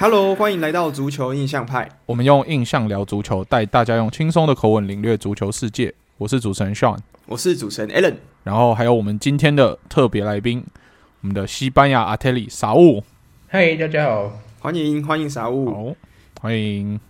Hello，欢迎来到足球印象派。我们用印象聊足球，带大家用轻松的口吻领略足球世界。我是主持人 Sean，我是主持人 Alan。然后还有我们今天的特别来宾，我们的西班牙阿特里沙乌。嗨，大家好，欢迎欢迎沙乌，好欢迎。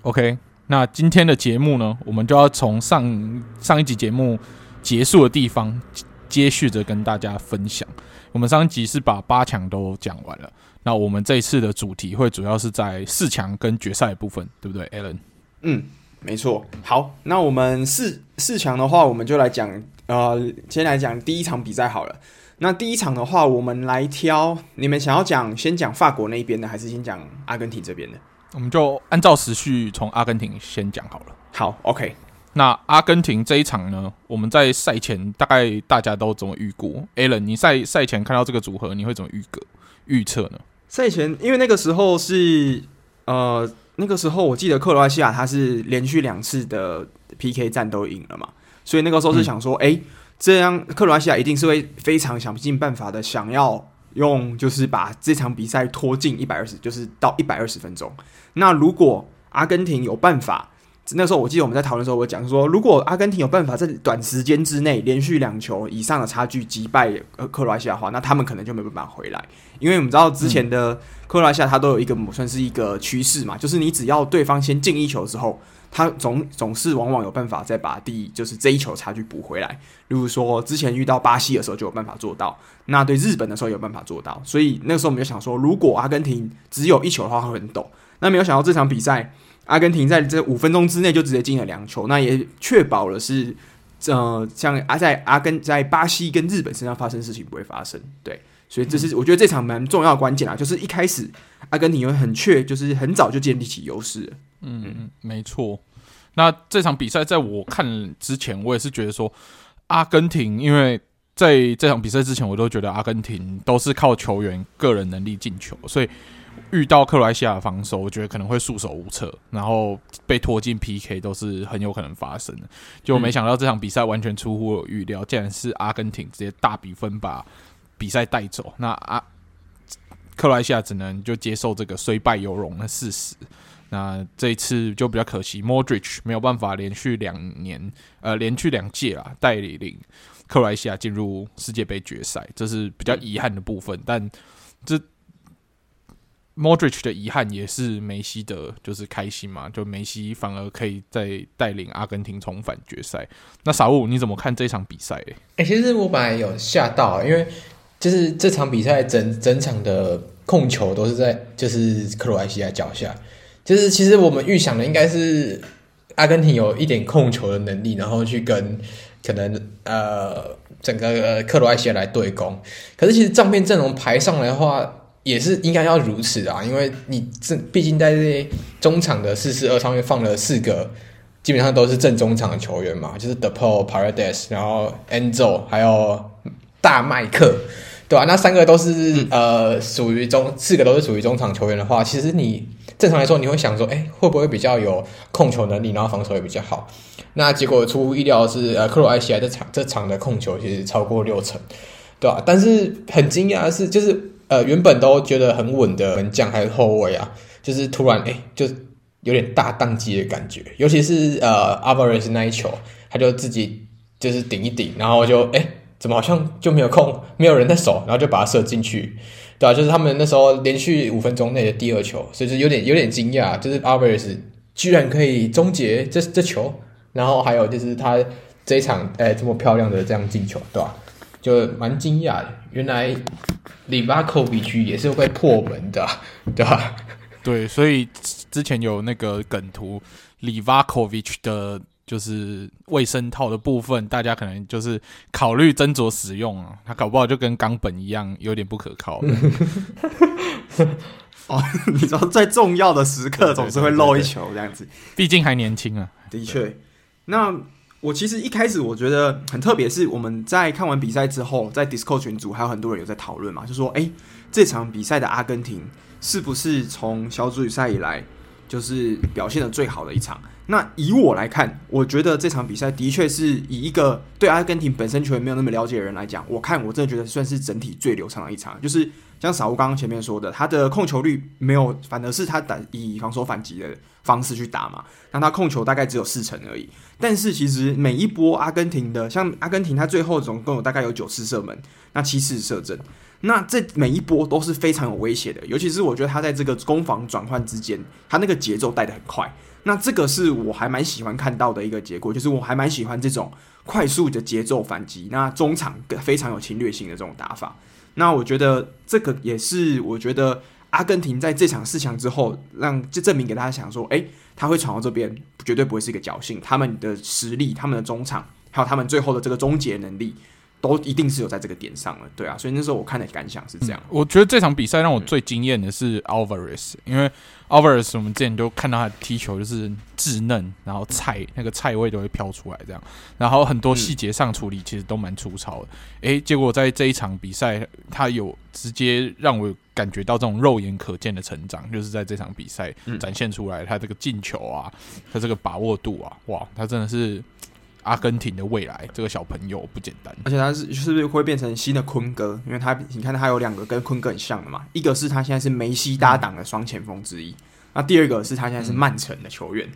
OK，那今天的节目呢，我们就要从上上一集节目结束的地方接续着跟大家分享。我们上一集是把八强都讲完了。那我们这一次的主题会主要是在四强跟决赛的部分，对不对，Allen？嗯，没错。好，那我们四四强的话，我们就来讲，呃，先来讲第一场比赛好了。那第一场的话，我们来挑，你们想要讲先讲法国那一边的，还是先讲阿根廷这边的？我们就按照时序从阿根廷先讲好了。好，OK。那阿根廷这一场呢，我们在赛前大概大家都怎么预估？Allen，你赛赛前看到这个组合，你会怎么预测预测呢？赛前，因为那个时候是呃，那个时候我记得克罗埃西亚他是连续两次的 PK 战都赢了嘛，所以那个时候是想说，哎、这样克罗埃西亚一定是会非常想尽办法的，想要用就是把这场比赛拖进一百二十，就是到一百二十分钟。那如果阿根廷有办法，那时候我记得我们在讨论的时候，我讲说，如果阿根廷有办法在短时间之内连续两球以上的差距击败呃克罗埃西亚的话，那他们可能就没办法回来。因为我们知道之前的克罗埃西亚，它都有一个算是一个趋势嘛，就是你只要对方先进一球之后，他总总是往往有办法再把第就是这一球差距补回来。例如说之前遇到巴西的时候就有办法做到，那对日本的时候有办法做到，所以那个时候我们就想说，如果阿根廷只有一球的话会很抖。那没有想到这场比赛，阿根廷在这五分钟之内就直接进了两球，那也确保了是呃像阿在阿根在巴西跟日本身上发生事情不会发生，对。所以这是我觉得这场蛮重要的关键啊，就是一开始阿根廷有很确，就是很早就建立起优势。嗯嗯，没错。那这场比赛在我看之前，我也是觉得说阿根廷，因为在这场比赛之前，我都觉得阿根廷都是靠球员个人能力进球，所以遇到克罗埃西亚的防守，我觉得可能会束手无策，然后被拖进 PK 都是很有可能发生的。就没想到这场比赛完全出乎我预料，竟然是阿根廷直接大比分把。比赛带走，那啊，克罗埃西亚只能就接受这个虽败犹荣的事实。那这一次就比较可惜，Modric 没有办法连续两年，呃，连续两届啦，带领克罗埃西亚进入世界杯决赛，这是比较遗憾的部分。但这 Modric 的遗憾也是梅西的，就是开心嘛，就梅西反而可以再带领阿根廷重返决赛。那沙乌你怎么看这场比赛？欸？哎、其实我本来有吓到，因为。就是这场比赛整整场的控球都是在就是克罗埃西亚脚下，就是其实我们预想的应该是阿根廷有一点控球的能力，然后去跟可能呃整个克罗埃西亚来对攻。可是其实账面阵容排上来的话，也是应该要如此啊，因为你这毕竟在这中场的四四二上面放了四个，基本上都是正中场的球员嘛，就是 De Paul、Parades，然后 Enzo 还有大麦克。对啊，那三个都是呃属于中，四个都是属于中场球员的话，其实你正常来说你会想说，哎，会不会比较有控球能力，然后防守也比较好？那结果出乎意料的是，呃，克罗埃西亚这场这场的控球其实超过六成，对吧？但是很惊讶的是，就是呃原本都觉得很稳的门将还是后卫啊，就是突然哎，就有点大宕机的感觉，尤其是呃阿巴雷斯那一球，他就自己就是顶一顶，然后就哎。怎么好像就没有空，没有人在守，然后就把他射进去，对啊，就是他们那时候连续五分钟内的第二球，所以就有点有点惊讶，就是 Alvarez 居然可以终结这这球，然后还有就是他这一场哎这么漂亮的这样进球，对吧？就蛮惊讶的，原来 Livakovic 也是会破门的，对吧？对，所以之前有那个梗图 Livakovic 的。就是卫生套的部分，大家可能就是考虑斟酌使用啊。它搞不好就跟冈本一样，有点不可靠。哦，你知道在重要的时刻总是会漏一球这样子，毕竟还年轻啊。的确，那我其实一开始我觉得很特别，是我们在看完比赛之后，在 Discord 群组还有很多人有在讨论嘛，就说：哎、这场比赛的阿根廷是不是从小组赛以来就是表现的最好的一场？那以我来看，我觉得这场比赛的确是以一个对阿根廷本身球员没有那么了解的人来讲，我看我真的觉得算是整体最流畅的一场。就是像傻物刚刚前面说的，他的控球率没有，反而是他打以防守反击的方式去打嘛，让他控球大概只有四成而已。但是其实每一波阿根廷的，像阿根廷他最后总共有大概有九次射门，那七次射正。那这每一波都是非常有威胁的，尤其是我觉得他在这个攻防转换之间，他那个节奏带得很快。那这个是我还蛮喜欢看到的一个结果，就是我还蛮喜欢这种快速的节奏反击，那中场非常有侵略性的这种打法。那我觉得这个也是我觉得阿根廷在这场四强之后，让就证明给大家想说，诶，他会闯到这边，绝对不会是一个侥幸。他们的实力，他们的中场，还有他们最后的这个终结能力。都一定是有在这个点上了，对啊，所以那时候我看的感想是这样。我觉得这场比赛让我最惊艳的是 Alvarez，因为 Alvarez 我们之前都看到他踢球就是稚嫩，然后菜那个菜味都会飘出来这样，然后很多细节上处理其实都蛮粗糙的。诶、结果在这一场比赛，他有直接让我感觉到这种肉眼可见的成长，就是在这场比赛展现出来，他这个进球啊，他这个把握度啊，哇，他真的是。阿根廷的未来，这个小朋友不简单，而且他是是不是会变成新的坤哥？因为他你看他有两个跟坤哥很像的嘛，一个是他现在是梅西搭档的双前锋之一，那、嗯、第二个是他现在是曼城的球员，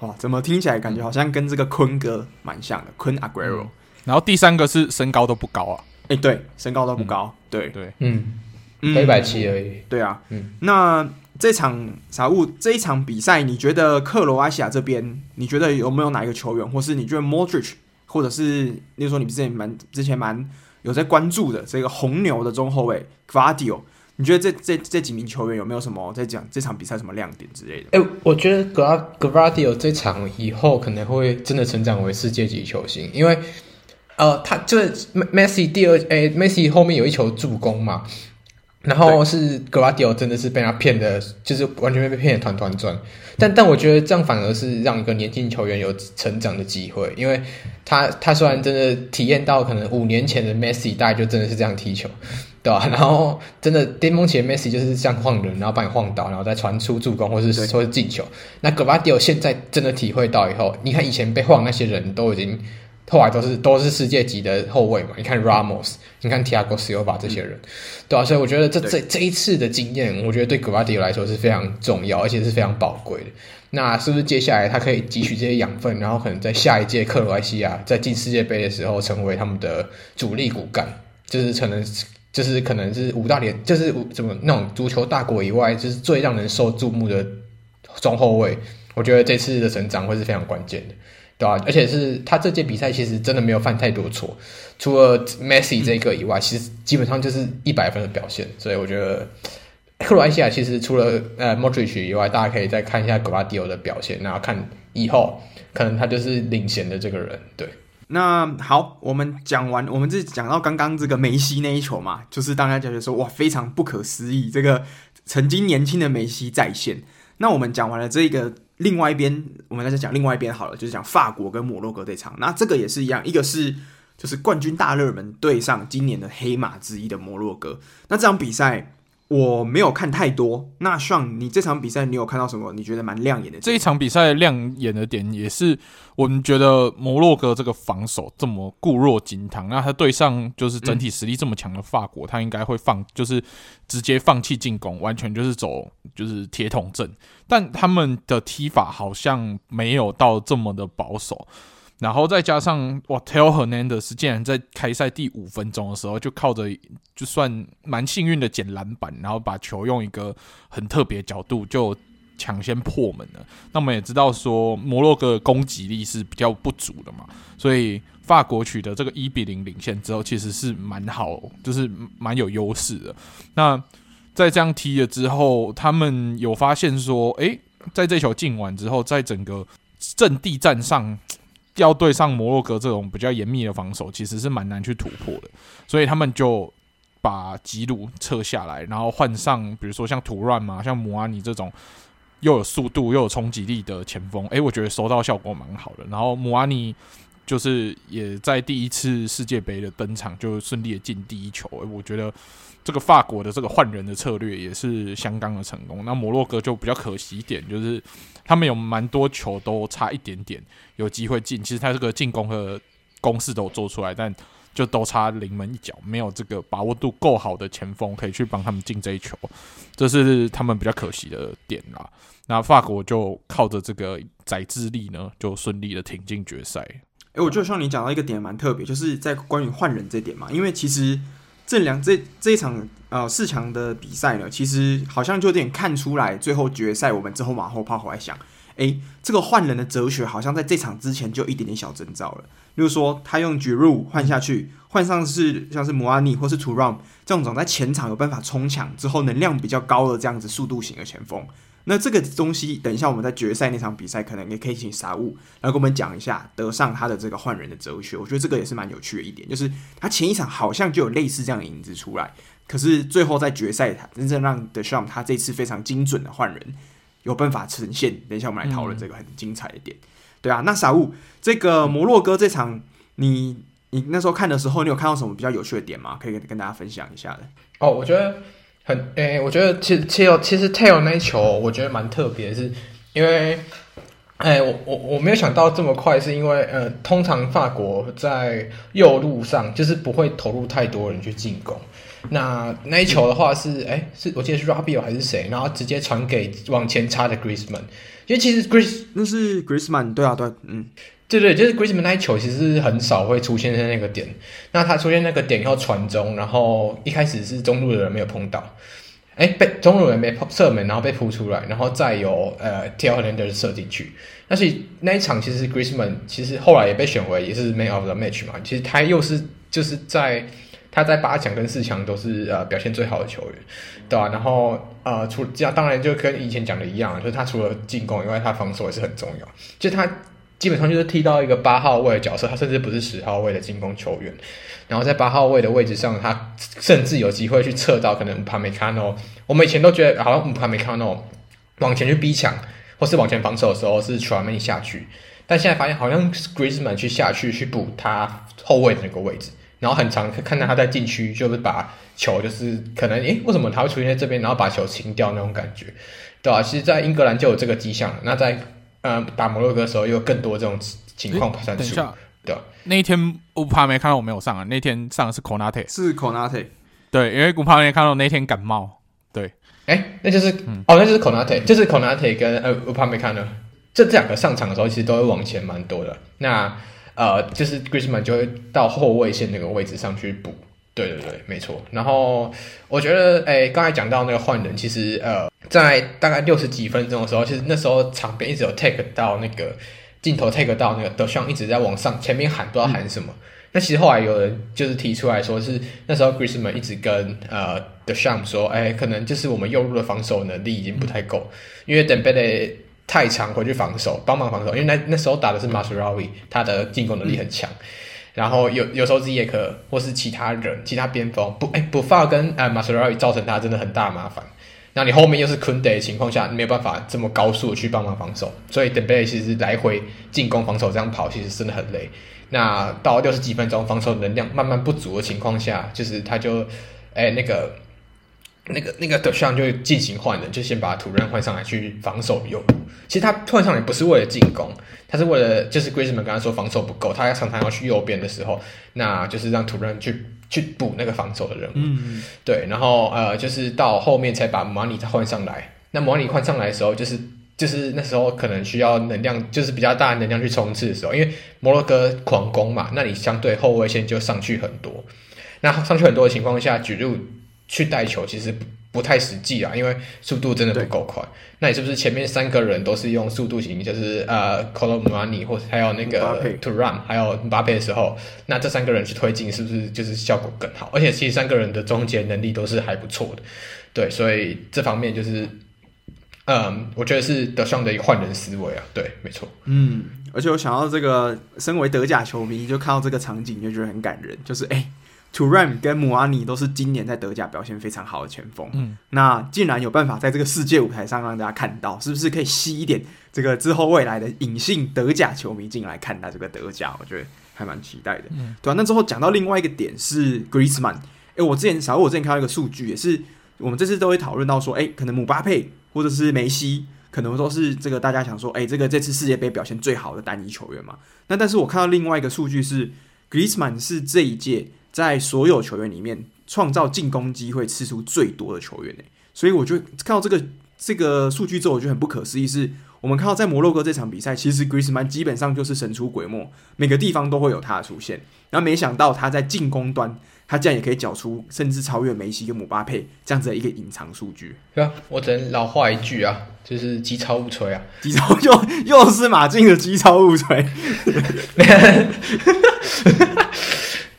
哇、嗯，怎么听起来感觉好像跟这个坤哥蛮像的，坤阿圭罗。然后第三个是身高都不高啊，哎、欸，对，身高都不高，嗯、对。对，嗯，一百七而已，对啊，嗯，那。这场啥物？这一场比赛，你觉得克罗埃西亚这边，你觉得有没有哪一个球员，或是你觉得 Modric，或者是，例如说你之前蛮之前蛮有在关注的这个红牛的中后卫 Gvardiol，你觉得这这这几名球员有没有什么在讲这场比赛什么亮点之类的？哎，我觉得 Gvardiol 这场以后可能会真的成长为世界级球星，因为呃，他就是 Messi 第二，哎，Messi 后面有一球助攻嘛。然后是格瓦迪奥，真的是被他骗的，就是完全被骗的团团转。但但我觉得这样反而是让一个年轻球员有成长的机会，因为他他虽然真的体验到可能五年前的梅西，大概就真的是这样踢球，对吧？然后真的巅峰期的梅西就是这样晃人，然后把你晃倒，然后再传出助攻或是说是进球。那格瓦迪奥现在真的体会到以后，你看以前被晃那些人都已经。后来都是都是世界级的后卫嘛，你看 Ramos，你看 Thiago Silva 这些人，嗯、对啊，所以我觉得这这这一次的经验，我觉得对格瓦迪奥来说是非常重要，而且是非常宝贵的。那是不是接下来他可以汲取这些养分，然后可能在下一届克罗埃西亚在进世界杯的时候，成为他们的主力骨干？就是可能就是可能是五大联，就是怎么那种足球大国以外，就是最让人受注目的中后卫。我觉得这次的成长会是非常关键的。对啊，而且是他这届比赛其实真的没有犯太多错，除了 Messi 这个以外，其实基本上就是一百分的表现。所以我觉得克罗埃西亚其实除了呃 Modric 以外，大家可以再看一下 Gvardiol 的表现，然后看以后可能他就是领衔的这个人。对，那好，我们讲完，我们这讲到刚刚这个梅西那一球嘛，就是大家觉得说哇，非常不可思议，这个曾经年轻的梅西再现。那我们讲完了这个。另外一边，我们再讲另外一边好了，就是讲法国跟摩洛哥这场。那这个也是一样，一个是就是冠军大热门对上今年的黑马之一的摩洛哥。那这场比赛我没有看太多。那上你这场比赛你有看到什么？你觉得蛮亮眼的？这一场比赛亮眼的点也是我们觉得摩洛哥这个防守这么固若金汤。那他对上就是整体实力这么强的法国，他应该会放，就是直接放弃进攻，完全就是走就是铁桶阵。但他们的踢法好像没有到这么的保守，然后再加上哇，Theo Hernandez 竟然在开赛第五分钟的时候就靠着就算蛮幸运的捡篮板，然后把球用一个很特别角度就抢先破门了。那我们也知道说摩洛哥的攻击力是比较不足的嘛，所以法国取得这个一比零领先之后，其实是蛮好，就是蛮有优势的。那在这样踢了之后，他们有发现说，诶，在这球进完之后，在整个阵地战上，要对上摩洛哥这种比较严密的防守，其实是蛮难去突破的。所以他们就把吉鲁撤下来，然后换上比如说像图乱嘛，像姆阿尼这种又有速度又有冲击力的前锋。诶，我觉得收到效果蛮好的。然后姆阿尼就是也在第一次世界杯的登场就顺利的进第一球，诶我觉得这个法国的这个换人的策略也是相当的成功。那摩洛哥就比较可惜一点，就是他们有蛮多球都差一点点有机会进，其实他这个进攻和攻势都做出来，但就都差临门一脚，没有这个把握度够好的前锋可以去帮他们进这一球，这是他们比较可惜的点啦。那法国就靠着这个宰制力呢，就顺利的挺进决赛。哎、我觉得像你讲到一个点蛮特别，就是在关于换人这点嘛，因为其实这两这这一场呃四强的比赛呢，其实好像就有点看出来，最后决赛我们之后马后炮回来想。哎、这个换人的哲学好像在这场之前就一点点小征兆了。例如说，他用 Giroud 换下去，换上是像是摩阿尼或是 Turam 这种种在前场有办法冲抢之后能量比较高的这样子速度型的前锋。那这个东西，等一下我们在决赛那场比赛可能也可以请沙乌来跟我们讲一下德尚他的这个换人的哲学。我觉得这个也是蛮有趣的一点，就是他前一场好像就有类似这样的影子出来，可是最后在决赛他真正让德尚他这次非常精准的换人。有办法呈现，等一下我们来讨论这个很精彩的点，嗯、对啊。那傻物这个摩洛哥这场，你你那时候看的时候，你有看到什么比较有趣的点吗？可以跟跟大家分享一下的。哦，我觉得很诶、我觉得其实其实其实 tail 那一球，我觉得蛮特别，是因为诶、我我我没有想到这么快，是因为呃，通常法国在右路上就是不会投入太多人去进攻。那那一球的话是，哎、是我记得是 r a b i o 还是谁，然后直接传给往前插的 Griezmann，因为其实 Gris 那是 Griezmann，对啊，对，嗯，对对，就是 Griezmann 那一球其实很少会出现在那个点，那他出现那个点要传中，然后一开始是中路的人没有碰到，哎、被中路人没碰射门，然后被扑出来，然后再由呃 Theo Hernandez 射进去，但是那一场其实 Griezmann 其实后来也被选为也是 Man of the Match 嘛，其实他又是就是在。他在八强跟四强都是呃表现最好的球员，对吧、啊？然后呃，除这样当然就跟以前讲的一样，就是他除了进攻以外，他防守也是很重要。就他基本上就是踢到一个八号位的角色，他甚至不是十号位的进攻球员。然后在八号位的位置上，他甚至有机会去测到可能帕梅卡诺。我们以前都觉得好像帕梅卡诺往前去逼抢或是往前防守的时候是全面下去，但现在发现好像 Grisman 去下去去补他后卫的那个位置。然后很常看到他在禁区，就是把球，就是可能，诶，为什么他会出现在这边，然后把球清掉那种感觉，对吧、啊？其实，在英格兰就有这个迹象了。那在呃打摩洛哥的时候，又有更多这种情况发生。等一下，对，那一天乌帕梅看到我没有上啊，那天上的是科纳特，是科纳特，对，因为乌帕梅看到那天感冒，对，诶，那就是、嗯、哦，那就是科纳特，就是科纳特跟呃乌帕梅看到，这这两个上场的时候，其实都会往前蛮多的。那呃，就是 Griezmann 就会到后卫线那个位置上去补，对对对，没错。然后我觉得，哎，刚才讲到那个换人，其实呃，在大概六十几分钟的时候，其实那时候场边一直有 take 到那个镜头 take 到那个德尚一直在往上前面喊，不知道喊什么。嗯、那其实后来有人就是提出来说，是那时候 Griezmann 一直跟呃德尚说，哎，可能就是我们右路的防守能力已经不太够，嗯、因为 Dembele 太长回去防守，帮忙防守，因为那那时候打的是 Mazraoui，他的进攻能力很强。嗯、然后有有时候 Ziyech 或是其他人，其他边锋不哎不发跟哎马苏拉伊造成他真的很大麻烦。那你后面又是 Koundé 的情况下，你没有办法这么高速的去帮忙防守，所以德贝其实来回进攻防守这样跑，其实真的很累。那到六十几分钟，防守能量慢慢不足的情况下，就是他就哎那个。那个那个德尚就进行换人，就先把土人换上来去防守右。其实他换上来不是为了进攻，他是为了就是 Griezmann 刚才说防守不够，他要常常要去右边的时候，那就是让土人去去补那个防守的任务。嗯，对。然后呃，就是到后面才把马尼他换上来。那马尼换上来的时候，就是就是那时候可能需要能量，就是比较大的能量去冲刺的时候，因为摩洛哥狂攻嘛，那你相对后卫线就上去很多。那上去很多的情况下，举入。去带球其实不不太实际啊，因为速度真的不够快。那你是不是前面三个人都是用速度型，就是呃，Kolo Muani 或者还有那个 Thuram 还有姆巴佩的时候，那这三个人去推进是不是就是效果更好？而且其实三个人的终结能力都是还不错的，对，所以这方面就是，嗯，我觉得是德尚的一个换人思维啊，对，没错，嗯，而且我想到这个，身为德甲球迷，就看到这个场景就觉得很感人，就是哎。欸 Thuram 跟姆阿尼都是今年在德甲表现非常好的前锋。嗯，那竟然有办法在这个世界舞台上让大家看到，是不是可以吸一点这个之后未来的隐性德甲球迷进来看待这个德甲？我觉得还蛮期待的。嗯，对啊。那之后讲到另外一个点是 Griezmann，哎，我之前小我之前看到一个数据，也是我们这次都会讨论到说，哎，可能姆巴佩或者是梅西，可能都是这个大家想说，哎，这个这次世界杯表现最好的单一球员嘛。那但是我看到另外一个数据是 Griezmann 是这一届。在所有球员里面，创造进攻机会次数最多的球员呢，所以我就看到这个这个数据之后，我觉得很不可思议。是我们看到在摩洛哥这场比赛，其实 Griezmann 基本上就是神出鬼没，每个地方都会有他的出现。然后没想到他在进攻端，他竟然也可以缴出甚至超越梅西跟姆巴佩这样子的一个隐藏数据。对啊，我只能老话一句啊，就是机超勿吹啊，机超 又又是马竞的机超勿吹。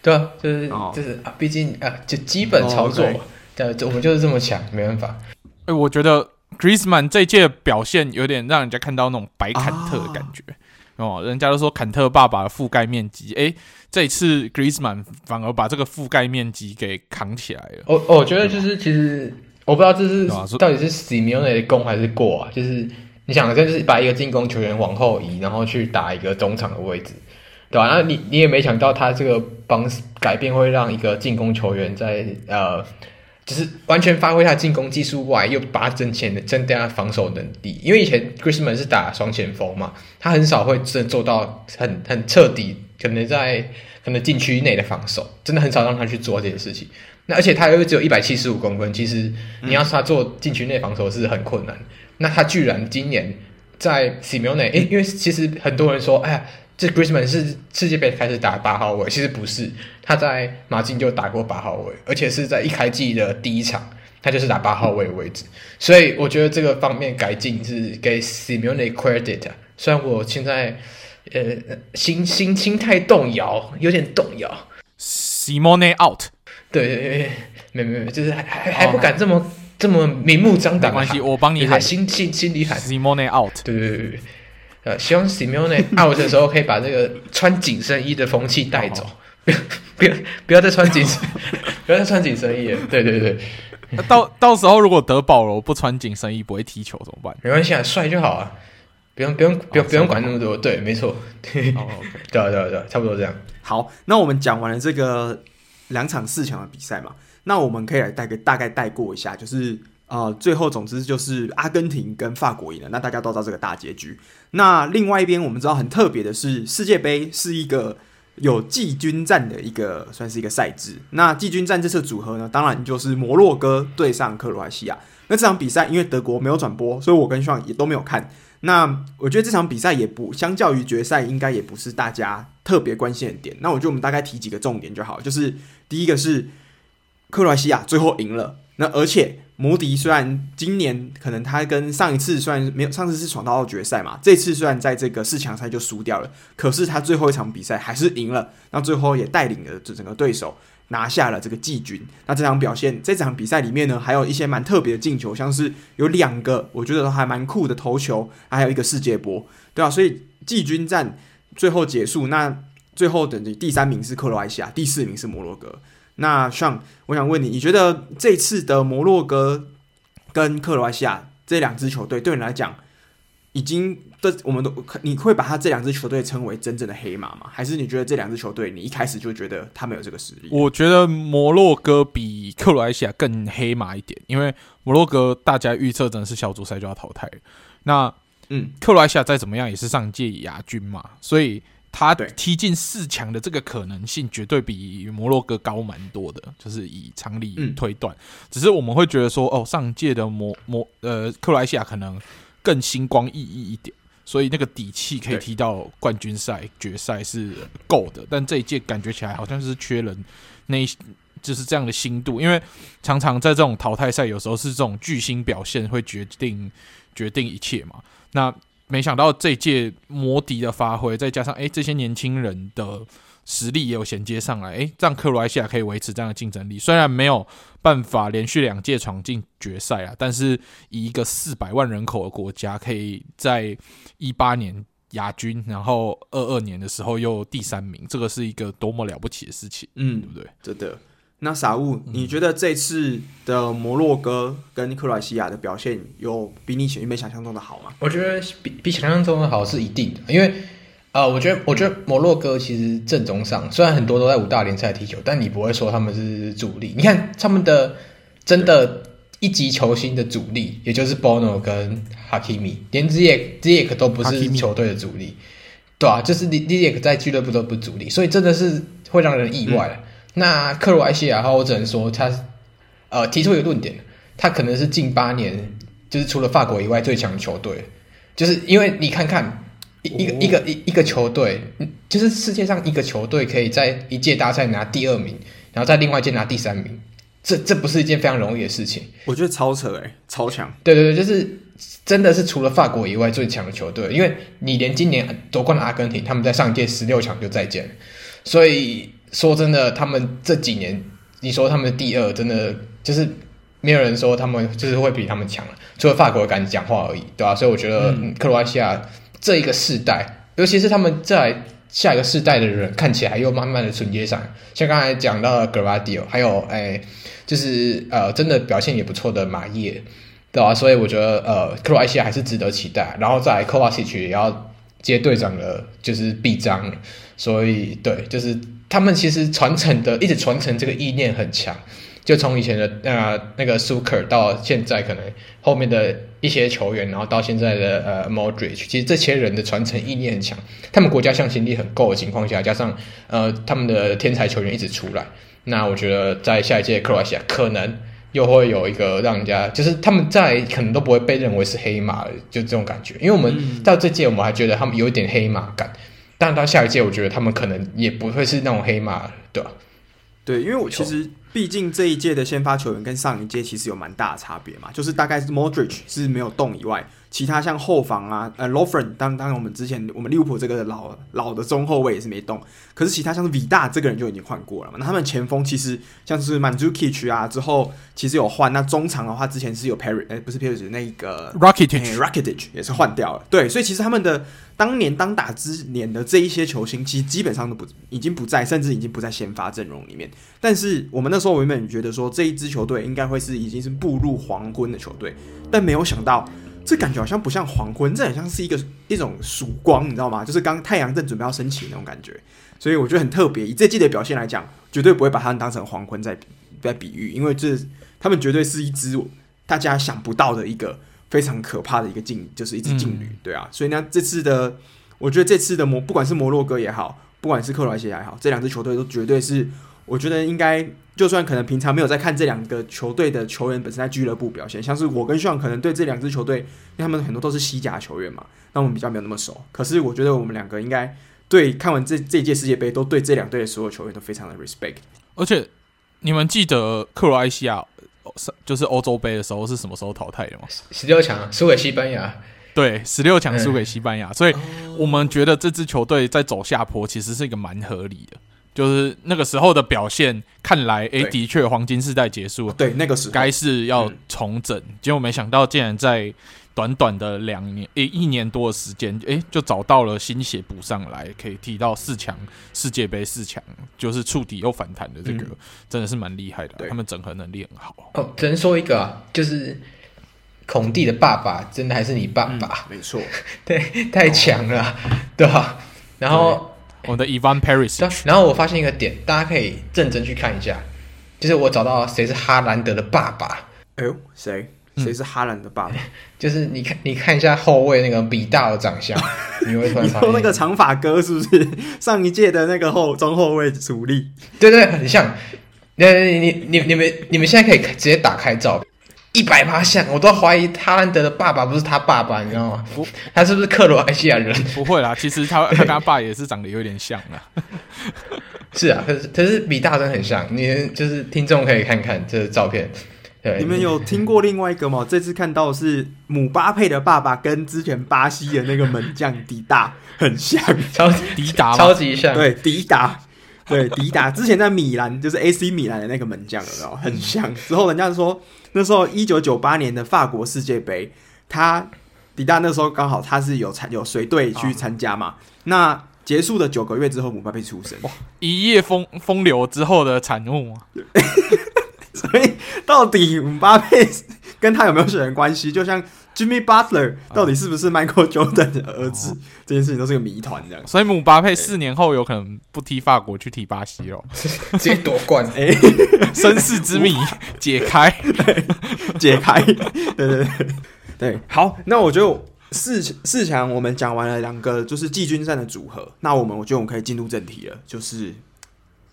对啊，就是、哦、就是啊，毕竟啊，就基本操作，对、哦，我们就是这么强，没办法。哎、欸，我觉得 Griezmann 这一届表现有点让人家看到那种白坎特的感觉哦，哦。人家都说坎特爸爸的覆盖面积，哎、欸，这一次 Griezmann 反而把这个覆盖面积给扛起来了。我我觉得就是其实我不知道这是到底是 Simeone 的功还是过啊，就是你想，就是把一个进攻球员往后移，然后去打一个中场的位置。对吧、啊？那你你也没想到他这个帮改变会让一个进攻球员在呃，就是完全发挥他进攻技术外，又把他增强的增加防守能力。因为以前 Griezmann 是打双前锋嘛，他很少会真的做到很很彻底，可能在可能禁区内的防守，真的很少让他去做这件事情。那而且他又只有一百七十五公分，其实你要他做禁区内防守是很困难。嗯、那他居然今年在 Simeone，诶，因为其实很多人说，哎呀。这 Griezmann 是世界杯开始打八号位，其实不是，他在马竞就打过八号位，而且是在一开季的第一场，他就是打八号位的位置，所以我觉得这个方面改进是给 Simeone credit。虽然我现在呃心心心态动摇，有点动摇。Simeone out，对对对，没没没，就是还还还不敢这么、oh. 这么明目张胆。没关系，我帮你喊，心心心里喊 Simeone out。对对对对。呃，希望 Simeone out 的时候可以把这个穿紧身衣的风气带走，不要不要不要再穿紧身，不要再穿紧身衣了。对对对，到到时候如果德保罗不穿紧身衣不会踢球怎么办？没关系啊，帅就好啊，不用不用不用不用管那么多。对，没错。对啊对啊对啊，差不多这样。好，那我们讲完了这个两场四强的比赛嘛，那我们可以来大概大概带过一下，就是。呃，最后总之就是阿根廷跟法国赢了，那大家都知道这个大结局。那另外一边我们知道很特别的是，世界杯是一个有季军战的一个算是一个赛制。那季军战这次组合呢，当然就是摩洛哥对上克罗埃西亚。那这场比赛因为德国没有转播，所以我跟双也都没有看。那我觉得这场比赛也不相较于决赛，应该也不是大家特别关心的点。那我觉得我们大概提几个重点就好，就是第一个是克罗埃西亚最后赢了，那而且。摩迪虽然今年可能他跟上一次虽然没有，上次是闯到决赛嘛，这次虽然在这个四强赛就输掉了，可是他最后一场比赛还是赢了，那最后也带领了这整个对手拿下了这个季军。那这场表现，这场比赛里面呢，还有一些蛮特别的进球，像是有两个我觉得还蛮酷的头球，还有一个世界波，对啊，所以季军战最后结束，那最后等于第三名是克罗埃西亚，第四名是摩洛哥。那像我想问你，你觉得这次的摩洛哥跟克罗埃西亚这两支球队，对你来讲，已经的我们都你会把他这两支球队称为真正的黑马吗？还是你觉得这两支球队你一开始就觉得他们有这个实力？我觉得摩洛哥比克罗埃西亚更黑马一点，因为摩洛哥大家预测真的是小组赛就要淘汰。那嗯，克罗埃西亚再怎么样也是上届亚军嘛，所以。他踢进四强的这个可能性绝对比摩洛哥高蛮多的，就是以常理推断。嗯、只是我们会觉得说，哦，上届的摩摩呃克罗埃西亚可能更星光熠熠一点，所以那个底气可以踢到冠军赛决赛是够的。但这一届感觉起来好像是缺人，那就是这样的心度，因为常常在这种淘汰赛，有时候是这种巨星表现会决定决定一切嘛。那没想到这届摩迪的发挥，再加上诶这些年轻人的实力也有衔接上来，诶让克罗埃西亚可以维持这样的竞争力。虽然没有办法连续两届闯进决赛啊，但是以一个四百万人口的国家，可以在一八年亚军，然后二二年的时候又第三名，这个是一个多么了不起的事情，嗯，对不对？真的。那傻物，你觉得这次的摩洛哥跟克罗埃西亚的表现有比你原本想象中的好吗？我觉得比比想象中的好是一定的，因为呃，我觉得我觉得摩洛哥其实阵中上虽然很多都在五大联赛踢球，但你不会说他们是主力。你看他们的真的一级球星的主力，也就是 Bono 跟 Hakimi，连 Ziyech Ziyech 都不是球队的主力，对啊，就是 Ziyech 在俱乐部都不是主力，所以真的是会让人意外。嗯那克罗埃西亚的话，我只能说他，呃，提出一个论点，他可能是近八年就是除了法国以外最强的球队，就是因为你看看一一个一个一一个球队，就是世界上一个球队可以在一届大赛拿第二名，然后在另外一届拿第三名，这这不是一件非常容易的事情。我觉得超扯诶、欸，超强。对对对，就是真的是除了法国以外最强的球队，因为你连今年夺冠的阿根廷，他们在上一届十六强就再见，所以。说真的，他们这几年，你说他们的第二，真的就是没有人说他们就是会比他们强了，除了法国敢讲话而已，对吧、啊？所以我觉得、嗯、克罗埃西亚这一个世代，尤其是他们在下一个世代的人，看起来又慢慢的承接上，像刚才讲到的格拉迪奥，还有哎，就是呃，真的表现也不错的马叶，对吧、啊？所以我觉得呃，克罗埃西亚还是值得期待。然后在科瓦西奇也要接队长的，就是臂章，所以对，就是。他们其实传承的一直传承这个意念很强，就从以前的呃那个苏克到现在可能后面的一些球员，然后到现在的呃 Modric，其实这些人的传承意念很强。他们国家向心力很够的情况下，加上呃他们的天才球员一直出来，那我觉得在下一届克罗埃西亚可能又会有一个让人家就是他们在可能都不会被认为是黑马，就这种感觉。因为我们到这届我们还觉得他们有一点黑马感。但到下一届，我觉得他们可能也不会是那种黑马，对吧？对，因为我其实毕竟这一届的先发球员跟上一届其实有蛮大的差别嘛，就是大概是 Modric 是没有动以外。其他像后防啊，呃 l o f r e n 当当然我们之前我们利物浦这个老老的中后卫也是没动，可是其他像是 Vida 这个人就已经换过了嘛。那他们前锋其实像是 Mandzukic 啊，之后其实有换。那中场的话，之前是有 Perry，呃，不是 Perry，那个 r o c k e t i c r o c k e t i c 也是换掉了。对，所以其实他们的当年当打之年的这一些球星，其实基本上都不已经不在，甚至已经不在先发阵容里面。但是我们那时候原本觉得说这一支球队应该会是已经是步入黄昏的球队，但没有想到。这感觉好像不像黄昏，这很像是一个一种曙光，你知道吗？就是刚太阳正准备要升起那种感觉，所以我觉得很特别。以这季的表现来讲，绝对不会把他们当成黄昏在在比喻，因为这他们绝对是一支大家想不到的一个非常可怕的一个劲，就是一支劲旅，对啊。所以呢，这次的我觉得这次的摩不管是摩洛哥也好，不管是克罗埃西亚也好，这两支球队都绝对是。我觉得应该，就算可能平常没有在看这两个球队的球员本身在俱乐部表现，像是我跟炫可能对这两支球队，因为他们很多都是西甲球员嘛，那我们比较没有那么熟。可是我觉得我们两个应该对看完这这届世界杯，都对这两队的所有球员都非常的 respect。而且你们记得克罗埃西亚就是欧洲杯的时候是什么时候淘汰的吗？十六强输给西班牙。对，十六强输给西班牙，嗯、所以我们觉得这支球队在走下坡，其实是一个蛮合理的。就是那个时候的表现，看来，诶，的确黄金世代结束了。对，那个时候该是要重整，嗯、结果没想到竟然在短短的两年，诶，一年多的时间，诶，就找到了新血补上来，可以踢到四强，世界杯四强，就是触底又反弹的这个，嗯、真的是蛮厉害的。他们整合能力很好。哦，只能说一个啊，就是孔蒂的爸爸，真的还是你爸爸？嗯、没错，对，太强了，哦、对吧？然后。我的 Ivan Perisic，然后我发现一个点，大家可以认真去看一下，就是我找到谁是哈兰德的爸爸。哎呦，谁？谁是哈兰的爸爸？就是你看，你看一下后卫那个比大的长相，你会突然发 现那个长发哥是不是 上一届的那个后中后卫主力？对对，很像。你你你你们你们现在可以直接打开照片。一百趴像，我都怀疑哈兰德的爸爸不是他爸爸，你知道吗？不，他是不是克罗埃西亚人？不会啦，其实他他跟他爸也是长得有点像啦。是啊，可是可是比大真很像，你就是听众可以看看这照片。对，你们有听过另外一个吗？这次看到是姆巴佩的爸爸跟之前巴西的那个门将迪达很像，超级迪达，超级像。对，迪达，对迪达，之前在米兰就是 AC 米兰的那个门将，有没有？很像。之后人家说。那时候，一九九八年的法国世界杯，他迪达那时候刚好他是有参有随队去参加嘛，啊、那结束的九个月之后，姆巴佩出生，哇，一夜风风流之后的产物，所以到底姆巴佩跟他有没有血缘关系？就像。Jimmy Butler 到底是不是 Michael Jordan 的儿子？哦、这件事情都是个谜团，这样。所以姆巴佩四年后有可能不踢法国，去踢巴西哦，直接夺冠。哎，身世之谜 解开，解开。对对对对，好，那我觉得四四强我们讲完了两个，就是季军战的组合。那我们我觉得我们可以进入正题了，就是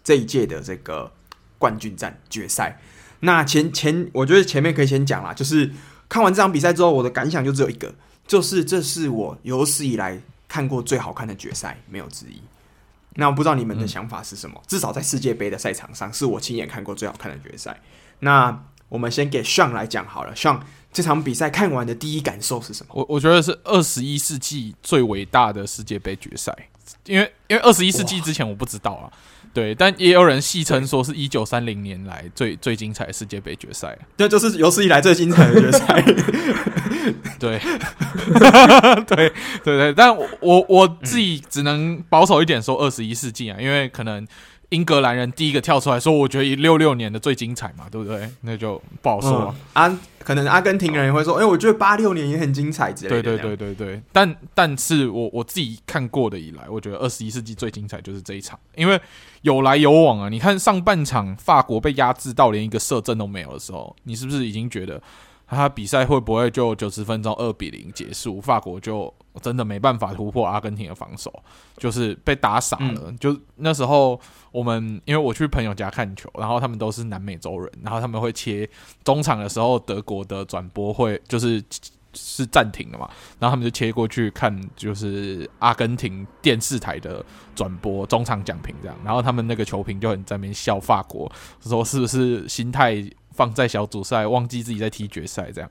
这一届的这个冠军战决赛。那前前我觉得前面可以先讲啦，就是。看完这场比赛之后，我的感想就只有一个，就是这是我有史以来看过最好看的决赛，没有之一。那我不知道你们的想法是什么？嗯、至少在世界杯的赛场上，是我亲眼看过最好看的决赛。那我们先给 Sean 来讲好了，Sean 这场比赛看完的第一感受是什么？我我觉得是二十一世纪最伟大的世界杯决赛，因为因为二十一世纪之前我不知道啊。对，但也有人戏称说是一九三零年来最最精彩的世界杯决赛，这就是有史以来最精彩的决赛。对，对，对，对，但我我我自己只能保守一点说二十一世纪啊，因为可能。英格兰人第一个跳出来说：“我觉得一六六年的最精彩嘛，对不对？那就不好说啊，可能阿根廷人也会说：‘哎、欸，我觉得八六年也很精彩。’之类的。对对对对对。但但是我我自己看过的以来，我觉得二十一世纪最精彩就是这一场，因为有来有往啊。你看上半场法国被压制到连一个射正都没有的时候，你是不是已经觉得？”他比赛会不会就九十分钟二比零结束？法国就真的没办法突破阿根廷的防守，就是被打傻了。嗯、就那时候我们因为我去朋友家看球，然后他们都是南美洲人，然后他们会切中场的时候，德国的转播会就是是暂停了嘛，然后他们就切过去看，就是阿根廷电视台的转播中场讲评这样，然后他们那个球评就很在那边笑法国，说是不是心态。放在小组赛，忘记自己在踢决赛，这样。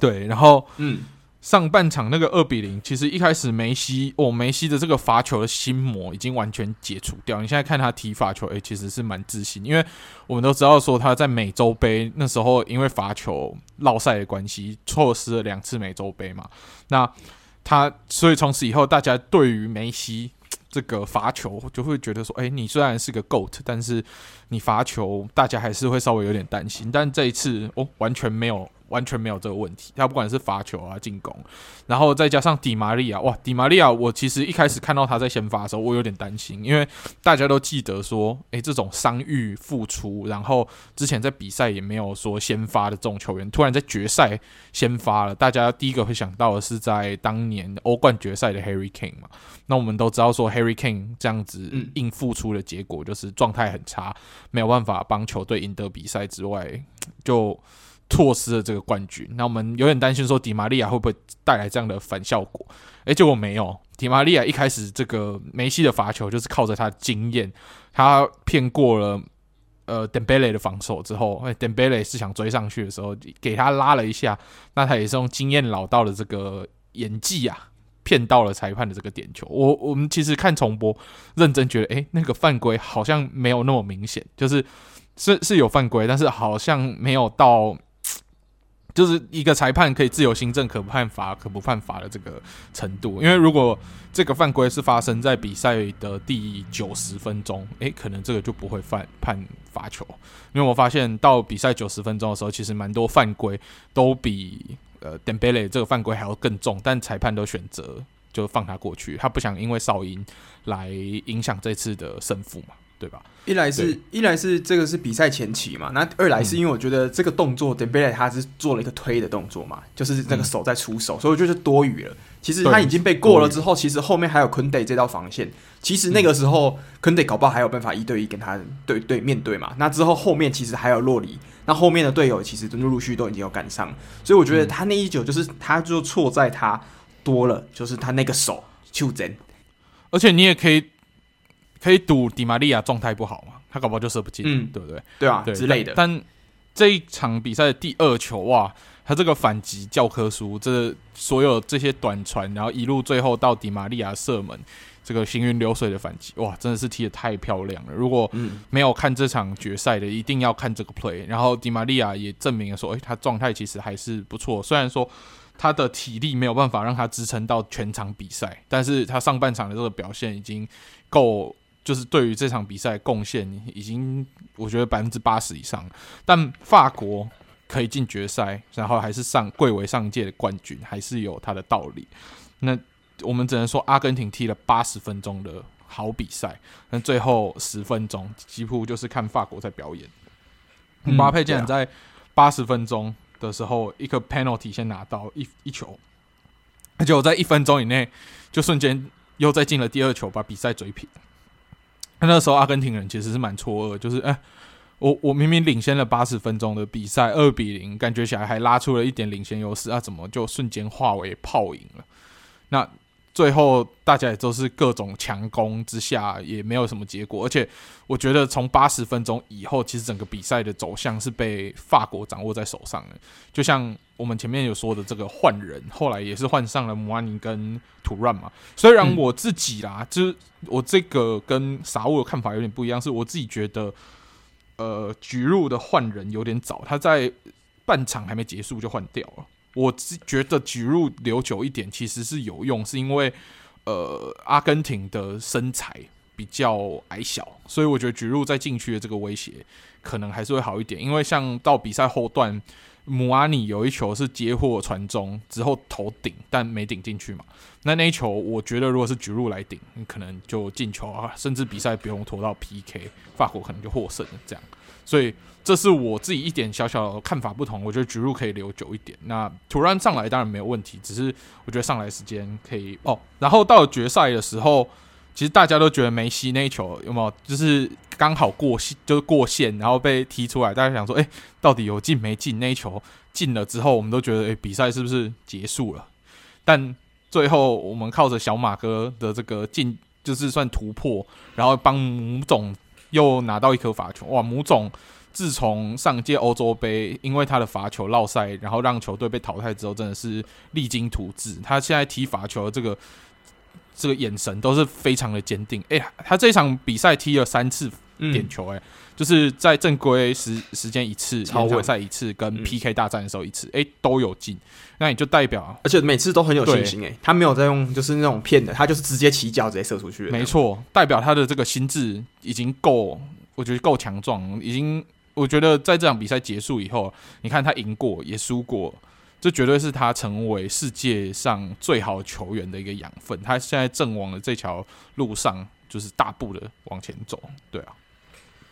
对，然后，嗯，上半场那个二比零，其实一开始梅西，哦，梅西的这个罚球的心魔已经完全解除掉。你现在看他踢罚球，诶，其实是蛮自信，因为我们都知道说他在美洲杯那时候因为罚球落赛的关系，错失了两次美洲杯嘛。那他，所以从此以后，大家对于梅西。这个罚球就会觉得说，哎，你虽然是个 GOAT，但是你罚球，大家还是会稍微有点担心。但这一次，哦，完全没有。完全没有这个问题，他不管是罚球啊、进攻，然后再加上迪玛利亚，哇，迪玛利亚，我其实一开始看到他在先发的时候，我有点担心，因为大家都记得说，诶，这种伤愈复出，然后之前在比赛也没有说先发的这种球员，突然在决赛先发了，大家第一个会想到的是在当年欧冠决赛的 Harry Kane 嘛，那我们都知道说 Harry Kane 这样子硬复出的结果就是状态很差，没有办法帮球队赢得比赛之外，就。错失了这个冠军，那我们有点担心说迪玛利亚会不会带来这样的反效果？诶，结果没有。迪玛利亚一开始这个梅西的罚球就是靠着他的经验，他骗过了呃登贝雷的防守之后，诶，登贝雷是想追上去的时候给他拉了一下，那他也是用经验老道的这个演技啊，骗到了裁判的这个点球。我我们其实看重播认真觉得，诶，那个犯规好像没有那么明显，就是是是有犯规，但是好像没有到。就是一个裁判可以自由行政，可不判罚可不判罚的这个程度。因为如果这个犯规是发生在比赛的第九十分钟，诶，可能这个就不会犯判罚球。因为我发现到比赛九十分钟的时候，其实蛮多犯规都比呃 Dembele 这个犯规还要更重，但裁判都选择就放他过去，他不想因为哨音来影响这次的胜负嘛。对吧？一来是一来是这个是比赛前期嘛，那二来是因为我觉得这个动作，Dembele 他是做了一个推的动作嘛，就是那个手在出手，嗯、所以我觉得多余了。其实他已经被过了之后，其实后面还有坤 e 这道防线，其实那个时候坤 e 搞不好还有办法一对一跟他对对面对嘛。那之后后面其实还有洛里，那后面的队友其实都陆陆续续都已经有赶上，所以我觉得他那一球就是他就错在他多了，就是他那个手就真，而且你也可以。可以赌迪玛利亚状态不好嘛？他搞不好就射不进，嗯、对不对？对啊，对之类的。但，但这一场比赛的第二球哇，他这个反击教科书，这所有这些短传，然后一路最后到迪玛利亚射门，这个行云流水的反击，哇，真的是踢得太漂亮了。如果没有看这场决赛的，一定要看这个 play。然后迪玛利亚也证明了说，诶，他状态其实还是不错。虽然说他的体力没有办法让他支撑到全场比赛，但是他上半场的这个表现已经够，就是对于这场比赛贡献已经我觉得百分之八十以上。但法国可以进决赛，然后还是上贵为上届的冠军，还是有他的道理。那我们只能说，阿根廷踢了八十分钟的好比赛，那最后十分钟几乎就是看法国在表演。姆巴佩竟然在八十分钟。的时候，一个 penalty 先拿到一一球，而且我在一分钟以内就瞬间又再进了第二球，把比赛追平。那时候阿根廷人其实是蛮错愕，就是哎、我我明明领先了八十分钟的比赛二比零，感觉起来还拉出了一点领先优势啊，怎么就瞬间化为泡影了？那。最后大家也都是各种强攻之下，也没有什么结果。而且我觉得从八十分钟以后，其实整个比赛的走向是被法国掌握在手上的。就像我们前面有说的，这个换人后来也是换上了姆安尼跟图兰嘛。虽然我自己啦，就是我这个跟傻物的看法有点不一样，是我自己觉得，呃，局入的换人有点早，他在半场还没结束就换掉了。我只觉得举入留久一点其实是有用，是因为呃阿根廷的身材比较矮小，所以我觉得举入在禁区的这个威胁可能还是会好一点。因为像到比赛后段，姆阿尼有一球是接获传中之后头顶，但没顶进去嘛。那那一球我觉得如果是举入来顶，可能就进球啊，甚至比赛不用拖到 PK，法国可能就获胜这样。所以这是我自己一点小小看法不同，我觉得吉鲁可以留久一点。那突然上来当然没有问题，只是我觉得上来时间可以哦。然后到了决赛的时候，其实大家都觉得梅西那一球有没有就是刚好过线，就是过线，然后被踢出来。大家想说，哎，到底有进没进？那一球进了之后，我们都觉得，哎，比赛是不是结束了？但最后我们靠着小马哥的这个进，就是算突破，然后帮母总。又拿到一颗罚球，哇！母总自从上届欧洲杯因为他的罚球落赛，然后让球队被淘汰之后，真的是励精图治。他现在踢罚球的这个这个眼神都是非常的坚定。哎、他这场比赛踢了三次点球、欸，哎、就是在正规时时间一次，超会赛一次，跟 PK 大战的时候一次，哎、都有进。那也就代表，而且每次都很有信心、欸，哎，他没有在用就是那种骗的，他就是直接起脚直接射出去。没错，代表他的这个心智已经够，我觉得够强壮，已经，我觉得在这场比赛结束以后，你看他赢过也输过，这绝对是他成为世界上最好球员的一个养分。他现在正往的这条路上，就是大步的往前走。对啊。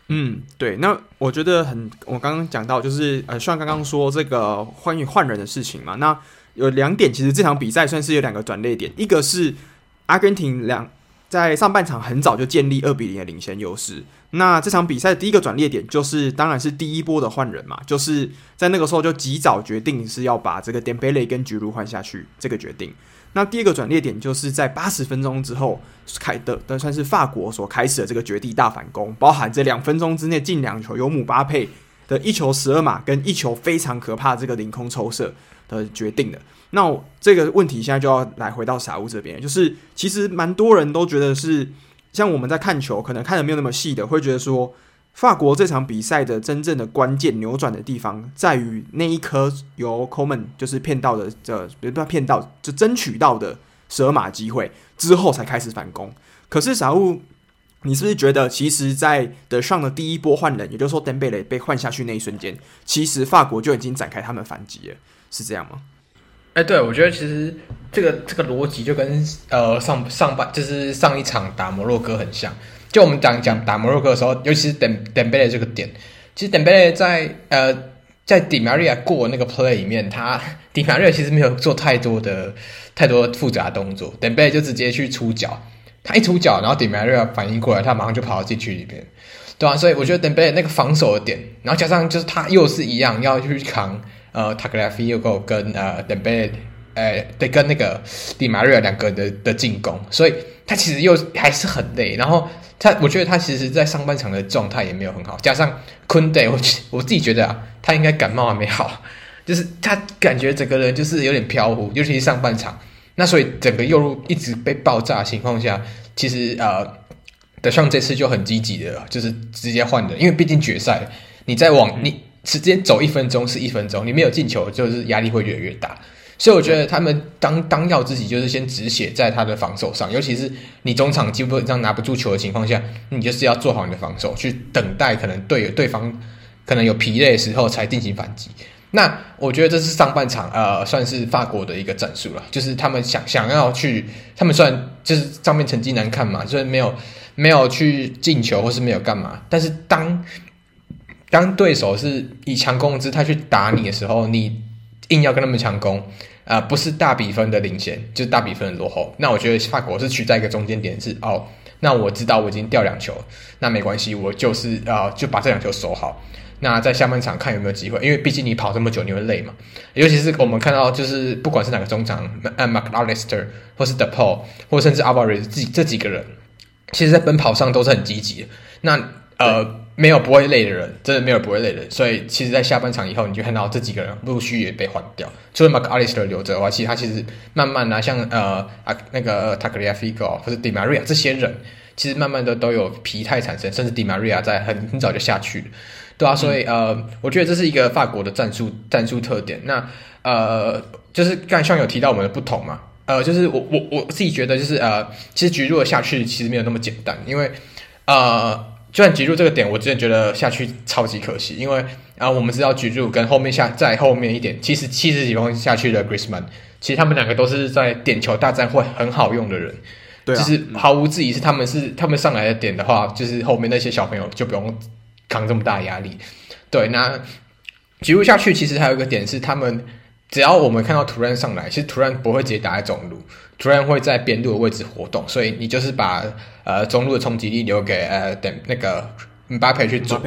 嗯，对，那我觉得很，我刚刚讲到就是呃，像刚刚说这个关于换人的事情嘛，那有两点，其实这场比赛算是有两个转捩点，一个是阿根廷两在上半场很早就建立二比零的领先优势，那这场比赛第一个转捩点就是当然是第一波的换人嘛，就是在那个时候就及早决定是要把这个典贝雷跟吉鲁换下去这个决定。那第二个转捩点就是在八十分钟之后开的，的算是法国所开始的这个绝地大反攻，包含这两分钟之内进两球，有姆巴佩的一球十二码跟一球非常可怕这个凌空抽射的决定的。那这个问题现在就要来回到傻屋这边，就是其实蛮多人都觉得是像我们在看球，可能看的没有那么细的，会觉得说。法国这场比赛的真正的关键扭转的地方，在于那一颗由 Coleman 就是骗到的，这别不要骗到，就争取到的十二码机会之后才开始反攻。可是傻物，你是不是觉得，其实，在德尚的第一波换人，也就是说登贝雷被换下去那一瞬间，其实法国就已经展开他们反击了，是这样吗？哎、对，我觉得其实这个这个逻辑就跟呃上上半就是上一场打摩洛哥很像。就我们讲讲打摩洛哥的时候，尤其是登登贝雷这个点，其实登贝雷在呃在迪马利亚过那个 play 里面，他迪马利亚其实没有做太多的太多复杂的动作，登贝雷就直接去出脚，他一出脚，然后迪马利亚反应过来，他马上就跑到禁区里面，对啊，所以我觉得登贝雷那个防守的点，然后加上就是他又是一样要去扛呃塔格拉菲又够跟呃登贝雷，呃得跟那个迪马瑞尔两个人的的进攻，所以他其实又还是很累，然后。他我觉得他其实，在上半场的状态也没有很好，加上坤德，我我自己觉得啊，他应该感冒还没好，就是他感觉整个人就是有点飘忽，尤其是上半场。那所以整个右路一直被爆炸的情况下，其实呃，德尚这次就很积极的，就是直接换的，因为毕竟决赛，你再往你时间走一分钟是一分钟，你没有进球就是压力会越来越大。所以我觉得他们当当要自己就是先止血在他的防守上，尤其是你中场基本上拿不住球的情况下，你就是要做好你的防守，去等待可能队友对方可能有疲累的时候才进行反击。那我觉得这是上半场呃算是法国的一个战术了，就是他们想想要去，他们虽然就是上面成绩难看嘛，就是没有没有去进球或是没有干嘛，但是当当对手是以强攻的姿态去打你的时候，你硬要跟他们强攻，啊、呃，不是大比分的领先，就是大比分的落后。那我觉得法国是取在一个中间点是，哦，那我知道我已经掉两球，那没关系，我就是啊、呃，就把这两球守好。那在下半场看有没有机会，因为毕竟你跑这么久，你会累嘛。尤其是我们看到，就是不管是哪个中场，呃，Mac Allister 或是 De Paul，或甚至 Alvarez 自己这几个人，其实在奔跑上都是很积极的。那呃。没有不会累的人，真的没有不会累的人。所以其实，在下半场以后，你就看到这几个人陆续也被换掉。除了 Mac Allister 留着的话，其实他其实慢慢的、啊，像呃啊那个 Tagliafico 或者 Di Maria 这些人，其实慢慢的都有疲态产生，甚至 Di Maria 在很很早就下去了，对啊。所以呃，我觉得这是一个法国的战术战术特点。那呃，就是刚才像有提到我们的不同嘛，呃，就是我我我自己觉得就是呃，其实局弱下去其实没有那么简单，因为呃。就算吉入这个点，我真的觉得下去超级可惜，因为啊，我们知道吉入跟后面下在后面一点，其实七十几分下去的 Griezmann，其实他们两个都是在点球大战会很好用的人，对、啊，就是毫无质疑是他们是他们上来的点的话，就是后面那些小朋友就不用扛这么大压力。对，那吉入下去其实还有一个点是，他们只要我们看到突然上来，其实突然不会直接打在中路。突然会在边路的位置活动，所以你就是把呃中路的冲击力留给呃等那个姆巴佩去做。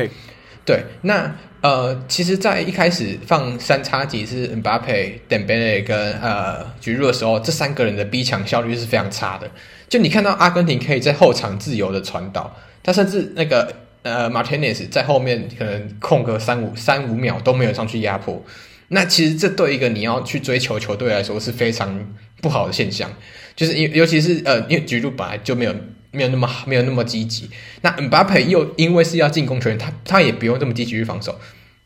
对，那呃其实，在一开始放三叉戟是姆巴佩、登贝莱跟呃吉入的时候，这三个人的逼抢效率是非常差的。就你看到阿根廷可以在后场自由的传导，他甚至那个呃马天尼斯在后面可能空个三五三五秒都没有上去压迫。那其实这对一个你要去追求球队来说是非常不好的现象，就是因尤其是呃，因为吉鲁本来就没有没有那么没有那么积极，那姆巴佩又因为是要进攻球员，他他也不用这么积极去防守。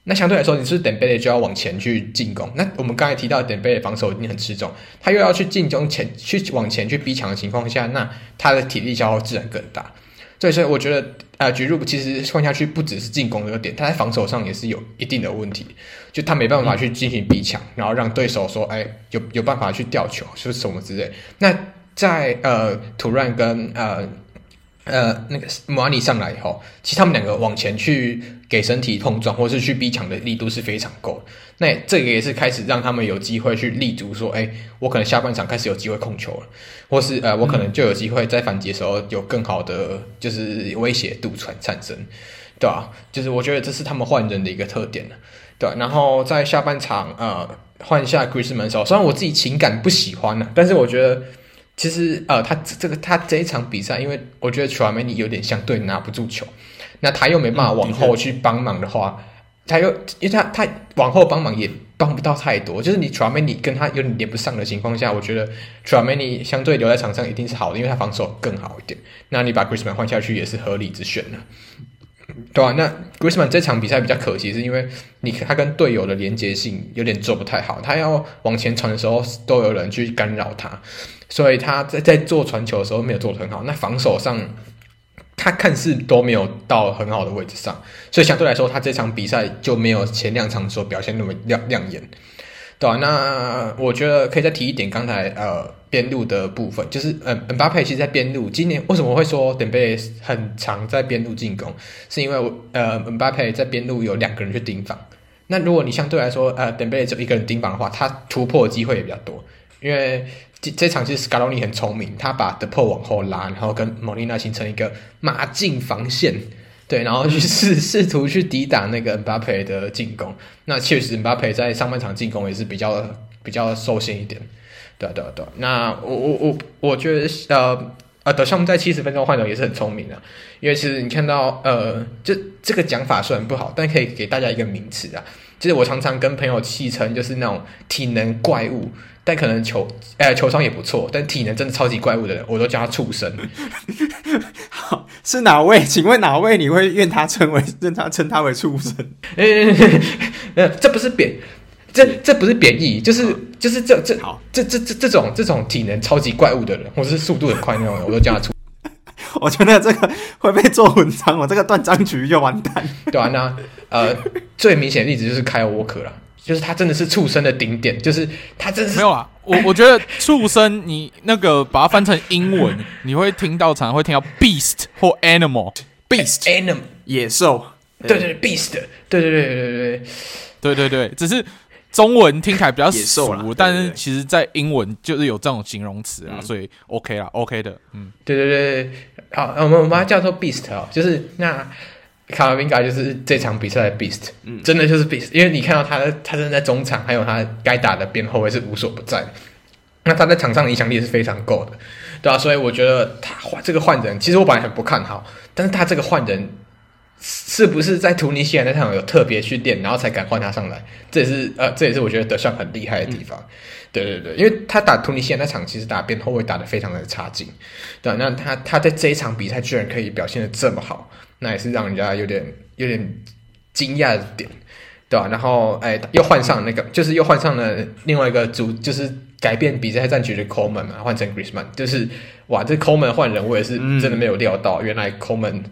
那相对来说，你是登贝莱就要往前去进攻。那我们刚才提到登贝莱防守已经很吃重，他又要去进攻前去往前去逼抢的情况下，那他的体力消耗自然更大。所以，所以我觉得，呃，吉入其实换下去不只是进攻这个点，他在防守上也是有一定的问题，就他没办法去进行逼抢，然后让对手说，哎，有有办法去吊球，是什么之类。那在呃，图兰跟呃。呃，那个马尼上来以后，其实他们两个往前去给身体碰撞，或是去逼抢的力度是非常够。那这个也是开始让他们有机会去立足，说，哎，我可能下半场开始有机会控球了，或是呃，我可能就有机会在反击的时候有更好的就是威胁度产产生，对吧？就是我觉得这是他们换人的一个特点，对。然后在下半场呃换下 Griezmann 的时候，虽然我自己情感不喜欢呢，但是我觉得。其实，呃，他这个他这一场比赛，因为我觉得乔梅尼有点相对拿不住球，那他又没办法往后去帮忙的话，嗯、他又因为他他往后帮忙也帮不到太多，就是你乔梅尼跟他有点连不上的情况下，我觉得乔梅尼相对留在场上一定是好的，因为他防守更好一点。那你把 Griezmann 换下去也是合理之选了。对啊，那 Griezmann 这场比赛比较可惜，是因为你他跟队友的连接性有点做不太好，他要往前传的时候都有人去干扰他，所以他在在做传球的时候没有做得很好。那防守上，他看似都没有到很好的位置上，所以相对来说，他这场比赛就没有前两场所表现那么亮亮眼。对啊，那我觉得可以再提一点，刚才呃。边路的部分就是，嗯，姆巴佩其实，在边路今年为什么会说登贝很常在边路进攻，是因为呃，姆巴佩在边路有两个人去盯防。那如果你相对来说，呃，登贝只一个人盯防的话，他突破机会也比较多。因为这这场其实斯卡罗尼很聪明，他把德波往后拉，然后跟莫莉娜形成一个马竞防线，对，然后去试试图去抵挡那个姆巴佩的进攻。那确实，姆巴佩在上半场进攻也是比较比较受限一点。对对对，那我我我我觉得呃呃，德尚在七十分钟换人也是很聪明的，因为其实你看到呃，这这个讲法虽然不好，但可以给大家一个名词啊。就是我常常跟朋友戏称，就是那种体能怪物，但可能球呃球商也不错，但体能真的超级怪物的人，我都叫他畜生。好，是哪位？请问哪位？你会愿他称为认他称他为畜生？呃，这不是贬，这这不是贬义，就是。就是这这好这这这这种这种体能超级怪物的人，或者是速度很快那种人，我都叫他畜。我觉得这个会被做文章，我这个断章取义就完蛋。对啊，那呃，最明显的例子就是凯尔沃克了，就是他真的是畜生的顶点，就是他真的是没有啊。我我觉得畜生，你那个把它翻成英文，你会听到常常会听到 beast 或 animal，beast animal 野兽，对对对，beast，对对对对对对。对对对，只是。中文听起来比较俗，但是其实，在英文就是有这种形容词啊，所以 OK 啦，OK 的，嗯，对对对，好，我们我们把它叫做 Beast 哦，就是那卡马宾加就是这场比赛的 Beast，嗯，真的就是 Beast，因为你看到他的他正在中场，还有他该打的边后卫是无所不在，那他在场上的影响力是非常够的，对啊，所以我觉得他换这个换人，其实我本来很不看好，但是他这个换人。是不是在突尼西亚那场有特别去练，然后才敢换他上来？这也是呃，这也是我觉得德尚很厉害的地方。嗯、对对对，因为他打突尼西亚那场，其实打边后卫打得非常的差劲。对，那他他在这一场比赛居然可以表现的这么好，那也是让人家有点有点惊讶的点，对吧？然后哎，又换上那个，就是又换上了另外一个主，就是改变比赛战局的 Coleman 嘛，换成 Griezmann，就是哇，这 Coleman 换人，我也是真的没有料到，嗯、原来 Coleman。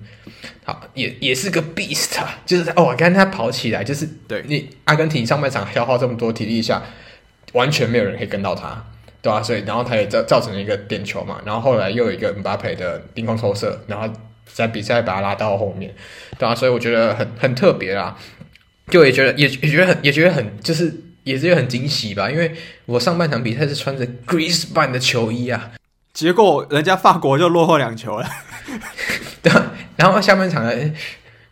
好，也也是个 beast 啊，就是哦，我看他跑起来，就是对你阿根廷上半场消耗这么多体力下，完全没有人可以跟到他，对吧、啊？所以然后他也造造成了一个点球嘛，然后后来又有一个姆巴佩的凌空抽射，然后在比赛把他拉到后面，对吧、啊？所以我觉得很很特别啦，就也觉得也也觉得很也觉得很就是也是很惊喜吧，因为我上半场比赛是穿着 Griezmann 的球衣啊，结果人家法国就落后两球了。对，然后下半场呢，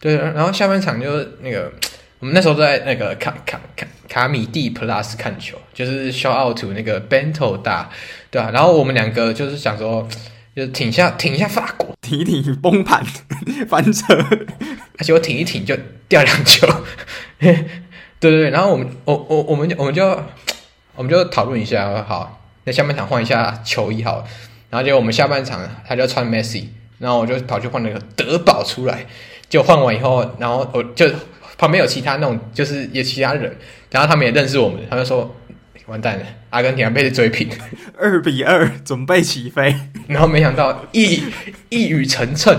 对，然后下半场就是那个，我们那时候在那个卡卡卡卡米蒂 Plus 看球，就是 shout out to 那个 Bento 大，对啊，然后我们两个就是想说，就挺一下挺一下法国，挺一挺崩盘 翻车，而且我挺一挺就掉两球，对对对，然后我们我我我们就我们就我们就讨论一下，好，那下半场换一下球衣好，然后就我们下半场他就穿 Messi。然后我就跑去换了个德宝出来，就换完以后，然后我就旁边有其他那种，就是有其他人，然后他们也认识我们，他们说完蛋了，阿根廷要被追平，二比二准备起飞，然后没想到一一语成谶，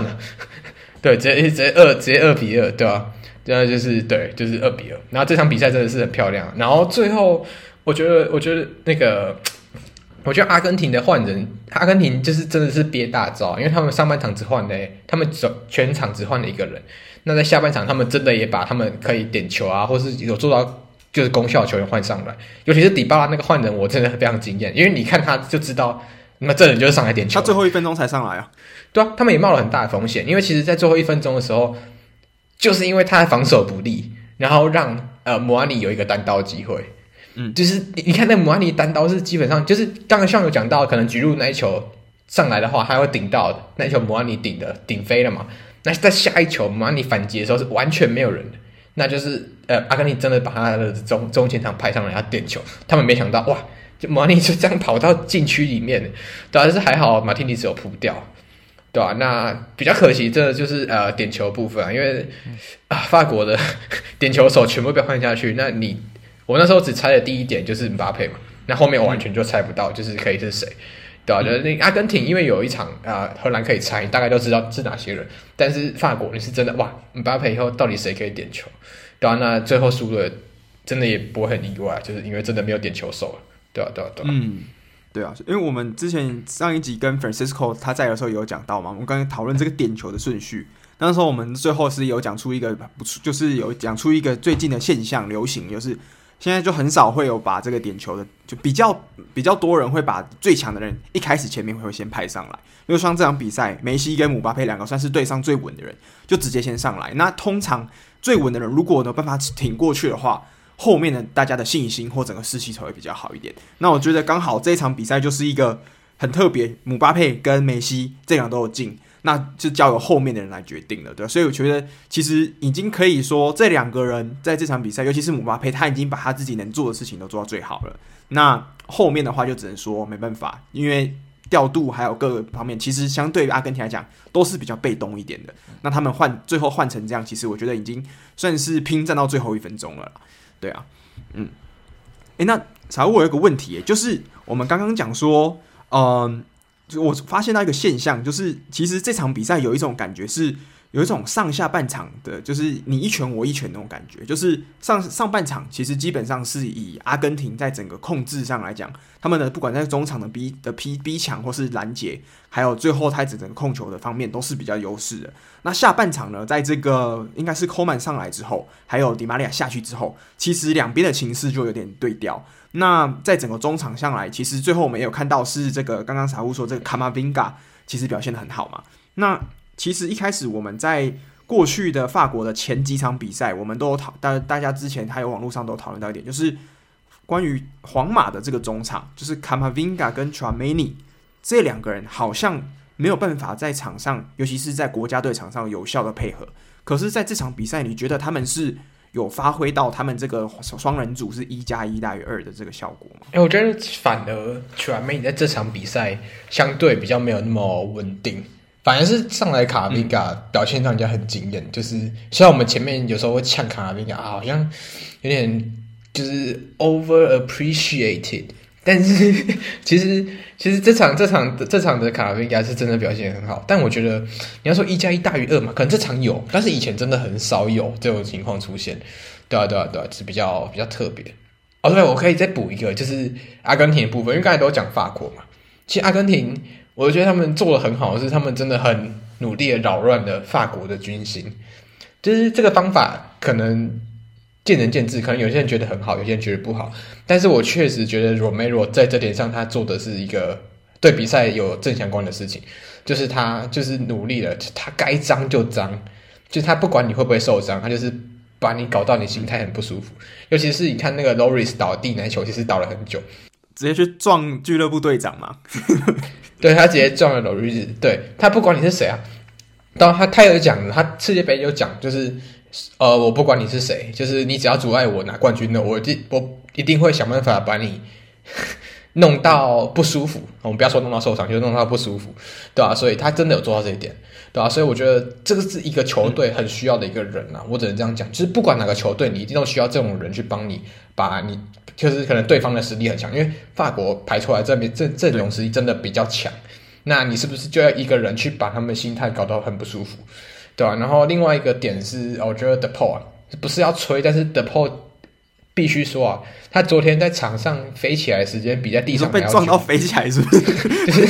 对，直接直接二直接二比二，对吧？这样就是对，就是二比二。然后这场比赛真的是很漂亮，然后最后我觉得，我觉得那个。我觉得阿根廷的换人，阿根廷就是真的是憋大招，因为他们上半场只换了，他们全场只换了一个人。那在下半场，他们真的也把他们可以点球啊，或是有做到就是功效球员换上来。尤其是迪巴拉那个换人，我真的非常惊艳，因为你看他就知道，那这人就是上来点球。他最后一分钟才上来啊？对啊，他们也冒了很大的风险，因为其实，在最后一分钟的时候，就是因为他的防守不利，然后让呃摩阿尼有一个单刀机会。嗯，就是你你看那摩阿尼单刀是基本上就是刚刚像有讲到，可能举入那一球上来的话，他会顶到那一球摩阿尼顶的顶飞了嘛？那在下一球姆阿尼反击的时候是完全没有人的，那就是呃阿根廷真的把他的中中前场派上来要点球，他们没想到哇，就姆阿尼就这样跑到禁区里面，但是还好马丁尼只有扑掉，对吧、啊？那比较可惜，这就是呃点球部分啊，因为啊法国的点球手全部被换下去，那你。我那时候只猜的第一点就是姆巴佩嘛，那后面我完全就猜不到，就是可以是谁，对吧、啊？就是那阿根廷，因为有一场啊、呃，荷兰可以猜，大概都知道是哪些人。但是法国，你是真的哇，姆巴佩以后到底谁可以点球？对吧、啊？那最后输了，真的也不会很意外，就是因为真的没有点球手了，对、啊？对、啊？对、啊？嗯，对啊，因为我们之前上一集跟 Francisco 他在的时候有讲到嘛，我们刚才讨论这个点球的顺序，那时候我们最后是有讲出一个不，就是有讲出一个最近的现象流行，就是。现在就很少会有把这个点球的，就比较比较多人会把最强的人一开始前面会先派上来。因为像这场比赛，梅西跟姆巴佩两个算是队上最稳的人，就直接先上来。那通常最稳的人如果有办法挺过去的话，后面的大家的信心或整个士气才会比较好一点。那我觉得刚好这一场比赛就是一个很特别，姆巴佩跟梅西这两都有进。那就交由后面的人来决定了，对，所以我觉得其实已经可以说，这两个人在这场比赛，尤其是姆巴佩，他已经把他自己能做的事情都做到最好了。那后面的话就只能说没办法，因为调度还有各个方面，其实相对于阿根廷来讲都是比较被动一点的。那他们换最后换成这样，其实我觉得已经算是拼战到最后一分钟了。对啊，嗯，诶，那财务，我有个问题，就是我们刚刚讲说，嗯、就我发现到一个现象，就是其实这场比赛有一种感觉是。有一种上下半场的，就是你一拳我一拳那种感觉。就是上上半场其实基本上是以阿根廷在整个控制上来讲，他们的不管在中场的逼的逼逼抢或是拦截，还有最后他整个控球的方面都是比较优势的。那下半场呢，在这个应该是科曼上来之后，还有迪马利亚下去之后，其实两边的情势就有点对调。那在整个中场上来，其实最后我们也有看到是这个刚刚财务说这个卡马宾嘎其实表现得很好嘛。那其实一开始我们在过去的法国的前几场比赛，我们都有讨，大大家之前还有网络上都讨论到一点，就是关于皇马的这个中场，就是卡马宾加跟 Traeni 这两个人好像没有办法在场上，尤其是在国家队场上有效的配合。可是在这场比赛，你觉得他们是有发挥到他们这个双人组是一加一大于二的这个效果吗？哎、我觉得反而 Traeni 在这场比赛相对比较没有那么稳定。反而是上来卡宾加表现让人家很惊艳，嗯、就是虽然我们前面有时候会呛卡宾加啊，好像有点就是 over appreciated，但是 其实其实这场这场的这场的卡宾加是真的表现很好。但我觉得你要说一加一大于二嘛，可能这场有，但是以前真的很少有这种情况出现。对啊对啊对啊，是比较比较特别。哦对，我可以再补一个，就是阿根廷的部分，因为刚才都讲法国嘛，其实阿根廷。我觉得他们做的很好，是他们真的很努力的扰乱了法国的军心。就是这个方法可能见仁见智，可能有些人觉得很好，有些人觉得不好。但是我确实觉得罗梅罗在这点上，他做的是一个对比赛有正相关的事情，就是他就是努力了，他该脏就脏，就他不管你会不会受伤，他就是把你搞到你心态很不舒服。尤其是你看那个 Loris 倒地那球，其实倒了很久，直接去撞俱乐部队长嘛。对，他直接撞了罗瑞斯，对，他不管你是谁啊，当他他有讲，他世界杯有讲，就是呃，我不管你是谁，就是你只要阻碍我拿冠军的，我一我一定会想办法把你 弄到不舒服。我们不要说弄到受伤，就弄到不舒服，对吧、啊？所以他真的有做到这一点，对吧、啊？所以我觉得这个是一个球队很需要的一个人啊，我只能这样讲，就是不管哪个球队，你一定都需要这种人去帮你把你。就是可能对方的实力很强，因为法国排出来这边这这种实力真的比较强，那你是不是就要一个人去把他们心态搞到很不舒服，对吧、啊？然后另外一个点是，我觉得 Depay 啊，不是要吹，但是 Depay 必须说啊，他昨天在场上飞起来的时间比在地上被撞到飞起来是不是？就是，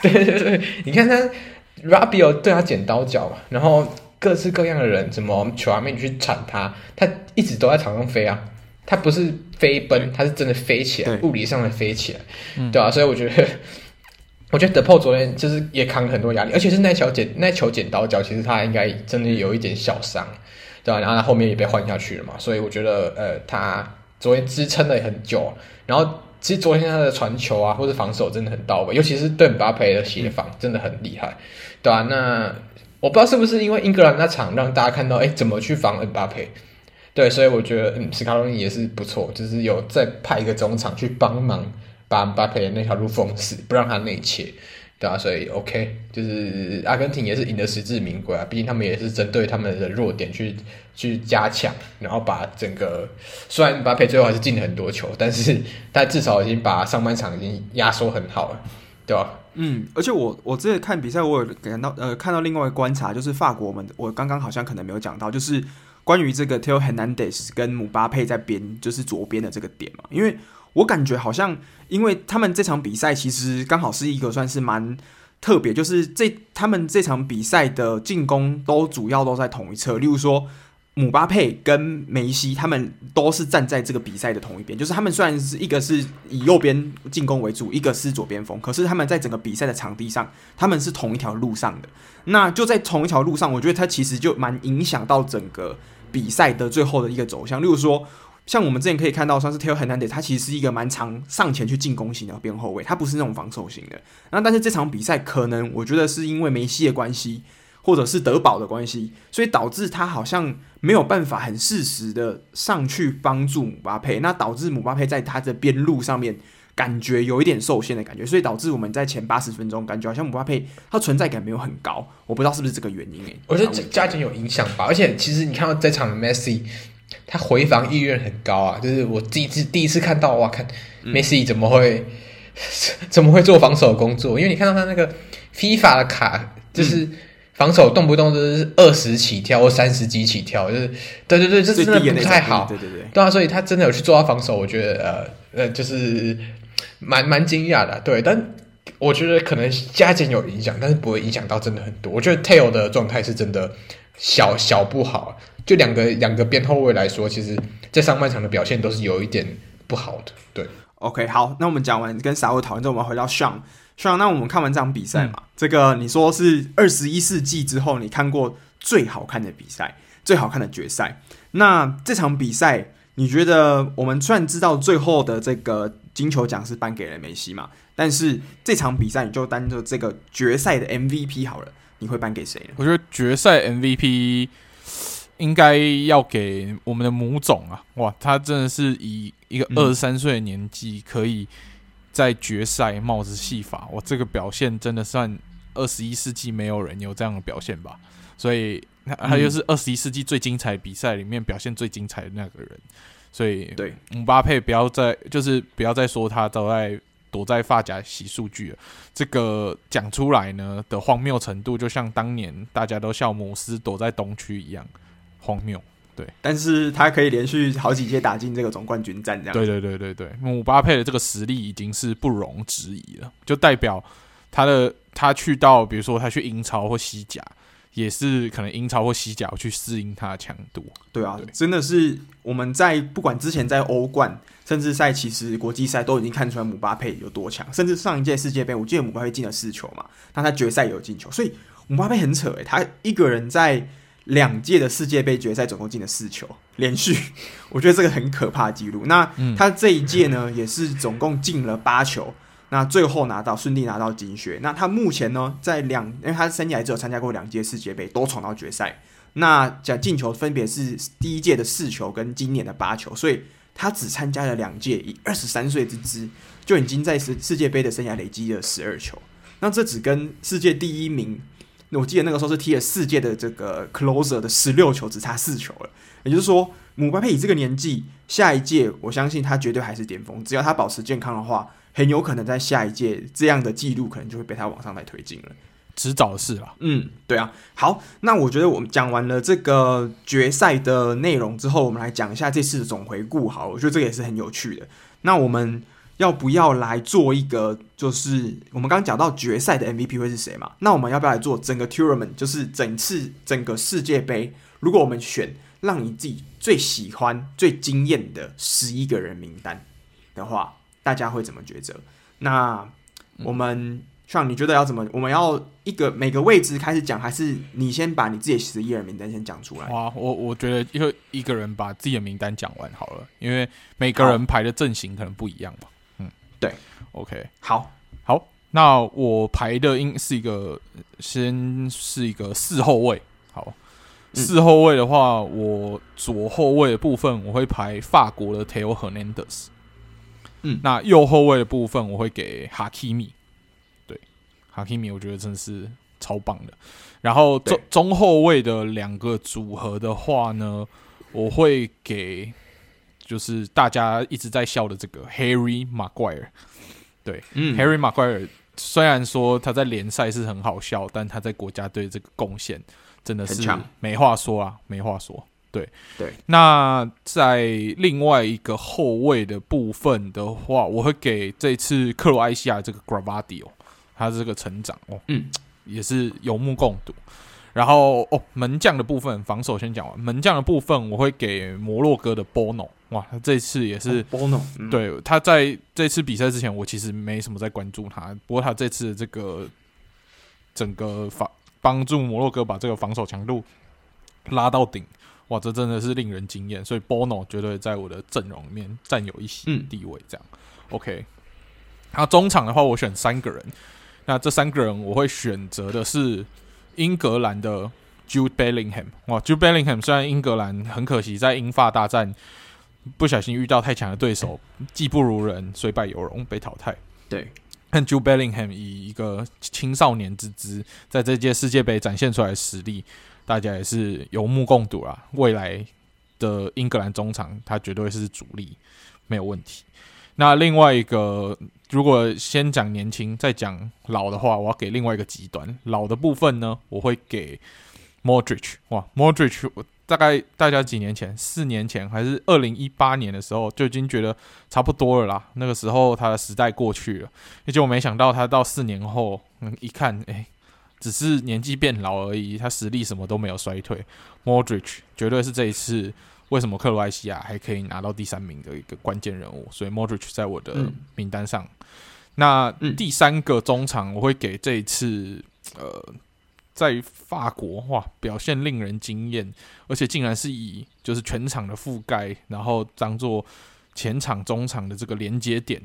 对对对，你看他 Rabiot 对他剪刀脚嘛，然后各式各样的人，什么球啊面去铲他，他一直都在场上飞啊。他不是飞奔，他是真的飞起来，物理上的飞起来，对，对吧？所以我觉得，我觉得 The p o 昨天就是也扛了很多压力，而且是那球剪那球剪刀脚，其实他应该真的有一点小伤，对吧？然后他后面也被换下去了嘛，所以我觉得，呃，他昨天支撑了很久，然后其实昨天他的传球啊，或者防守真的很到位，尤其是对巴佩的协防真的很厉害，对啊？那我不知道是不是因为英格兰那场让大家看到，哎，怎么去防恩巴佩。对，所以我觉得，嗯，斯卡洛尼也是不错，就是有再派一个中场去帮忙，把姆巴佩的那条路封死，不让他内切，对啊，所以 OK，就是阿根廷也是赢得实至名归啊，毕竟他们也是针对他们的弱点去去加强，然后把整个虽然姆巴佩最后还是进了很多球，但是他至少已经把上半场已经压缩很好了，对啊？嗯，而且我我之前看比赛，我有感到呃看到另外一个观察，就是法国们，我刚刚好像可能没有讲到，就是。关于这个 Theo Hernandez 跟姆巴佩在边，就是左边的这个点嘛，因为我感觉好像，因为他们这场比赛其实刚好是一个算是蛮特别，就是这他们这场比赛的进攻都主要都在同一侧，例如说。姆巴佩跟梅西，他们都是站在这个比赛的同一边，就是他们虽然是一个是以右边进攻为主，一个是左边锋，可是他们在整个比赛的场地上，他们是同一条路上的。那就在同一条路上，我觉得他其实就蛮影响到整个比赛的最后的一个走向。例如说，像我们之前可以看到，像是 Theo Hernandez，他其实是一个蛮常上前去进攻型的边后卫，他不是那种防守型的。那但是这场比赛，可能我觉得是因为梅西的关系。或者是德保的关系，所以导致他好像没有办法很适时的上去帮助姆巴佩，那导致姆巴佩在他的边路上面感觉有一点受限的感觉，所以导致我们在前八十分钟感觉好像姆巴佩他存在感没有很高，我不知道是不是这个原因诶、欸。我觉得这加减有影响吧，而且其实你看到这场的 Messi，他回防意愿很高啊，就是我第一次第一次看到哇，看梅西怎么会、嗯、怎么会做防守工作？因为你看到他那个 FIFA 的卡，就是防守动不动就是二十起跳或三十几起跳，就是对对对，这真的不太好。对对对，对啊，所以他真的有去做到防守，我觉得呃呃，就是蛮蛮惊讶的。对，但我觉得可能加减有影响，但是不会影响到真的很多。我觉得 Tail 的状态是真的小小不好。就两个两个边后卫来说，其实，在上半场的表现都是有一点不好的。对，OK，好，那我们讲完跟傻物讨论之后，我们回到 Sean，Sean，那我们看完这场比赛嘛，嗯、这个你说是二十一世纪之后你看过最好看的比赛，最好看的决赛。那这场比赛，你觉得我们虽然知道最后的这个金球奖是颁给了梅西嘛，但是这场比赛你就当做这个决赛的 MVP 好了，你会颁给谁呢？我觉得决赛 MVP。应该要给我们的母种啊！哇，他真的是以一个二十三岁的年纪，可以在决赛帽子戏法，我这个表现真的算二十一世纪没有人有这样的表现吧？所以他又是二十一世纪最精彩比赛里面表现最精彩的那个人，所以对姆巴佩不要再就是不要再说他都在躲在发夹洗数据了，这个讲出来呢的荒谬程度，就像当年大家都笑姆斯躲在东区一样。荒谬，对，但是他可以连续好几届打进这个总冠军战，这样。对对对对对，姆巴佩的这个实力已经是不容置疑了，就代表他的他去到，比如说他去英超或西甲，也是可能英超或西甲去适应他的强度。对啊，对真的是我们在不管之前在欧冠，甚至在其实国际赛都已经看出来姆巴佩有多强，甚至上一届世界杯，我记得姆巴佩进了四球嘛，那他决赛也有进球，所以姆巴佩很扯诶、欸，他一个人在。两届的世界杯决赛总共进了四球，连续，我觉得这个很可怕的记录。那他这一届呢，也是总共进了八球，那最后拿到顺利拿到金靴。那他目前呢，在两，因为他生涯只有参加过两届世界杯，都闯到决赛。那讲进球分别是第一届的四球跟今年的八球，所以他只参加了两届，以二十三岁之姿就已经在世世界杯的生涯累积了十二球。那这只跟世界第一名。我记得那个时候是踢了四届的这个 closer 的十六球，只差四球了。也就是说，姆巴佩以这个年纪，下一届我相信他绝对还是巅峰。只要他保持健康的话，很有可能在下一届这样的记录可能就会被他往上来推进了。迟早的事了。嗯，对啊。好，那我觉得我们讲完了这个决赛的内容之后，我们来讲一下这次的总回顾。好，我觉得这个也是很有趣的。那我们。要不要来做一个？就是我们刚刚讲到决赛的 MVP 会是谁嘛？那我们要不要来做整个 tournament？就是整次整个世界杯，如果我们选让你自己最喜欢、最惊艳的十一个人名单的话，大家会怎么抉择？那我们像你觉得要怎么？我们要一个每个位置开始讲，还是你先把你自己十一人名单先讲出来？哇，我我觉得就一个人把自己的名单讲完好了，因为每个人排的阵型可能不一样嘛。对，OK，好，好，那我排的应是一个，先是一个四后卫，好，嗯、四后卫的话，我左后卫的部分我会排法国的 Theo Hernandez，嗯，那右后卫的部分我会给 Hakimi，，对，，Hakimi 我觉得真的是超棒的，然后中中后卫的两个组合的话呢，我会给。就是大家一直在笑的这个 Harry Maguire，对，嗯，Harry Maguire 虽然说他在联赛是很好笑，但他在国家队这个贡献真的是没话说啊，没话说。对对，那在另外一个后卫的部分的话，我会给这次克罗埃西亚这个 Gvardiol，他这个成长哦，嗯，也是有目共睹。然后哦，门将的部分，防守先讲完。门将的部分，我会给摩洛哥的 Bono。哇，他这次也是 Bono。对，他在这次比赛之前，我其实没什么在关注他。不过他这次的这个整个防帮助摩洛哥把这个防守强度拉到顶，哇，这真的是令人惊艳。所以 Bono 绝对在我的阵容里面占有一席地位。这样、嗯、OK。那中场的话，我选三个人。那这三个人，我会选择的是。英格兰的 Jude Bellingham，哇，Jude Bellingham 虽然英格兰很可惜在英法大战不小心遇到太强的对手，技不如人，虽败犹荣被淘汰。对，但 Jude Bellingham 以一个青少年之姿，在这届世界杯展现出来的实力，大家也是有目共睹啊。未来的英格兰中场，他绝对是主力，没有问题。那另外一个，如果先讲年轻，再讲老的话，我要给另外一个极端。老的部分呢，我会给 Modric。哇，Modric，大概大家几年前，四年前还是二零一八年的时候，就已经觉得差不多了啦。那个时候他的时代过去了，也就我没想到他到四年后，嗯，一看，哎，只是年纪变老而已，他实力什么都没有衰退。Modric 绝对是这一次。为什么克罗埃西亚还可以拿到第三名的一个关键人物？所以 Modric 在我的名单上。嗯、那第三个中场，我会给这一次呃，在法国哇表现令人惊艳，而且竟然是以就是全场的覆盖，然后当做前场中场的这个连接点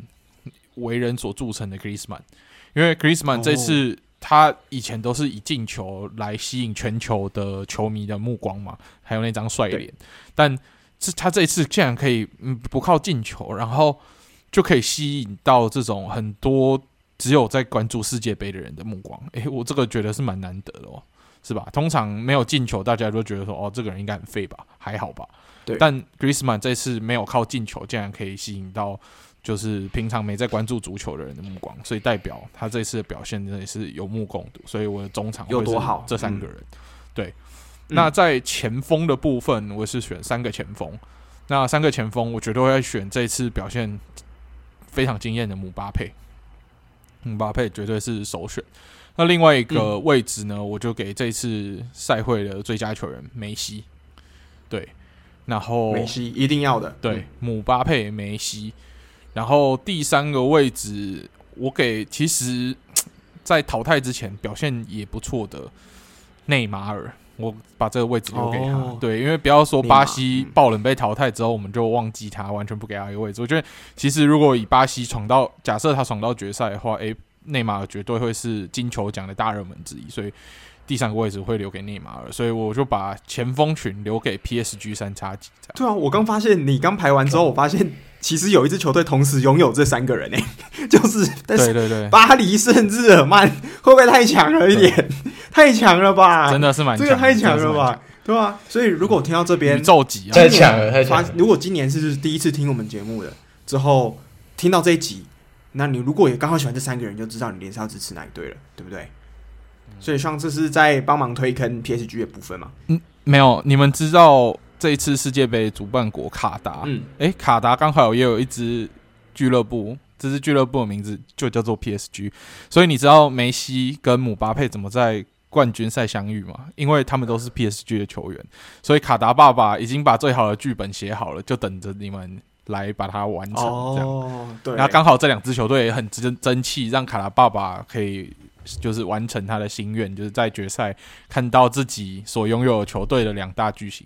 为人所著称的 Griezmann，因为 Griezmann 这次。哦他以前都是以进球来吸引全球的球迷的目光嘛，还有那张帅脸。但是他这一次竟然可以，嗯，不靠进球，然后就可以吸引到这种很多只有在关注世界杯的人的目光。诶，我这个觉得是蛮难得的哦，是吧？通常没有进球，大家都觉得说，哦，这个人应该很废吧？还好吧？对。但 Griezmann 这次没有靠进球，竟然可以吸引到。就是平常没在关注足球的人的目光，所以代表他这次的表现真的是有目共睹。所以我的中场有多好？这三个人，嗯、对。嗯、那在前锋的部分，我是选三个前锋。那三个前锋，我绝对会选这次表现非常惊艳的姆巴佩。姆巴佩绝对是首选。那另外一个位置呢，嗯、我就给这次赛会的最佳球员梅西。对，然后梅西一定要的。对，姆巴佩、梅西。然后第三个位置，我给其实，在淘汰之前表现也不错的内马尔，我把这个位置留给他。哦、对，因为不要说巴西爆冷被淘汰之后，我们就忘记他，完全不给他一个位置。我觉得，其实如果以巴西闯到，假设他闯到决赛的话，诶，内马尔绝对会是金球奖的大热门之一。所以。第三个位置会留给内马尔，所以我就把前锋群留给 PSG 三叉戟。对啊，我刚发现你刚排完之后，我发现其实有一支球队同时拥有这三个人诶，就是但是对对对，巴黎圣日耳曼会不会太强了一点？太强了吧？真的是蛮这个太强了吧？对吧？所以如果听到这边宇宙级啊，太强了，太强。如果今年是第一次听我们节目的之后听到这一集，那你如果也刚好喜欢这三个人，就知道你连是要支持哪一队了，对不对？所以上次是在帮忙推坑 PSG 的部分吗？嗯，没有。你们知道这一次世界杯主办国卡达？嗯，诶、欸，卡达刚好也有一支俱乐部，这支俱乐部的名字就叫做 PSG。所以你知道梅西跟姆巴佩怎么在冠军赛相遇吗？因为他们都是 PSG 的球员，所以卡达爸爸已经把最好的剧本写好了，就等着你们来把它完成。这样，哦、对。然后刚好这两支球队也很争争气，让卡达爸爸可以。就是完成他的心愿，就是在决赛看到自己所拥有的球队的两大巨星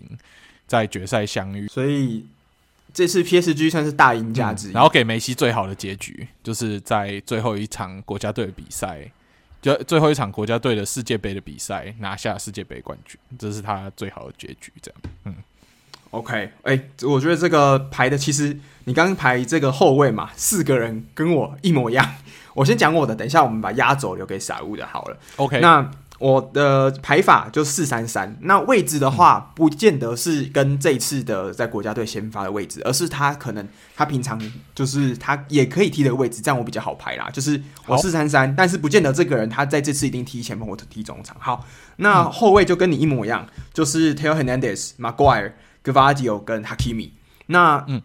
在决赛相遇，所以这次 PSG 算是大赢家之一。嗯，然后给梅西最好的结局，就是在最后一场国家队的比赛，就最后一场国家队的世界杯的比赛拿下世界杯冠军，这是他最好的结局。这样，嗯，OK，哎、欸，我觉得这个排的其实你刚排这个后卫嘛，四个人跟我一模一样。我先讲我的，等一下我们把压轴留给傻物的好了。OK，那我的排法就四三三。那位置的话，不见得是跟这一次的在国家队先发的位置，而是他可能他平常就是他也可以踢的位置，这样我比较好排啦。就是我四三三，但是不见得这个人他在这次一定踢前锋或踢中场。好，那后卫就跟你一模一样，就是 Theo Hernandez、Maguire、Gvardiol 跟 Hakimi。那嗯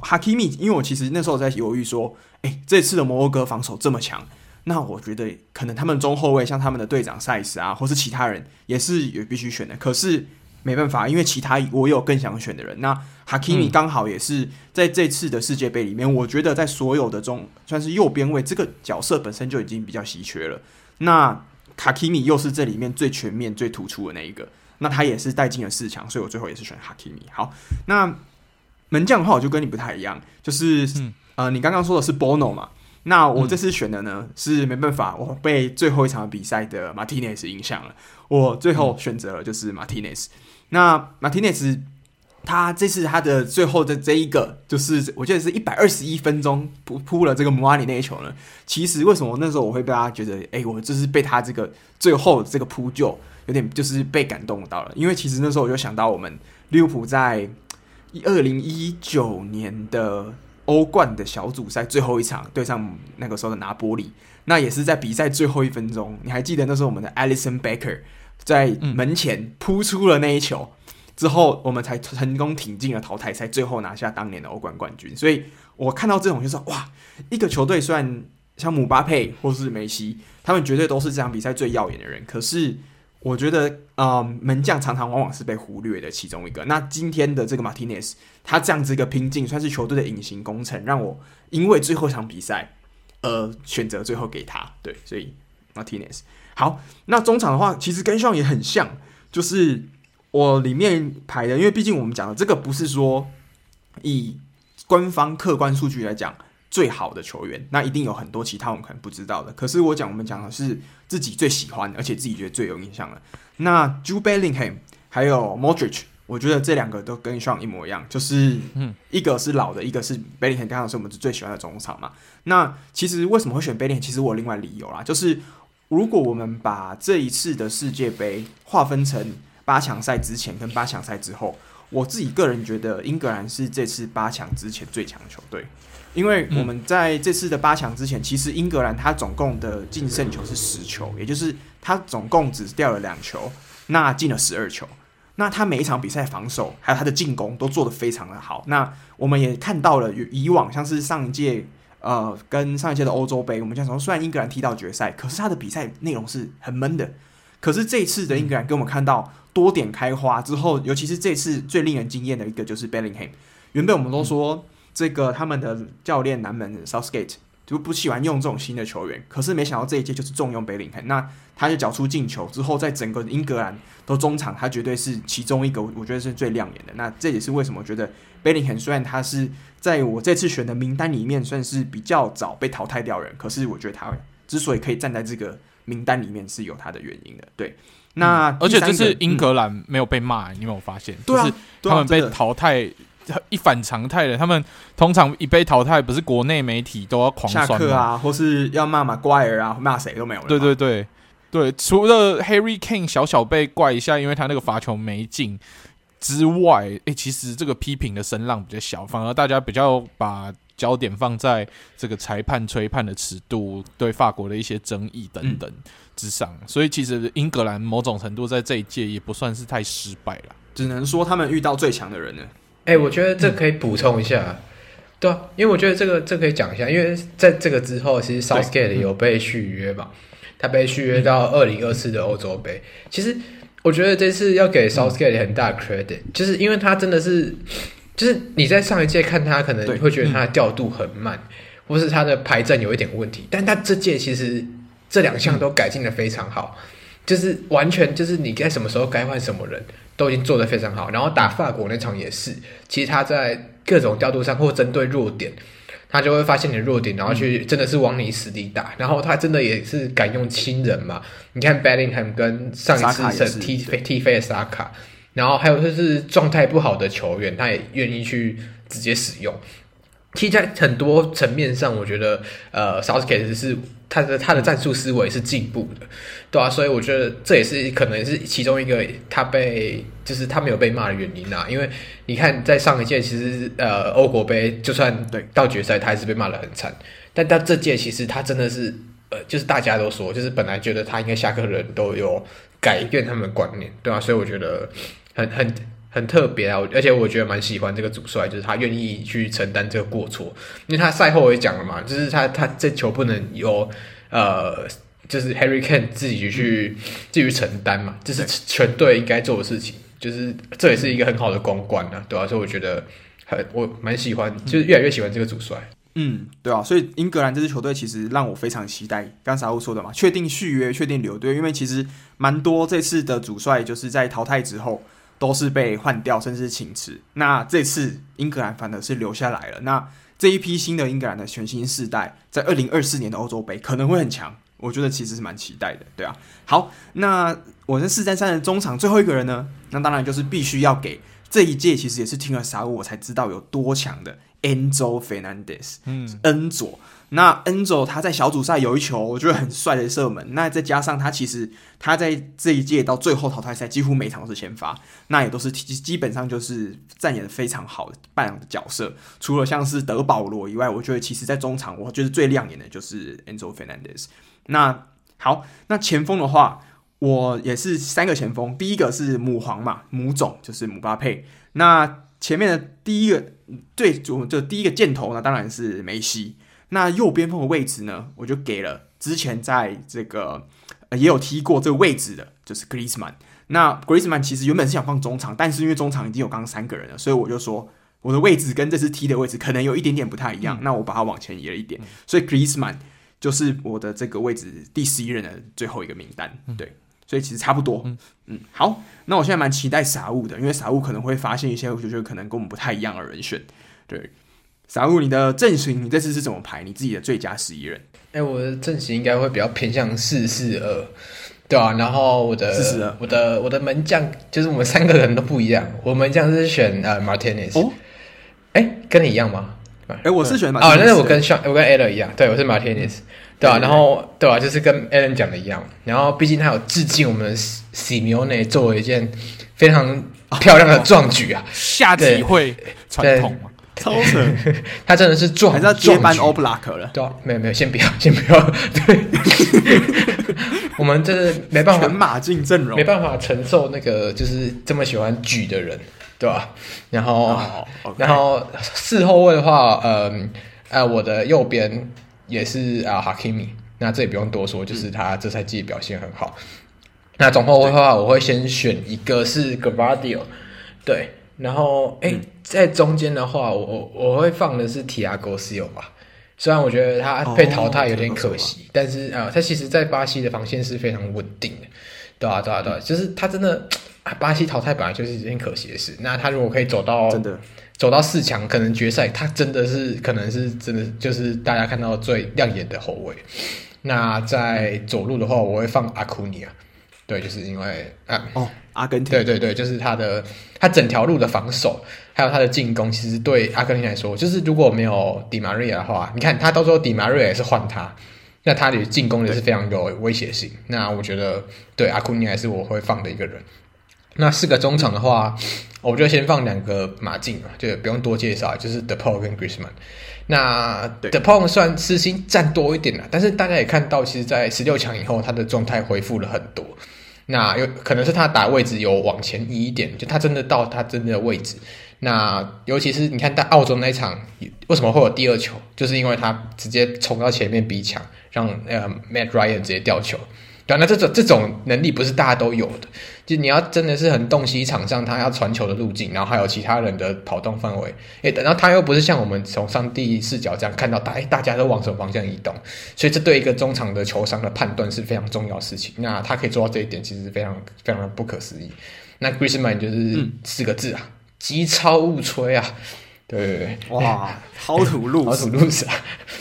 ，Hakimi，因为我其实那时候在犹豫说。哎，这次的摩洛哥防守这么强，那我觉得可能他们中后卫像他们的队长赛斯啊，或是其他人也是有必须选的。可是没办法，因为其他我有更想选的人。那哈基米刚好也是在这次的世界杯里面，嗯、我觉得在所有的中算是右边位这个角色本身就已经比较稀缺了。那哈基米又是这里面最全面、最突出的那一个，那他也是带进了四强，所以我最后也是选哈基米。好，那门将的话，我就跟你不太一样，就是。嗯呃，你刚刚说的是 Bono 嘛？那我这次选的呢、嗯、是没办法，我被最后一场比赛的 Martinez 影响了。我最后选择了就是 Martinez。嗯、那 Martinez 他这次他的最后的这一个，就是我记得是一百二十一分钟扑扑了这个摩阿里那一球呢。其实为什么那时候我会被他觉得，哎、欸，我就是被他这个最后这个扑救有点就是被感动到了。因为其实那时候我就想到我们利物浦在。二零一九年的欧冠的小组赛最后一场对上那个时候的拿波里，那也是在比赛最后一分钟，你还记得那时候我们的 Alison Becker 在门前扑出了那一球。之后，我们才成功挺进了淘汰赛，最后拿下当年的欧冠冠军。所以我看到这种就是哇，一个球队虽然像姆巴佩或是梅西，他们绝对都是这场比赛最耀眼的人，可是我觉得，嗯、呃，门将常常往往是被忽略的其中一个。那今天的这个马丁内斯，他这样子一个拼劲，算是球队的隐形工程，让我因为最后一场比赛而选择最后给他。对，所以马丁内斯好。那中场的话，其实跟上也很像，就是。我里面排的，因为毕竟我们讲的这个不是说以官方客观数据来讲最好的球员，那一定有很多其他我们可能不知道的。可是我讲我们讲的是自己最喜欢，而且自己觉得最有印象的。那 Jude Bellingham 还有 Modric，我觉得这两个都跟上一模一样，就是一个是老的，一个是 Bellingham，刚好是我们最喜欢的中场嘛。那其实为什么会选 Bellingham？其实我有另外理由啦，就是如果我们把这一次的世界杯划分成八强赛之前跟八强赛之后，我自己个人觉得英格兰是这次八强之前最强的球队，因为我们在这次的八强之前，其实英格兰他总共的净胜球是十球，也就是他总共只掉了两球，那进了十二球，那他每一场比赛防守还有他的进攻都做得非常的好。那我们也看到了以往像是上一届呃跟上一届的欧洲杯，我们讲说虽然英格兰踢到决赛，可是他的比赛内容是很闷的。可是这次的英格兰给我们看到多点开花之后，尤其是这次最令人惊艳的一个就是 Bellingham。原本我们都说这个他们的教练南门 Southgate 就不喜欢用这种新的球员，可是没想到这一届就是重用 Bellingham。那他就缴出进球之后，在整个英格兰都中场，他绝对是其中一个，我觉得是最亮眼的。那这也是为什么我觉得 Bellingham 虽然他是在我这次选的名单里面算是比较早被淘汰掉人，可是我觉得他之所以可以站在这个。名单里面是有他的原因的，对。那、嗯、而且这次英格兰没有被骂、嗯，你有没有发现？对啊，就是他们被淘汰，一反常态的。他们通常一被淘汰，不是国内媒体都要狂酸吗？啊，或是要骂马怪尔啊，骂谁都没有。对对对对，除了 Harry Kane 小小被怪一下，因为他那个罚球没进之外，诶、欸，其实这个批评的声浪比较小，反而大家比较把。焦点放在这个裁判吹判的尺度，对法国的一些争议等等之上，嗯、所以其实英格兰某种程度在这一届也不算是太失败了，只能说他们遇到最强的人了。哎、欸，我觉得这可以补充一下、嗯，对、啊，因为我觉得这个这个、可以讲一下，因为在这个之后，其实 Southgate 有被续约嘛，他被续约到二零二四的欧洲杯。其实我觉得这次要给 Southgate 很大的 credit，、嗯、就是因为他真的是。就是你在上一届看他，可能你会觉得他的调度很慢，嗯，或是他的排阵有一点问题。但他这届其实这两项都改进的非常好，嗯，就是完全就是你该什么时候该换什么人都已经做得非常好。然后打法国那场也是，其实他在各种调度上或针对弱点，他就会发现你的弱点，然后去真的是往你死里打。然后他真的也是敢用亲人嘛？你看 Bellingham 跟上一次踢踢飞的萨卡。然后还有就是状态不好的球员，他也愿意去直接使用。其实，在很多层面上，我觉得呃，Southgate 是他的他的战术思维是进步的，对啊，所以我觉得这也是可能是其中一个他被就是他没有被骂的原因啊。因为你看，在上一届其实呃欧国杯就算对到决赛，他还是被骂的很惨。但到这届，其实他真的是呃，就是大家都说，就是本来觉得他应该下课的人都有改变他们的观念，对啊，所以我觉得。很很很特别啊！而且我觉得蛮喜欢这个主帅，就是他愿意去承担这个过错，因为他赛后也讲了嘛，就是他他这球不能由呃，就是 Harry Kane 自己去自己承担嘛，这是全队应该做的事情，就是这也是一个很好的公关啊，对啊，所以我觉得很我蛮喜欢，就是越来越喜欢这个主帅。嗯，对啊，所以英格兰这支球队其实让我非常期待。刚才我说的嘛，确定续约，确定留队，因为其实蛮多这次的主帅就是在淘汰之后。都是被换掉，甚至请辞。那这次英格兰反而是留下来了。那这一批新的英格兰的全新世代，在二零二四年的欧洲杯可能会很强。我觉得其实是蛮期待的，对啊。好，那我是四三三的中场最后一个人呢？那当然就是必须要给这一届，其实也是听了沙乌我才知道有多强的 Enzo Fernandez，嗯，恩佐。那恩佐他在小组赛有一球，我觉得很帅的射门。那再加上他其实他在这一届到最后淘汰赛，几乎每场都是先发，那也都是基本上就是扮演的非常好的扮演的角色。除了像是德保罗以外，我觉得其实在中场，我觉得最亮眼的就是 Enzo Fernandez。那好，那前锋的话，我也是三个前锋，第一个是母皇嘛，母种就是姆巴佩。那前面的第一个最主就第一个箭头呢，当然是梅西。那右边锋的位置呢，我就给了之前在这个、呃、也有踢过这个位置的，就是 Griezmann。那 Griezmann 其实原本是想放中场，但是因为中场已经有刚刚三个人了，所以我就说我的位置跟这次踢的位置可能有一点点不太一样，嗯、那我把它往前移了一点，所以 Griezmann 就是我的这个位置第十一人的最后一个名单。对，所以其实差不多。嗯，嗯好，那我现在蛮期待傻物的，因为傻物可能会发现一些我觉得可能跟我们不太一样的人选。对。傻物，你的阵型，你这次是怎么排？你自己的最佳十一人？哎、欸，我的阵型应该会比较偏向四四二，对啊，然后我的四四二，我的我的门将就是我们三个人都不一样。我门将是选呃 Martinez 哦，哎、欸，跟你一样吗？哎、欸，我是选马啊，那是我跟 Sean 我跟 Alan 一样，对，我是 Martinez，对啊，然后对啊，就是跟 Alan 讲的一样。然后毕竟他有致敬我们 Simeone 做了一件非常漂亮的壮举啊，下体会传统超扯，他真的是撞，还是要接班 Oblak 了？对、啊，没有没有，先不要，先不要。对，我们这是没办法，全马竞阵容，没办法承受那个就是这么喜欢举的人，对吧、啊？然后，oh, okay. 然后四后卫的话，嗯呃，我的右边也是啊，Hakimi，那这也不用多说，就是他这赛季表现很好。嗯、那总后卫的话，我会先选一个是 Gvardiol，对。然后，哎，在中间的话，我我会放的是 Thiago Silva，虽然我觉得他被淘汰有点可惜，哦、但是啊、呃，他其实在巴西的防线是非常稳定的，对啊，对啊，对啊，就是他真的，巴西淘汰本来就是一件可惜的事。那他如果可以走到真的走到四强，可能决赛，他真的是可能是真的就是大家看到最亮眼的后卫。那在左路的话，我会放阿库尼亚。对，就是因为啊，哦，阿根廷，对对对，就是他的他整条路的防守，还有他的进攻，其实对阿根廷来说，就是如果没有迪马瑞亚的话，你看他到时候迪马瑞亚也是换他，那他的进攻也是非常有威胁性。那我觉得，对阿库尼还是我会放的一个人。那四个中场的话，我就先放两个马竞嘛，就不用多介绍，就是 De Paul 跟 Griezmann。那 De Paul 算私心占多一点了，但是大家也看到，其实，在十六强以后，他的状态恢复了很多。那有可能是他打位置有往前移一点，就他真的到他真的位置。那尤其是你看在澳洲那一场，为什么会有第二球？就是因为他直接冲到前面逼抢，让呃 Matt Ryan 直接掉球。对，那这种这种能力不是大家都有的。就你要真的是很洞悉场上他要传球的路径，然后还有其他人的跑动范围。诶，然后他又不是像我们从上帝视角这样看到大，大家都往什么方向移动，所以这对一个中场的球商的判断是非常重要的事情。那他可以做到这一点，其实非常非常的不可思议。那 Griezmann 就是四个字啊，机、嗯、超误吹啊，对对对，哇，好土路，好土路子啊。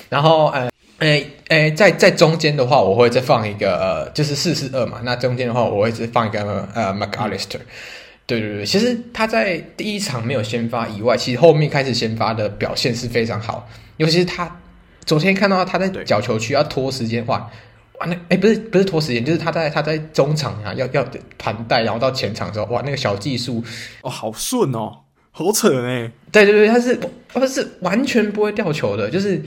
然后呃。诶、欸、诶、欸，在在中间的话，我会再放一个，呃，就是四四二嘛。那中间的话，我会再放一个呃，Mac Allister。对对对，其实他在第一场没有先发以外，其实后面开始先发的表现是非常好。尤其是他昨天看到他在角球区要拖时间，哇哇那诶、欸，不是不是拖时间，就是他在他在中场啊要要盘带，然后到前场之后，哇那个小技术哦，好顺哦，好扯哎。对对对，他是他是完全不会掉球的，就是。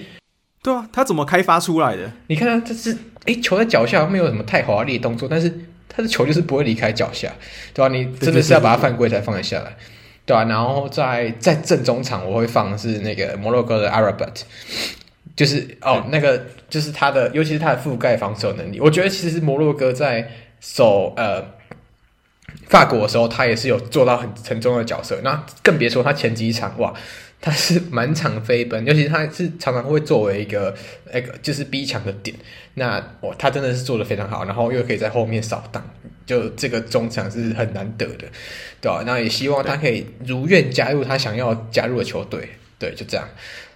对啊，他怎么开发出来的？你看他这是哎，球在脚下没有什么太华丽的动作，但是他的球就是不会离开脚下，对吧、啊？你真的是要把它犯规才放得下来，对吧、啊？然后在在正中场我会放的是那个摩洛哥的 Arabat，就是哦那个就是他的，尤其是他的覆盖防守能力，我觉得其实摩洛哥在守呃法国的时候，他也是有做到很很重要的角色，那更别说他前几场哇。他是满场飞奔，尤其他是常常会作为一个那个就是逼抢的点。那哦，他真的是做的非常好，然后又可以在后面扫荡，就这个中场是很难得的，对吧？那也希望他可以如愿加入他想要加入的球队。对，就这样。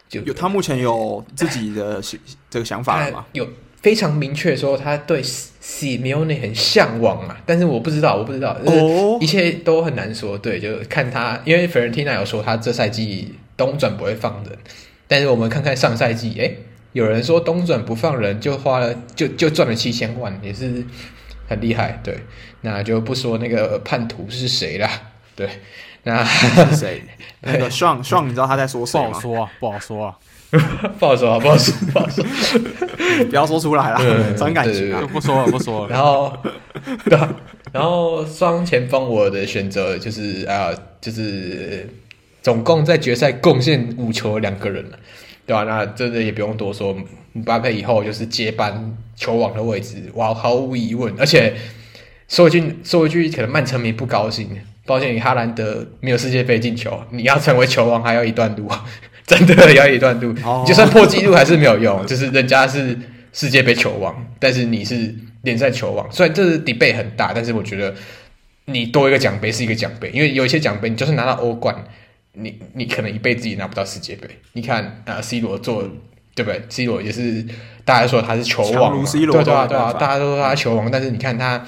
就有他目前有自己的 这个想法了吗？有非常明确说他对 Simeone 很向往啊，但是我不知道，我不知道，哦，一切都很难说。对，就看他，因为 Fiorentina 有说他这赛季。东转不会放人，但是我们看看上赛季，哎，有人说东转不放人就花了就就赚了七千万，也是很厉害。对，那就不说那个叛徒是谁了。对，那是谁？那个爽爽，你知道他在说谁吗？不好说啊，不好说啊，不好说啊，不好说，不好说，不要说出来了，伤感情啊，不说了，不说了。然后，对，然后双前锋我的选择就是啊、呃，就是。总共在决赛贡献五球两个人了，对吧？那真的也不用多说，姆巴佩以后就是接班球王的位置，哇，毫无疑问。而且说一句说一句，可能曼城迷不高兴，抱歉，哈兰德没有世界杯进球，你要成为球王还要一段路，真的要一段路。Oh. 就算破纪录还是没有用，就是人家是世界杯球王，但是你是联赛球王。虽然这是 debate 很大，但是我觉得你多一个奖杯是一个奖杯，因为有一些奖杯你就是拿到欧冠。你你可能一辈子也拿不到世界杯。你看啊，C 罗做对不对？C 罗也是大家说他是球王，对对对啊，对啊，大家都说他球王，但是你看他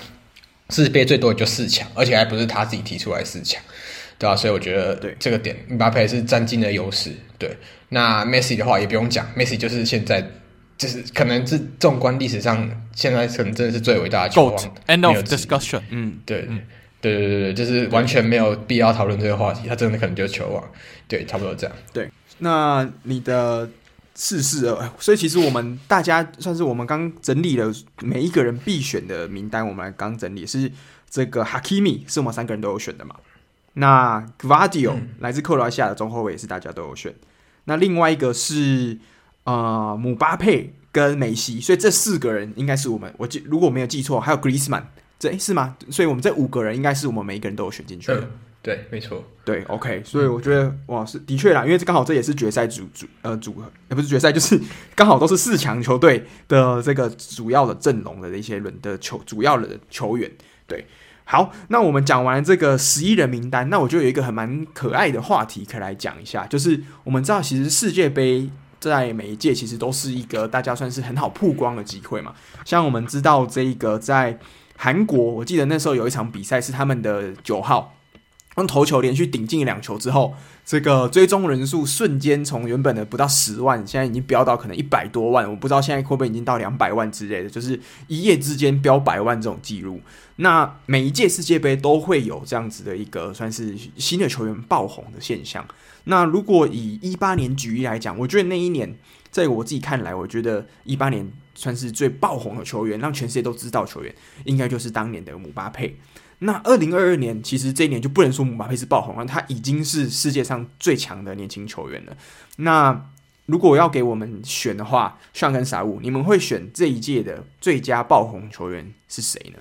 世界杯最多也就四强，而且还不是他自己提出来四强，对吧？所以我觉得对这个点，姆巴佩是占尽了优势。对，那 Messi 的话也不用讲，Messi 就是现在就是可能是纵观历史上，现在可能真的是最伟大的球王。End of discussion。嗯，对。嗯对对对对，就是完全没有必要讨论这个话题，他真的可能就是球王，对，差不多这样。对，那你的四四二，所以其实我们大家算是我们刚整理了每一个人必选的名单，我们刚整理是这个 Hakimi 是我们三个人都有选的嘛？那 Gvardiol、嗯、来自克罗埃西亚的中后卫也是大家都有选。那另外一个是呃姆巴佩跟梅西，所以这四个人应该是我们我记如果没有记错，还有 Griezmann。这是吗？所以我们这五个人应该是我们每一个人都有选进去的。嗯，对，没错，对，OK。所以我觉得哇，是的确啦，因为这刚好这也是决赛组组呃组合，也不是决赛，就是 刚好都是四强球队的这个主要的阵容的一些轮的球主要的球员。对，好，那我们讲完这个十一人名单，那我就有一个很蛮可爱的话题可以来讲一下，就是我们知道其实世界杯在每一届其实都是一个大家算是很好曝光的机会嘛，像我们知道这一个在。韩国，我记得那时候有一场比赛是他们的九号用头球连续顶进两球之后，这个追踪人数瞬间从原本的不到十万，现在已经飙到可能一百多万。我不知道现在会不会已经到两百万之类的，就是一夜之间飙百万这种记录。那每一届世界杯都会有这样子的一个算是新的球员爆红的现象。那如果以一八年举例来讲，我觉得那一年在我自己看来，我觉得一八年。算是最爆红的球员，让全世界都知道球员，应该就是当年的姆巴佩。那二零二二年，其实这一年就不能说姆巴佩是爆红了，他已经是世界上最强的年轻球员了。那如果要给我们选的话，尚跟傻物，你们会选这一届的最佳爆红球员是谁呢？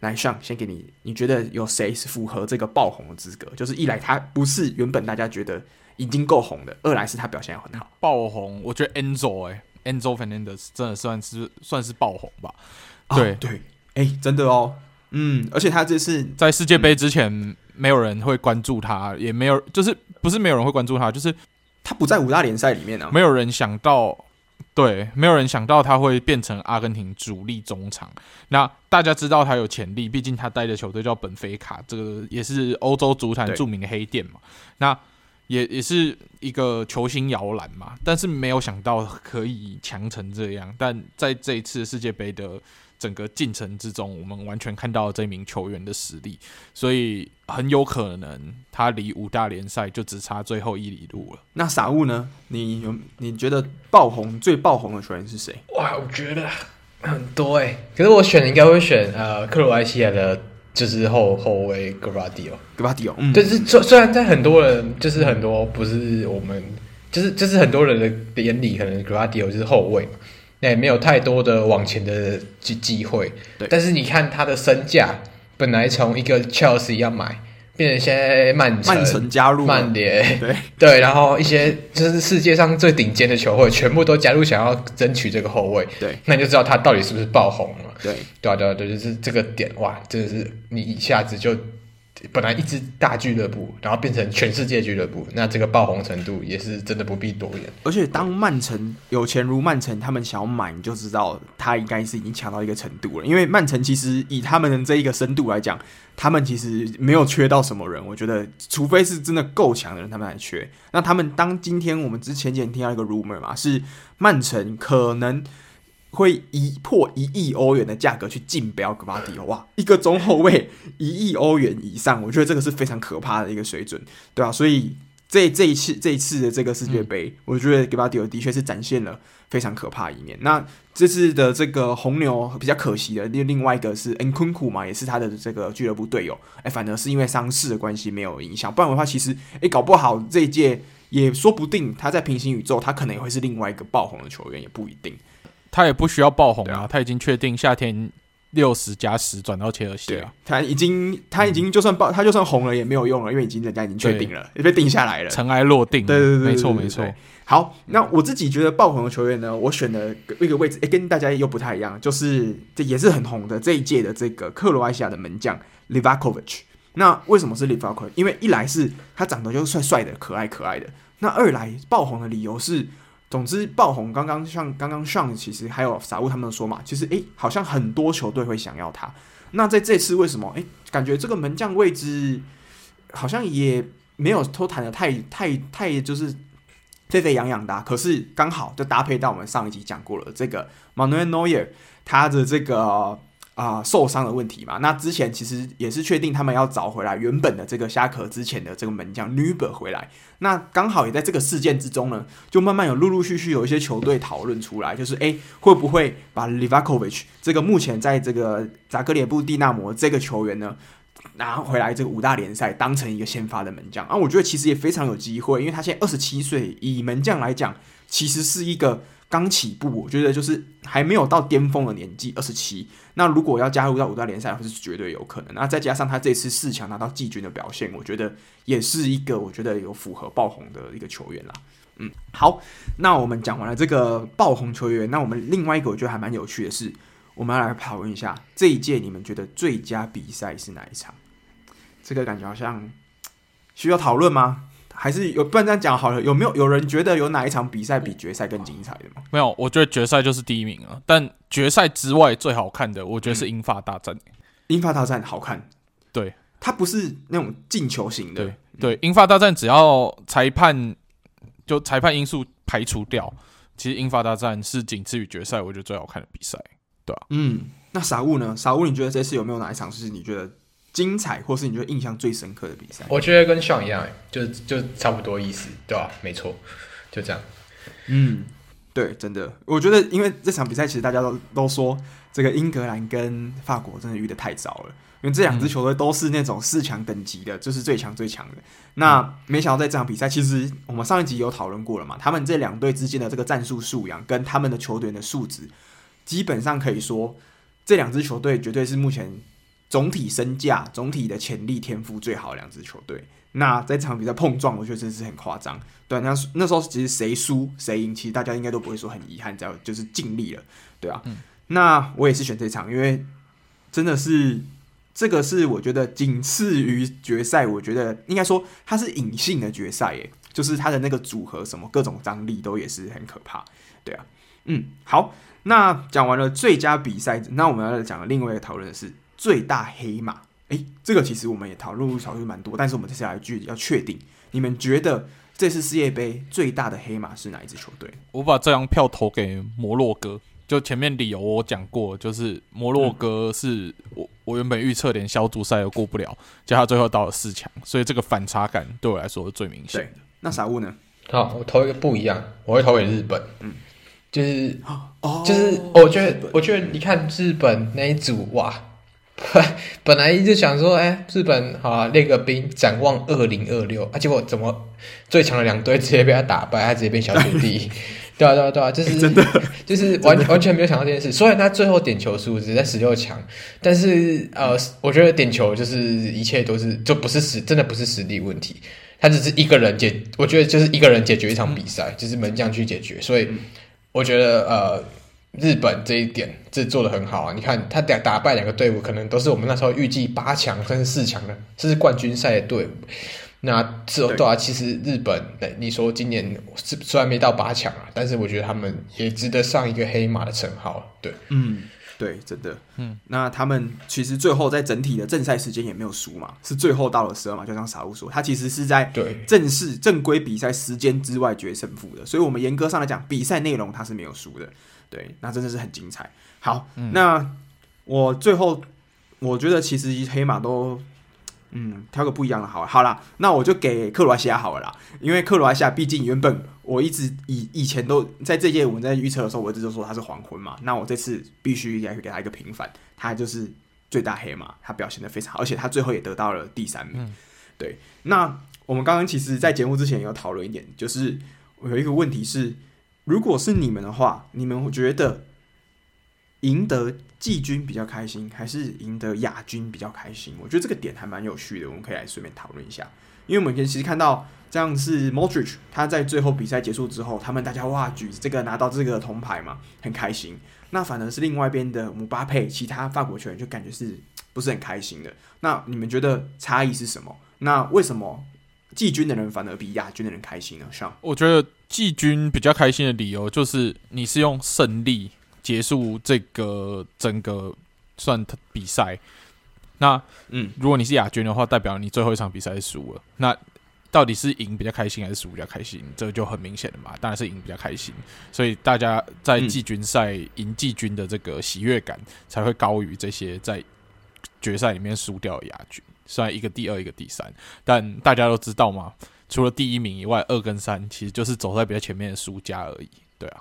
来，尚先给你，你觉得有谁是符合这个爆红的资格？就是一来他不是原本大家觉得已经够红的，二来是他表现很好。爆红，我觉得 Enzo 哎、欸。Enzo Fernandez 真的算是算是爆红吧？对、哦、对，哎、欸，真的哦，嗯，而且他这次在世界杯之前，没有人会关注他，也没有，就是不是没有人会关注他，就是他不在五大联赛里面呢、啊，没有人想到，对，没有人想到他会变成阿根廷主力中场。那大家知道他有潜力，毕竟他带的球队叫本菲卡，这个也是欧洲足坛著名的黑店嘛。那也也是一个球星摇篮嘛，但是没有想到可以强成这样。但在这一次世界杯的整个进程之中，我们完全看到了这名球员的实力，所以很有可能他离五大联赛就只差最后一里路了。那傻物呢？你有你觉得爆红最爆红的球员是谁？哇，我觉得很多哎、欸，可是我选应该会选呃克罗埃西亚的。就是后后卫 Gvardiol，Gvardiol，嗯，就是虽虽然在很多人，就是很多不是我们，就是就是很多人的眼里，可能 Gvardiol 就是后卫嘛，那也没有太多的往前的机机会，对。但是你看他的身价，本来从一个 Chelsea 要买。变成现在曼城、曼城加入曼联，对。对，然后一些就是世界上最顶尖的球会全部都加入，想要争取这个后卫，对，那你就知道他到底是不是爆红了，对，对啊对啊对，就是这个点哇，真的是你一下子就本来一支大俱乐部，然后变成全世界俱乐部，那这个爆红程度也是真的不必多言。而且当曼城有钱如曼城，他们想要买，你就知道他应该是已经强到一个程度了。因为曼城其实以他们的这一个深度来讲，他们其实没有缺到什么人。我觉得，除非是真的够强的人，他们才缺。那他们当今天我们之前几天听到一个 rumor 嘛，是曼城可能。会一破一亿欧元的价格去竞标格巴迪欧，哇，一个中后卫一亿欧元以上，我觉得这个是非常可怕的一个水准，对吧、啊？所以这这一次这一次的这个世界杯，嗯、我觉得格巴迪欧的确是展现了非常可怕的一面。那这次的这个红牛比较可惜的另另外一个是恩昆库嘛，也是他的这个俱乐部队友，哎，反而是因为伤势的关系没有影响，不然的话，其实哎，搞不好这一届也说不定他在平行宇宙，他可能也会是另外一个爆红的球员，也不一定。他也不需要爆红啊，啊他已经确定夏天六十加十转到切尔西了。他已经他已经就算爆，他就算红了也没有用了，因为已经人家已经确定了，也被定下来了，尘埃落定。对对对，没错没错。好，那我自己觉得爆红的球员呢，我选的一个位置，哎，跟大家又不太一样，就是这也是很红的这一届的这个克罗埃西亚的门将 Livakovic。那为什么是 Livakovic？因为一来是他长得就帅帅的、可爱可爱的；那二来爆红的理由是。总之爆红，刚刚像刚刚上其实还有傻物他们说嘛，其实诶好像很多球队会想要他。那在这次为什么诶感觉这个门将位置好像也没有偷谈的太太太就是沸沸扬扬的，可是刚好就搭配到我们上一集讲过了这个 Manuel Neuer 他的这个。啊、受伤的问题嘛，那之前其实也是确定他们要找回来原本的这个虾壳之前的这个门将 Nübel 回来，那刚好也在这个事件之中呢，就慢慢有陆陆续续有一些球队讨论出来，就是诶会不会把 Livakovic 这个目前在这个扎格列布蒂纳摩这个球员呢拿回来这个五大联赛当成一个先发的门将啊？我觉得其实也非常有机会，因为他现在二十七岁，以门将来讲，其实是一个。刚起步，我觉得就是还没有到巅峰的年纪，二十七。那如果要加入到五大联赛，是绝对有可能。那再加上他这次四强拿到季军的表现，我觉得也是一个我觉得有符合爆红的一个球员啦。嗯，好，那我们讲完了这个爆红球员，那我们另外一个我觉得还蛮有趣的是，我们要来讨论一下这一届你们觉得最佳比赛是哪一场？这个感觉好像需要讨论吗？还是有，不然这样讲好了。有没有有人觉得有哪一场比赛比决赛更精彩的吗？没有，我觉得决赛就是第一名了。但决赛之外最好看的，我觉得是英法大战。英法大战好看，对，它不是那种进球型的。对对，英法大战只要裁判就裁判因素排除掉，其实英法大战是仅次于决赛，我觉得最好看的比赛，对吧？嗯，那傻物呢？傻物，你觉得这次有没有哪一场是你觉得？精彩，或是你觉得印象最深刻的比赛？我觉得跟上一样，就就差不多意思，对吧？没错，就这样。嗯，对，真的，我觉得因为这场比赛，其实大家都都说这个英格兰跟法国真的遇得太早了，因为这两支球队都是那种四强等级的，就是最强最强的。那没想到在这场比赛，其实我们上一集有讨论过了嘛，他们这两队之间的这个战术素养跟他们的球队的素质，基本上可以说这两支球队绝对是目前。总体身价、总体的潜力、天赋最好的两支球队，那在这场比赛碰撞，我觉得真是很夸张。对，那那时候其实谁输谁赢，其实大家应该都不会说很遗憾，只要就是尽力了，对啊。嗯、那我也是选这场，因为真的是这个是我觉得仅次于决赛，我觉得应该说它是隐性的决赛，耶，就是它的那个组合什么各种张力都也是很可怕，对啊。嗯，好，那讲完了最佳比赛，那我们要讲的另外一个讨论的是。最大黑马，哎、欸，这个其实我们也讨论讨论蛮多，但是我们接下来具体要确定，你们觉得这次世界杯最大的黑马是哪一支球队？我把这张票投给摩洛哥，就前面理由我讲过，就是摩洛哥是我我原本预测连小组赛都过不了，结果他最后到了四强，所以这个反差感对我来说是最明显的。那傻物呢？好，我投一个不一样，我会投给日本。嗯，就是哦，就是我觉得我觉得你看日本那一组哇。本来一直想说，哎、欸，日本好啊，练个兵，展望二零二六啊，结果怎么最强的两队直接被他打败，他直接变小组第一，对啊，对啊，对啊，就是、欸、真的，就是完完全没有想到这件事。虽然他最后点球数只在十六强，但是呃，我觉得点球就是一切都是就不是实，真的不是实力问题，他只是一个人解，我觉得就是一个人解决一场比赛，嗯、就是门将去解决，所以我觉得呃。日本这一点这做的很好啊！你看他打打败两个队伍，可能都是我们那时候预计八强甚至四强的，这是冠军赛的队伍。那这对啊，其实日本，你说今年虽然没到八强啊，但是我觉得他们也值得上一个黑马的称号。对，嗯，对，真的，嗯，那他们其实最后在整体的正赛时间也没有输嘛，是最后到了十二嘛，就像傻物说，他其实是在对正式正规比赛时间之外决胜负的，所以我们严格上来讲，比赛内容他是没有输的。对，那真的是很精彩。好，嗯、那我最后我觉得其实黑马都，嗯，挑个不一样的好了。好啦，那我就给克罗埃西亚好了啦，因为克罗埃西亚毕竟原本我一直以以前都在这届我们在预测的时候，我一直都说他是黄昏嘛。那我这次必须应该给他一个平反，他就是最大黑马，他表现的非常好，而且他最后也得到了第三名。嗯、对，那我们刚刚其实，在节目之前也有讨论一点，就是我有一个问题是。如果是你们的话，你们会觉得赢得季军比较开心，还是赢得亚军比较开心？我觉得这个点还蛮有趣的，我们可以来顺便讨论一下。因为我们可以其实看到，这样是 Modric 他在最后比赛结束之后，他们大家哇举这个拿到这个铜牌嘛，很开心。那反而是另外一边的姆巴佩，其他法国球员就感觉是不是很开心的？那你们觉得差异是什么？那为什么季军的人反而比亚军的人开心呢？像我觉得。季军比较开心的理由就是你是用胜利结束这个整个算比赛。那嗯，如果你是亚军的话，代表你最后一场比赛是输了。那到底是赢比较开心还是输比较开心？这就很明显了嘛。当然是赢比较开心。所以大家在季军赛赢季军的这个喜悦感才会高于这些在决赛里面输掉的亚军。虽然一个第二，一个第三，但大家都知道嘛。除了第一名以外，二跟三其实就是走在比较前面的输家而已。对啊，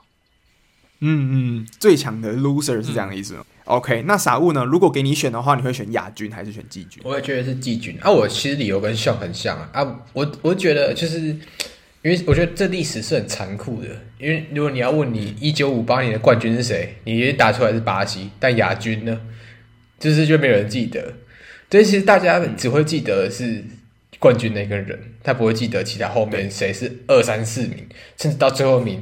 嗯嗯，最强的 loser 是这样的意思吗？嗯、OK，那傻物呢？如果给你选的话，你会选亚军还是选季军？我也觉得是季军啊。我其实理由跟秀很像啊。啊我我觉得就是因为我觉得这历史是很残酷的。因为如果你要问你一九五八年的冠军是谁，你打出来是巴西，但亚军呢，就是就没有人记得。这其实大家只会记得的是。冠军那个人，他不会记得其他后面谁是二三四名，甚至到最后一名，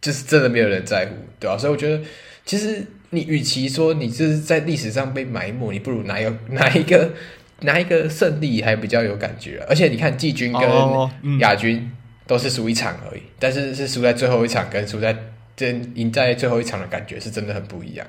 就是真的没有人在乎，对吧、啊？所以我觉得，其实你与其说你就是在历史上被埋没，你不如拿一个拿一个拿一个胜利还比较有感觉。而且你看季军跟亚军都是输一场而已，嗯、但是是输在最后一场跟输在真赢在最后一场的感觉是真的很不一样，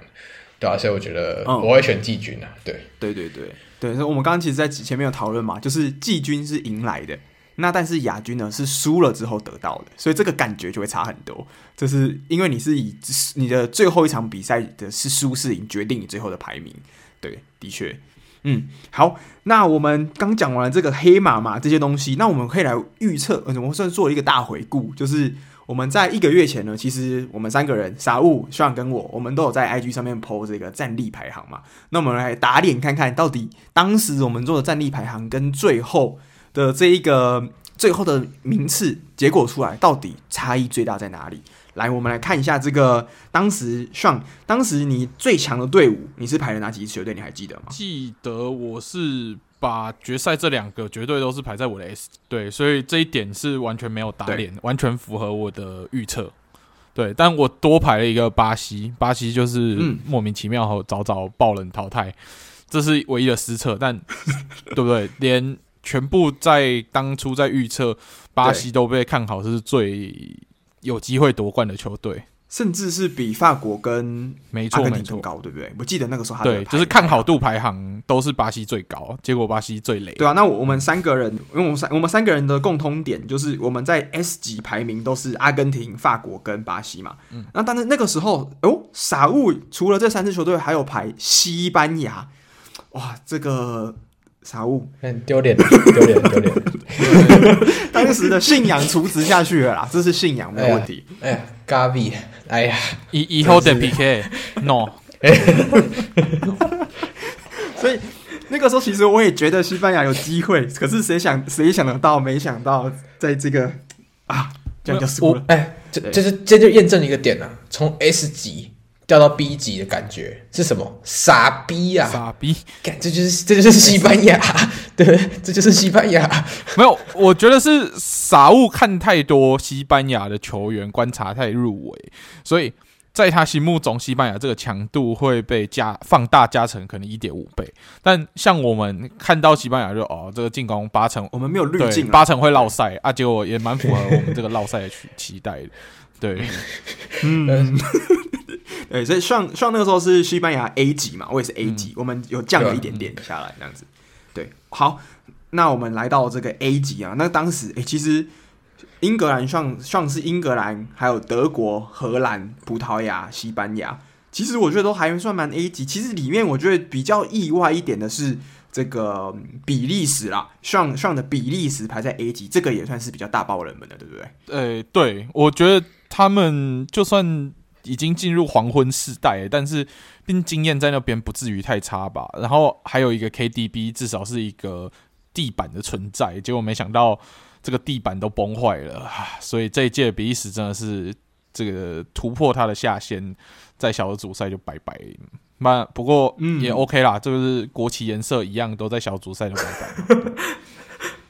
对吧、啊？所以我觉得我会选季军啊，对，对对对。对，所以我们刚刚其实，在前面有讨论嘛，就是季军是赢来的，那但是亚军呢是输了之后得到的，所以这个感觉就会差很多。就是因为你是以你的最后一场比赛的是输是赢决定你最后的排名。对，的确，嗯，好，那我们刚讲完了这个黑马嘛这些东西，那我们可以来预测，呃我们算做一个大回顾，就是。我们在一个月前呢，其实我们三个人，傻物、Sean 跟我，我们都有在 IG 上面 po 这个战力排行嘛。那我们来打脸看看到底当时我们做的战力排行跟最后的这一个最后的名次结果出来，到底差异最大在哪里？来，我们来看一下这个当时 Sean，当时你最强的队伍，你是排了哪几支球队？你还记得吗？记得我是。把决赛这两个绝对都是排在我的 S，对，所以这一点是完全没有打脸，完全符合我的预测。对，但我多排了一个巴西，巴西就是莫名其妙和早早爆冷淘汰，嗯、这是唯一的失策。但 对不对？连全部在当初在预测巴西都被看好是最有机会夺冠的球队。甚至是比法国跟没错没错高，对不对？我记得那个时候，对，就是看好度排行都是巴西最高，结果巴西最雷。对啊，那我们三个人，因为我们三我们三个人的共通点就是我们在 S 级排名都是阿根廷、法国跟巴西嘛。嗯，那但是那个时候哦，傻物除了这三支球队，还有排西班牙。哇，这个傻物很丢脸，丢脸丢脸。当时的信仰 除职下去了啦，这是信仰没有问题。哎呀。嘎比，哎呀，以以后的 PK，no。所以那个时候，其实我也觉得西班牙有机会，可是谁想谁想得到，没想到在这个啊，这样就输了。哎，这这是这就验证一个点啊，从 S 级掉到 B 级的感觉是什么？傻逼呀！傻逼！干，这就是这就是西班牙，对，这就是西班牙。没有，我觉得是傻物看太多西班牙的球员，观察太入微，所以在他心目中，西班牙这个强度会被加放大加成，可能一点五倍。但像我们看到西班牙就哦，这个进攻八成，我们没有滤镜，八成会落赛啊，结果也蛮符合我们这个落赛的期待的。对，嗯，对，所以上上那个时候是西班牙 A 级嘛，我也是 A 级，嗯、我们有降了一点点下来，这样子。对，好，那我们来到这个 A 级啊，那当时哎、欸，其实。英格兰上上是英格兰，还有德国、荷兰、葡萄牙、西班牙，其实我觉得都还算蛮 A 级。其实里面我觉得比较意外一点的是这个比利时啦，上上的比利时排在 A 级，这个也算是比较大爆冷门的，对不对？呃、欸，对，我觉得他们就算已经进入黄昏世代，但是并经验在那边不至于太差吧。然后还有一个 KDB，至少是一个地板的存在，结果没想到。这个地板都崩坏了，所以这一届比利时真的是这个突破他的下限，在小组赛就拜拜。那不过也 OK 啦，这个是国旗颜色一样，都在小组赛就拜拜。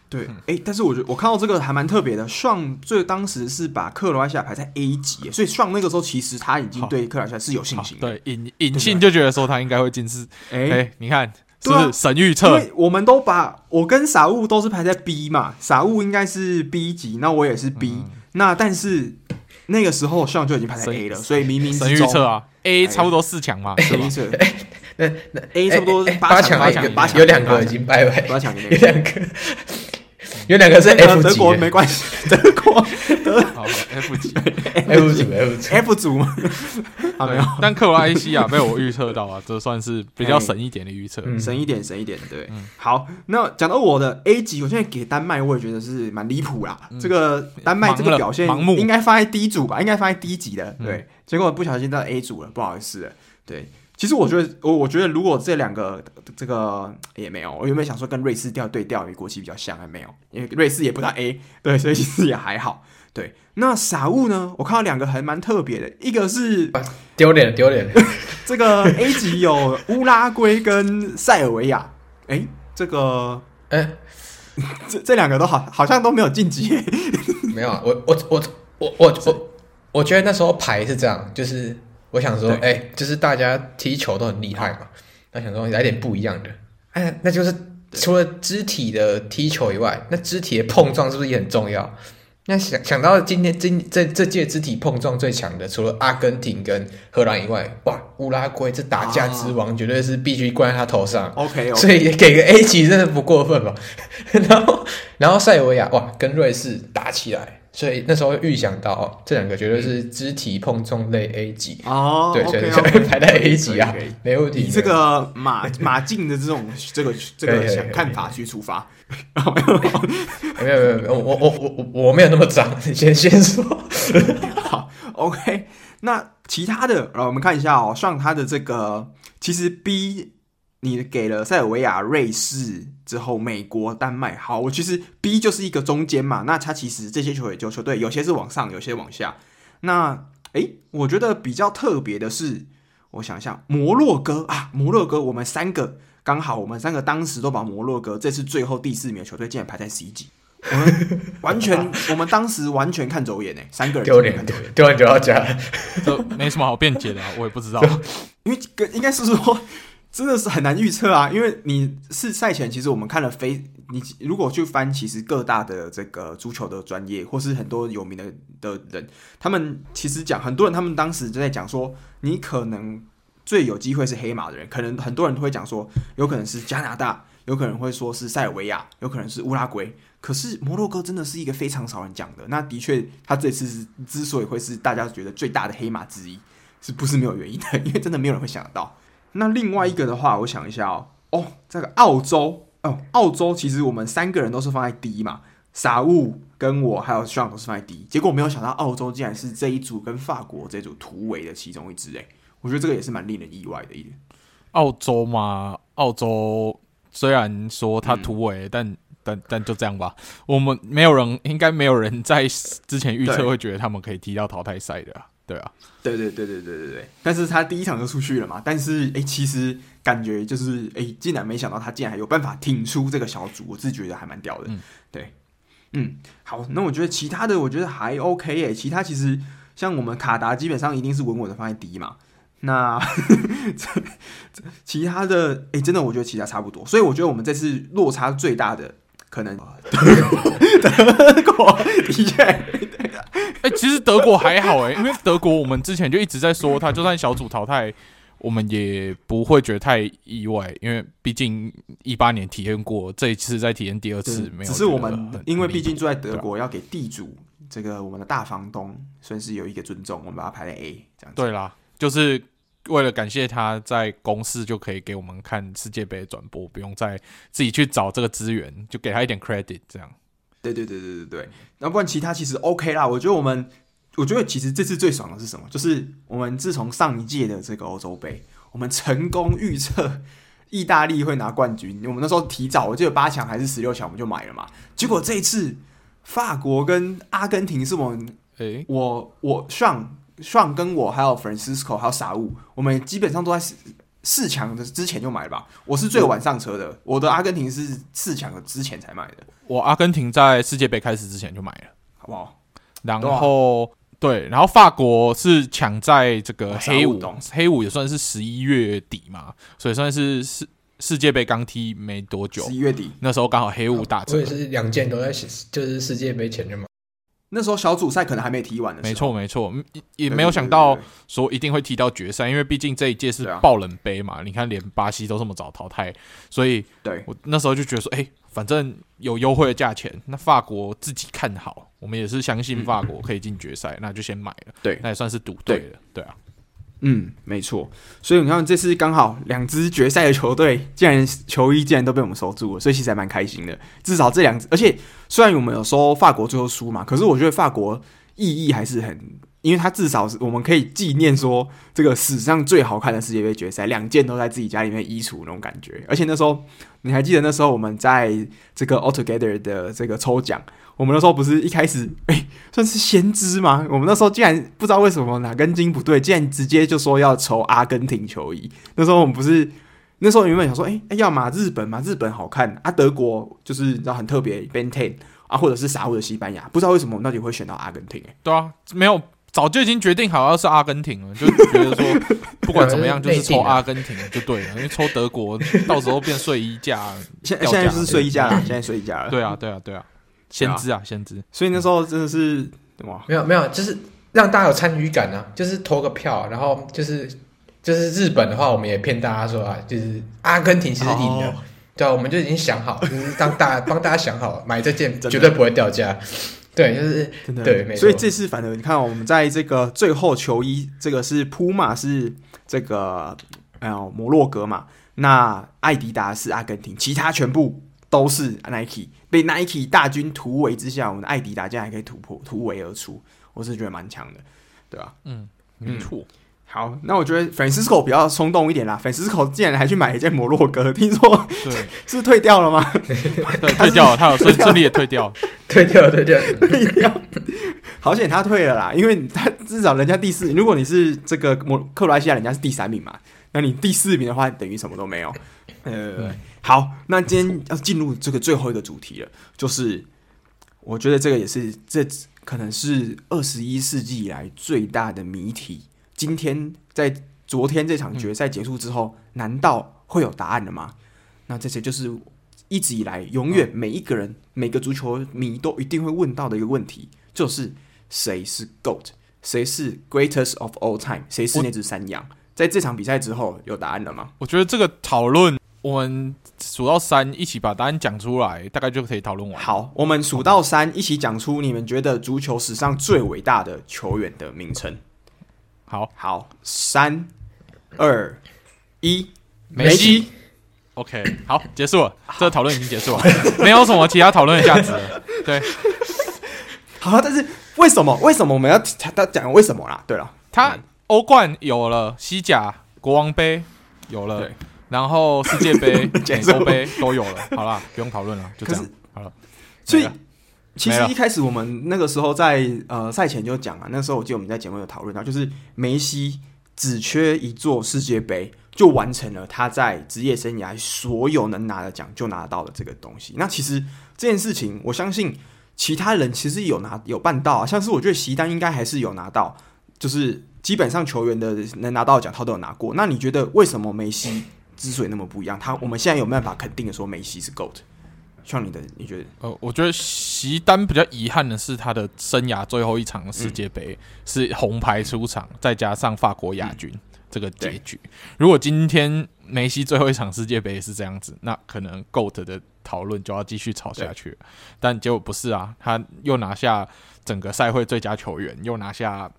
对，哎、欸，但是我觉得我看到这个还蛮特别的，上最当时是把克罗埃西亚排在 A 级，所以上那个时候其实他已经对克罗埃西亚是有信心的。对，隐隐性就觉得说他应该会进四。哎、欸，你看。是不是神预测？因为我们都把我跟傻物都是排在 B 嘛，傻物应该是 B 级，那我也是 B、嗯。那但是那个时候，上就已经排在 A 了，所以明明神预测啊，A 差不多四强嘛，神预测。那那 A 差不多八强，八强，八强，有两个已经拜拜，八强有两个。有两个是 F 级，德国没关系，德国德好 F 级，F 组 F 组 F 组嘛，啊没有，但克罗埃西亚被我预测到啊，这算是比较神一点的预测，嗯，神一点，神一点，对，嗯、好，那讲到我的 A 级，我现在给丹麦，我也觉得是蛮离谱啦，这个丹麦这个表现应该放在 D 组吧，应该放在 D 级的，对，结果不小心到 A 组了，不好意思了，对。其实我觉得，我我觉得如果这两个这个也没有，我原本想说跟瑞士调对调，因为国旗比较像，还没有，因为瑞士也不大 A，对，所以其实也还好。对，那傻物呢？我看到两个还蛮特别的，一个是丢脸丢脸，这个 A 级有乌拉圭跟塞尔维亚，哎，这个哎，这这两个都好，好像都没有晋级。没有啊，我我我我我我我觉得那时候排是这样，就是。我想说，哎、欸，就是大家踢球都很厉害嘛，那想说来点不一样的，哎，那就是除了肢体的踢球以外，那肢体的碰撞是不是也很重要？那想想到今天今这这届肢体碰撞最强的，除了阿根廷跟荷兰以外，哇，乌拉圭这打架之王绝对是必须冠在他头上。OK，, okay. 所以给个 A 级真的不过分吧？然后然后塞尔维亚哇，跟瑞士打起来。所以那时候预想到哦，这两个绝对是肢体碰撞类 A 级哦，对，所以排在 A 级啊，没问题。以这个马马竞的这种这个 这个想看法去出发，没有没有没有，我我我我我没有那么脏，你 先先说。好，OK，那其他的，然后我们看一下哦，上他的这个其实 B。你给了塞尔维亚、瑞士之后，美国、丹麦。好，我其实 B 就是一个中间嘛。那它其实这些球队就球队有些是往上，有些往下。那诶，我觉得比较特别的是，我想一下，摩洛哥啊，摩洛哥，我们三个刚好，我们三个当时都把摩洛哥这次最后第四名的球队竟然排在 C 级，我们完全，我们当时完全看走眼诶，三个人丢脸，丢脸，丢脸就要加，这没什么好辩解的，我也不知道，因为应该是说。真的是很难预测啊，因为你是赛前，其实我们看了非你如果去翻，其实各大的这个足球的专业，或是很多有名的的人，他们其实讲很多人，他们当时就在讲说，你可能最有机会是黑马的人，可能很多人都会讲说，有可能是加拿大，有可能会说是塞尔维亚，有可能是乌拉圭，可是摩洛哥真的是一个非常少人讲的。那的确，他这次之所以会是大家觉得最大的黑马之一，是不是没有原因的？因为真的没有人会想得到。那另外一个的话，我想一下哦，哦，这个澳洲哦，澳洲其实我们三个人都是放在第一嘛，傻物跟我还有 Sean 都是放在第一结果没有想到澳洲竟然是这一组跟法国这组突围的其中一支诶，我觉得这个也是蛮令人意外的一点。澳洲嘛，澳洲虽然说他突围，嗯，但但但就这样吧，我们没有人应该没有人在之前预测会觉得他们可以踢到淘汰赛的。对啊，对对对对对对对，但是他第一场就出去了嘛，但是哎，其实感觉就是哎，竟然没想到他竟然还有办法挺出这个小组，我自己觉得还蛮屌的。嗯，对，嗯，好，那我觉得其他的我觉得还 OK 哎，其他其实像我们卡达基本上一定是稳稳的放在第一嘛。那 其他的，哎、欸，真的我觉得其他差不多。所以我觉得我们这次落差最大的可能 德国，的确，哎、欸，其实德国还好哎、欸，因为德国我们之前就一直在说，他就算小组淘汰。我们也不会觉得太意外，因为毕竟一八年体验过，这一次再体验第二次没有。只是我们因为毕竟住在德国，要给地主这个我们的大房东算是有一个尊重，我们把它排在 A 这样子。对啦，就是为了感谢他在公司就可以给我们看世界杯转播，不用再自己去找这个资源，就给他一点 credit 这样。对对对对对对，那不然其他其实 OK 啦，我觉得我们。我觉得其实这次最爽的是什么？就是我们自从上一届的这个欧洲杯，我们成功预测意大利会拿冠军。我们那时候提早，我记得八强还是十六强，我们就买了嘛。结果这一次法国跟阿根廷是我们，诶，我我 Sean Sean 跟我还有 Francisco 还有傻物，我们基本上都在四四强的之前就买了吧。我是最晚上车的，我的阿根廷是四强的之前才买的。我阿根廷在世界杯开始之前就买了，好不好？然后。对，然后法国是抢在这个黑五，黑五也算是十一月底嘛，所以算是世世界杯刚踢没多久，十一月底那时候刚好黑五打折，所以是两件都在就是世界杯前的嘛。那时候小组赛可能还没踢完的，没错没错，也没有想到说一定会踢到决赛，因为毕竟这一届是爆冷杯嘛，你看连巴西都这么早淘汰，所以对我那时候就觉得说，哎。反正有优惠的价钱，那法国自己看好，我们也是相信法国可以进决赛，嗯，那就先买了。对，那也算是赌对了。对，对啊，嗯，没错。所以你看，这次刚好两支决赛的球队，竟然球衣竟然都被我们收住了，所以其实还蛮开心的。至少这两支，而且虽然我们有收法国最后输嘛，可是我觉得法国意义还是很。因为他至少是我们可以纪念说，这个史上最好看的世界杯决赛，两件都在自己家里面衣橱那种感觉。而且那时候你还记得那时候我们在这个 altogether 的这个抽奖，我们那时候不是一开始哎、算是先知吗？我们那时候竟然不知道为什么哪根筋不对，竟然直接就说要抽阿根廷球衣。那时候我们不是那时候原本想说，哎、要嘛日本嘛，日本好看啊，德国就是你知道很特别 Ben Ten 啊，或者是傻物的西班牙，不知道为什么我们到底会选到阿根廷、欸？哎，对啊，没有。早就已经决定好要是阿根廷了，就觉得说不管怎么样就是 抽阿根廷就对了，因为抽德国到时候变睡衣架，现现在就是睡衣架了，现在睡衣价了。对啊，对啊，对啊，先知啊，先知。所以那时候真的是哇，没有没有，就是让大家有参与感啊，就是投个票，然后就是就是日本的话，我们也骗大家说啊，就是阿根廷其实赢了，对啊，我们就已经想好，就是当大帮大家想好买这件绝对不会掉价。对，就是真的对，所以这次反正你看，我们在这个最后球衣，这个是普马是这个哎呦摩洛哥嘛，那艾迪达是阿根廷，其他全部都是 Nike，被 Nike 大军突围之下，我们的艾迪达竟然还可以突破突围而出，我是觉得蛮强的，对吧？嗯，没错。好，那我觉得 Francisco 比较冲动一点啦。Francisco 竟然还去买一件摩洛哥，听说对 是退掉了吗？对，退掉了，他有顺顺利也退掉，退掉了，退掉了，退掉。好险他退了啦，因为他至少人家第四。如果你是这个摩克罗埃西亚，人家是第三名嘛，那你第四名的话，等于什么都没有。呃，好，那今天要进入这个最后一个主题了，就是我觉得这个也是这可能是二十一世纪以来最大的谜题。今天在昨天这场决赛结束之后，嗯，难道会有答案了吗？那这些就是一直以来永远每一个人，嗯，每个足球迷都一定会问到的一个问题，就是谁是 GOAT，谁是 Greatest of All Time，谁是那只山羊？在这场比赛之后有答案了吗？我觉得这个讨论，我们数到三，一起把答案讲出来，大概就可以讨论完。好，我们数到三，一起讲出你们觉得足球史上最伟大的球员的名称。好好，三二一，梅西。OK，好，结束了，这个讨论已经结束了，没有什么其他讨论的价值了。对，好，但是为什么？为什么我们要他讲为什么啦？对了，他欧冠有了，西甲、国王杯有了，然后世界杯、美洲杯都有了。好了，不用讨论了，就这样。好了，所以。其实一开始我们那个时候在呃赛前就讲啊，那时候我记得我们在节目有讨论到，就是梅西只缺一座世界杯就完成了他在职业生涯所有能拿的奖就拿到了这个东西。那其实这件事情，我相信其他人其实有拿有办到啊，像是我觉得席丹应该还是有拿到，就是基本上球员的能拿到的奖他都有拿过。那你觉得为什么梅西之所以那么不一样？他我们现在有办法肯定的说梅西是 GOAT？像你的，你觉得？呃，我觉得席丹比较遗憾的是他的生涯最后一场世界杯、嗯、是红牌出场，再加上法国亚军、嗯、这个结局。如果今天梅西最后一场世界杯是这样子，那可能 GOAT 的讨论就要继续吵下去。但结果不是啊，他又拿下整个赛会最佳球员，又拿下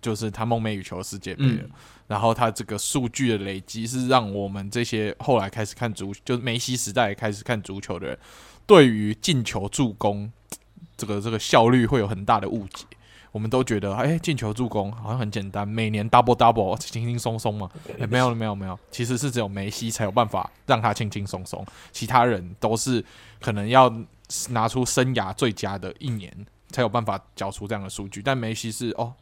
就是他梦寐以求世界杯了。嗯然后他这个数据的累积是让我们这些后来开始看足，就是梅西时代开始看足球的人，对于进球助攻 这个这个效率会有很大的误解。我们都觉得，哎，进球助攻好像很简单，每年 double double 轻轻松松嘛。哎，没有没有没有，其实是只有梅西才有办法让他轻轻松松，其他人都是可能要拿出生涯最佳的一年才有办法缴出这样的数据。但梅西是哦。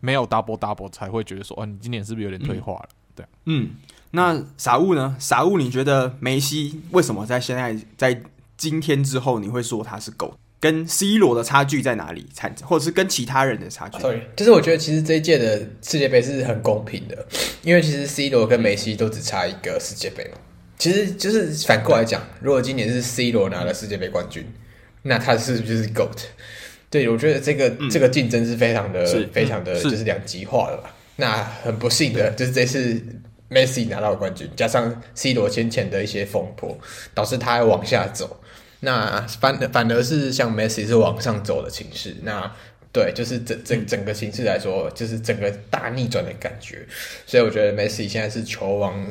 没有 double double 才会觉得说，哦，你今年是不是有点退化了？嗯、对，嗯，那傻物呢？傻物，你觉得梅西为什么在现在在今天之后，你会说他是 GOAT？跟 C 罗的差距在哪里？产或者是跟其他人的差距？Sorry，就是我觉得其实这一届的世界杯是很公平的，因为其实 C 罗跟梅西都只差一个世界杯嘛。其实就是反过来讲，如果今年是 C 罗拿了世界杯冠军，那他是不是就是 GOAT？对，我觉得这个、嗯、这个竞争是非常的、非常的就是两极化的吧。那很不幸的就是这次 Messi 拿到冠军，加上 C 罗先前的一些风波，导致他要往下走。那反反而是像 Messi 是往上走的情势。那对，就是整整整个形势来说，就是整个大逆转的感觉。所以我觉得 Messi 现在是球王。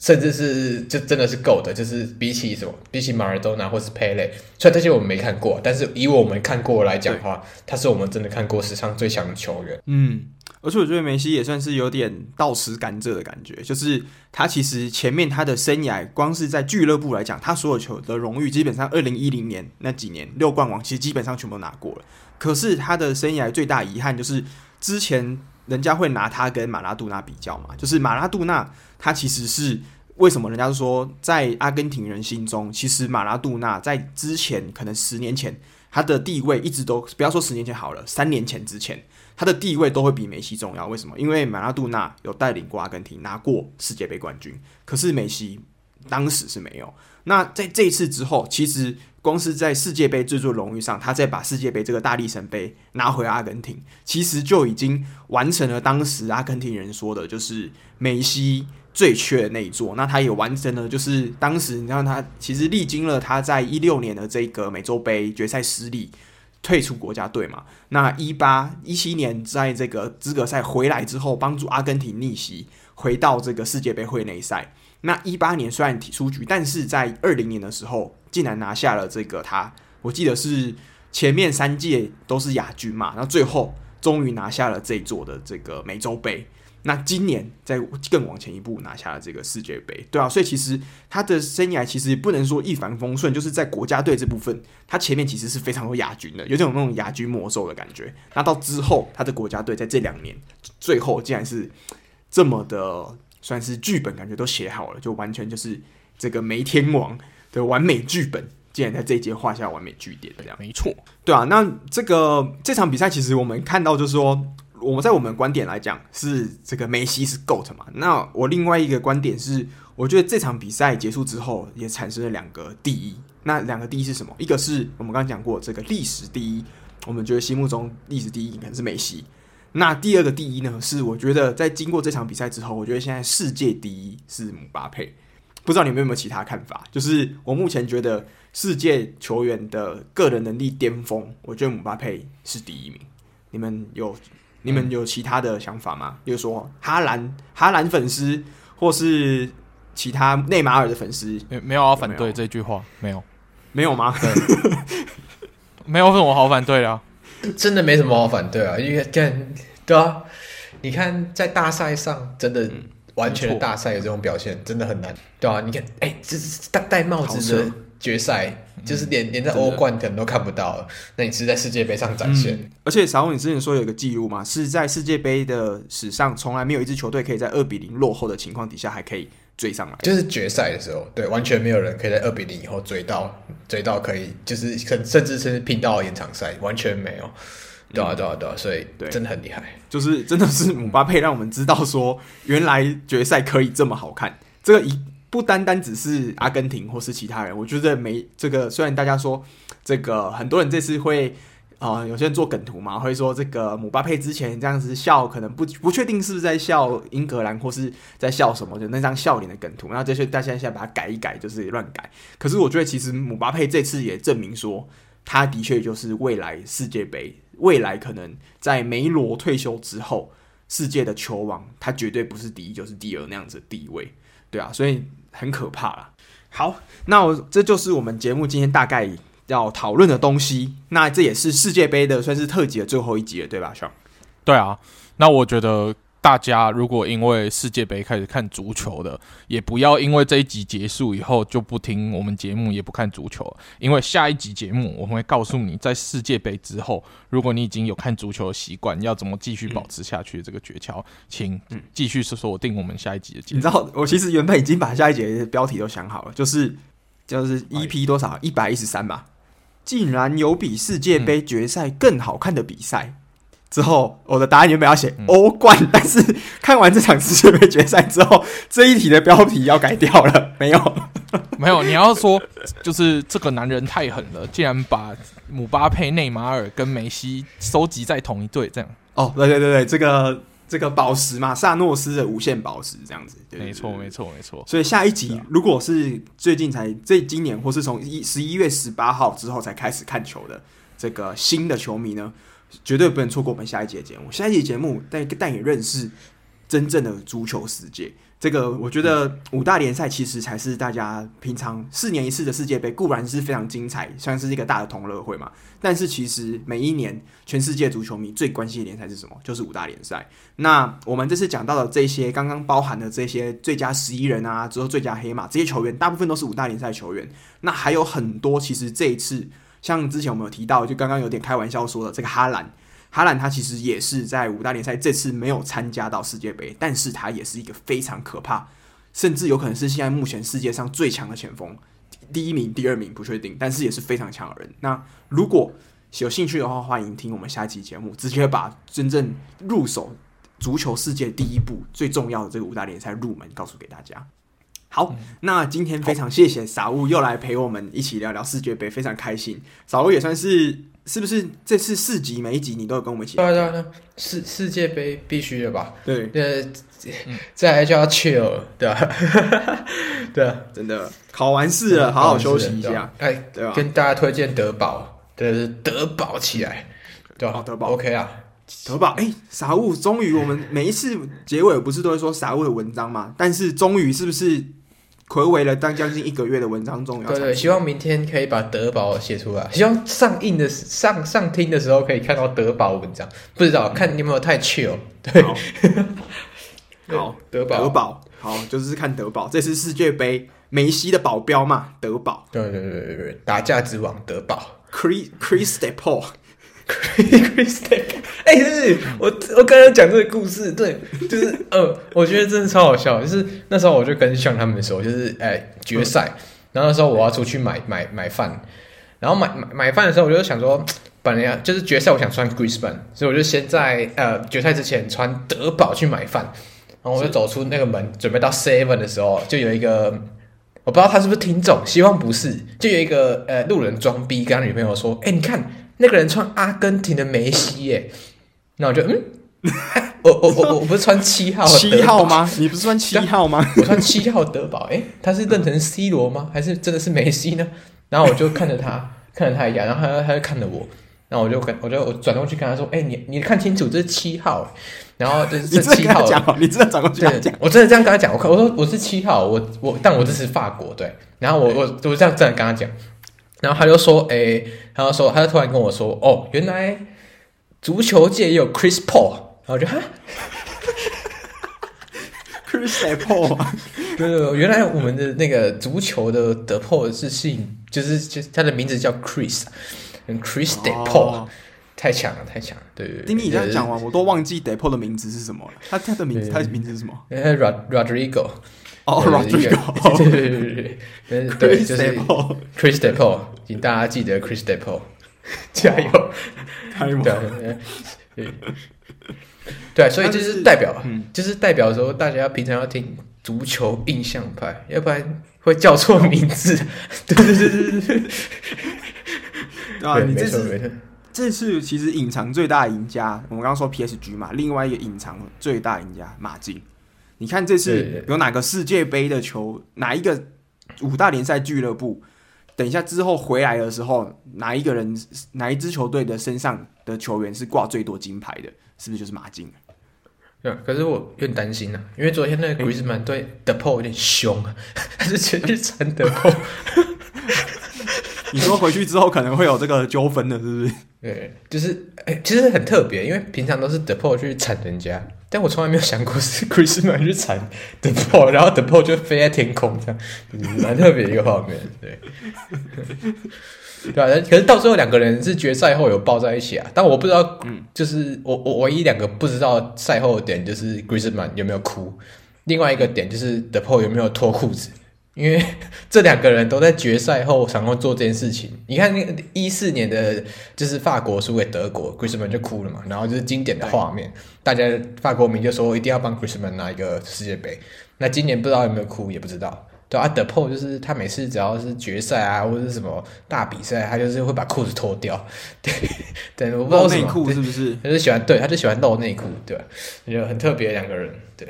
甚至是就真的是够的，就是比起什么，比起马尔多纳或是佩雷，虽然这些我们没看过，但是以我们看过来讲的话，他是我们真的看过史上最强的球员。嗯，而且我觉得梅西也算是有点倒吃甘蔗的感觉，就是他其实前面他的生涯，光是在俱乐部来讲，他所有球的荣誉，基本上二零一零年那几年六冠王，其实基本上全部拿过了。可是他的生涯最大遗憾就是之前。人家会拿他跟马拉杜纳比较嘛？就是马拉杜纳，他其实是为什么人家说在阿根廷人心中，其实马拉杜纳在之前可能十年前他的地位一直都不要说十年前好了，三年前之前他的地位都会比梅西重要。为什么？因为马拉杜纳有带领过阿根廷拿过世界杯冠军，可是梅西当时是没有。那在这一次之后，其实。光是在世界杯这座荣誉上，他再把世界杯这个大力神杯拿回阿根廷，其实就已经完成了当时阿根廷人说的，就是梅西最缺的那一座。那他也完成了，就是当时你看他其实历经了他在 一六年的这个美洲杯决赛失利，退出国家队嘛。那一八一七年在这个资格赛回来之后，帮助阿根廷逆袭，回到这个世界杯会内赛。那一八年虽然踢出局，但是在二零年的时候，竟然拿下了这个他，我记得是前面三届都是亚军嘛，那最后终于拿下了这一座的这个美洲杯。那今年再更往前一步拿下了这个世界杯，对啊，所以其实他的生涯其实不能说一帆风顺，就是在国家队这部分，他前面其实是非常多亚军的，有种那种亚军魔兽的感觉。那到之后，他的国家队在这两年最后竟然是这么的。算是剧本，感觉都写好了，就完全就是这个梅天王的完美剧本，竟然在这一届画下完美句点，这样没错，对啊。那这个这场比赛，其实我们看到就是说，我们在我们观点来讲是这个梅西是 GOAT 嘛。那我另外一个观点是，我觉得这场比赛结束之后，也产生了两个第一。那两个第一是什么？一个是我们刚刚讲过这个历史第一，我们觉得心目中历史第一可能是梅西。那第二个第一呢？是我觉得在经过这场比赛之后，我觉得现在世界第一是姆巴佩。不知道你们有没有其他看法？就是我目前觉得世界球员的个人能力巅峰，我觉得姆巴佩是第一名。你们有你们有其他的想法吗？比如说哈兰哈兰粉丝，或是其他内马尔的粉丝，没没有要反对这句话？没有没有吗？没有什么好反对啊。真的没什么好反对啊，因为看对啊，你看在大赛上，真的完全的大赛有这种表现，真的很难，对啊，你看，哎、欸，这是戴戴帽子的决赛，就是连连在欧冠可能都看不到了，那你是在世界杯上展现。嗯、而且，小红，你之前说有一个记录嘛，是在世界杯的史上从来没有一支球队可以在二比零落后的情况底下还可以追上来，就是决赛的时候，对，完全没有人可以在二比零以后追到追到可以，就是甚甚至是拼到延长赛，完全没有。对啊，对啊，对啊，所以对，真的很厉害，就是真的是姆巴佩让我们知道说，原来决赛可以这么好看。这个一不单单只是阿根廷或是其他人，我觉得没这个。虽然大家说这个很多人这次会啊、有些人做梗图嘛，会说这个姆巴佩之前这样子笑，可能不不确定是不是在笑英格兰或是在笑什么，就那张笑脸的梗图。然后这些大家现在把它改一改，就是乱改。可是我觉得其实姆巴佩这次也证明说，他的确就是未来世界杯。未来可能在梅罗退休之后，世界的球王，他绝对不是第一就是第二那样子地位，对啊，所以很可怕啦。好，那我这就是我们节目今天大概要讨论的东西。那这也是世界杯的算是特辑的最后一集了，对吧，Sean？对啊，那我觉得。大家如果因为世界杯开始看足球的，也不要因为这一集结束以后就不听我们节目，也不看足球。因为下一集节目我们会告诉你，在世界杯之后，如果你已经有看足球的习惯，要怎么继续保持下去这个诀窍，请继续是锁定我们下一集的节目。你知道，我其实原本已经把下一集的标题都想好了，就是就是 EP 多少一百一十三吧，竟然有比世界杯决赛更好看的比赛。之后，我的答案原本要写欧冠，嗯，但是看完这场世界杯决赛之后，这一题的标题要改掉了。没有，没有，你要说就是这个男人太狠了，竟然把姆巴佩、内马尔跟梅西收集在同一队，这样。哦，对对对对，这个这个宝石嘛，萨诺斯的无限宝石这样子。对没错，没错，没错。所以下一集如果是最近才这今年，或是从一十一月十八号之后才开始看球的这个新的球迷呢，绝对不能错过我们下一集的节目。下一集节目带带你认识真正的足球世界。这个我觉得五大联赛其实才是大家平常四年一次的世界杯，固然是非常精彩，算是一个大的同乐会嘛。但是其实每一年全世界足球迷最关心的联赛是什么？就是五大联赛。那我们这次讲到的这些，刚刚包含的这些最佳十一人啊，之后最佳黑马这些球员，大部分都是五大联赛球员。那还有很多，其实这一次。像之前我们有提到，就刚刚有点开玩笑说的这个哈兰，哈兰他其实也是在五大联赛这次没有参加到世界杯，但是他也是一个非常可怕，甚至有可能是现在目前世界上最强的前锋，第一名、第二名不确定，但是也是非常强的人。那如果有兴趣的话，欢迎听我们下期节目，直接把真正入手足球世界第一步最重要的这个五大联赛入门告诉给大家。好，那今天非常谢谢傻物又来陪我们一起聊聊世界杯，非常开心。傻物也算是是不是这次四集每一集你都有跟我们一起？对对对，世世界杯必须的吧？对，呃，再来就要 chill，对吧？对，真的考完试了，好好休息一下。哎，对吧？跟大家推荐德保，对，是德保起来，对吧？德保 OK 啊。德保，哎、欸，傻物，终于我们每一次结尾不是都会说傻物的文章吗？但是终于是不是？睽违了当将近一个月的文章中，对对，希望明天可以把德宝写出来。希望上映的上上听的时候可以看到德宝文章。不知道、嗯、看你有没有太 chill？对，好，好德宝德宝，好，就是看德宝。这次世界杯梅西的保镖嘛，德宝。对对对对对，打架之王德宝，Chris 欸，是我我刚刚讲这个故事，对，就是呃，我觉得真的超好笑。就是那时候我就跟像他们说，就是哎、欸、决赛，然后那时候我要出去买买买饭，然后买买买饭的时候，我就想说，本来就是决赛，我想穿 Griezmann，所以我就先在呃决赛之前穿德宝去买饭，然后我就走出那个门，准备到 Seven 的时候，就有一个我不知道他是不是听众，希望不是，就有一个呃路人装逼跟他女朋友说，哎、欸，你看。那个人穿阿根廷的梅西耶，那我就嗯，我我我我不是穿七号七号吗？你不是穿七号吗？我穿七号德保，诶，他是认成 C 罗吗？还是真的是梅西呢？然后我就看着他，看着他一眼，然后他他就看着我，然后我就跟我就我转过去跟他说，诶，你你看清楚，这是七号，然后这是七号，你真的转过去讲，我真的这样跟他讲，我看我说我是七号，我我但我支持法国，对，然后我我我这样这样跟他讲。然后他就说：“诶、欸，他就说，他就突然跟我说，哦，原来足球界也有 Chris Paul。”然后我就哈，Chris Paul，对对对，原来我们的那个足球的德 Paul 是姓，就是就是他的名字叫 Chris，Chris De Paul，太强了，太强了。对对对，丁丁，你这样讲完，我都忘记 Depot 的名字是什么了。他他的名字，他的名字是什么？Rodrigo。哦，Rodrigo。对对对对对，就是 Chris Depot，请大家记得 Chris Depot，加油！加油！对对，所以就是代表，就是代表说，大家平常要听足球印象派，要不然会叫错名字。对对对对对。啊，你这次这次其实隐藏最大的赢家，我们刚刚说 PSG 嘛，另外一个隐藏最大赢家马竞。你看这次有哪个世界杯的球，哪一个五大联赛俱乐部？等一下之后回来的时候，哪一个人，哪一支球队的身上的球员是挂最多金牌的？是不是就是马竞？对，可是我有点担心啊，因为昨天那个 Griezmann 对 Depay 有点凶啊，他是全去缠 Depay。你说回去之后可能会有这个纠纷的，是不是？对，就是哎、欸，其实很特别，因为平常都是 Depay 去铲人家，但我从来没有想过是 Griezmann 去缠 Depay，然后 Depay 就飞在天空，这样，蛮特别一个画面，对，对啊？可是到最后两个人是决赛后有抱在一起啊，但我不知道，嗯，就是我我唯一两个不知道赛后的点就是 Griezmann 有没有哭，另外一个点就是 Depay 有没有脱裤子。因为这两个人都在决赛后想要做这件事情。你看那个一四年的，就是法国输给德国，Griezmann 就哭了嘛。然后就是经典的画面，大家法国民就说一定要帮 Griezmann 拿一个世界杯。那今年不知道有没有哭，也不知道。对啊，Depay 就是他每次只要是决赛啊，或者是什么大比赛，他就是会把裤子脱掉。对，对，我不知道内裤是不是？他就喜欢，对，他就喜欢露内裤，对吧？就很特别两个人，对。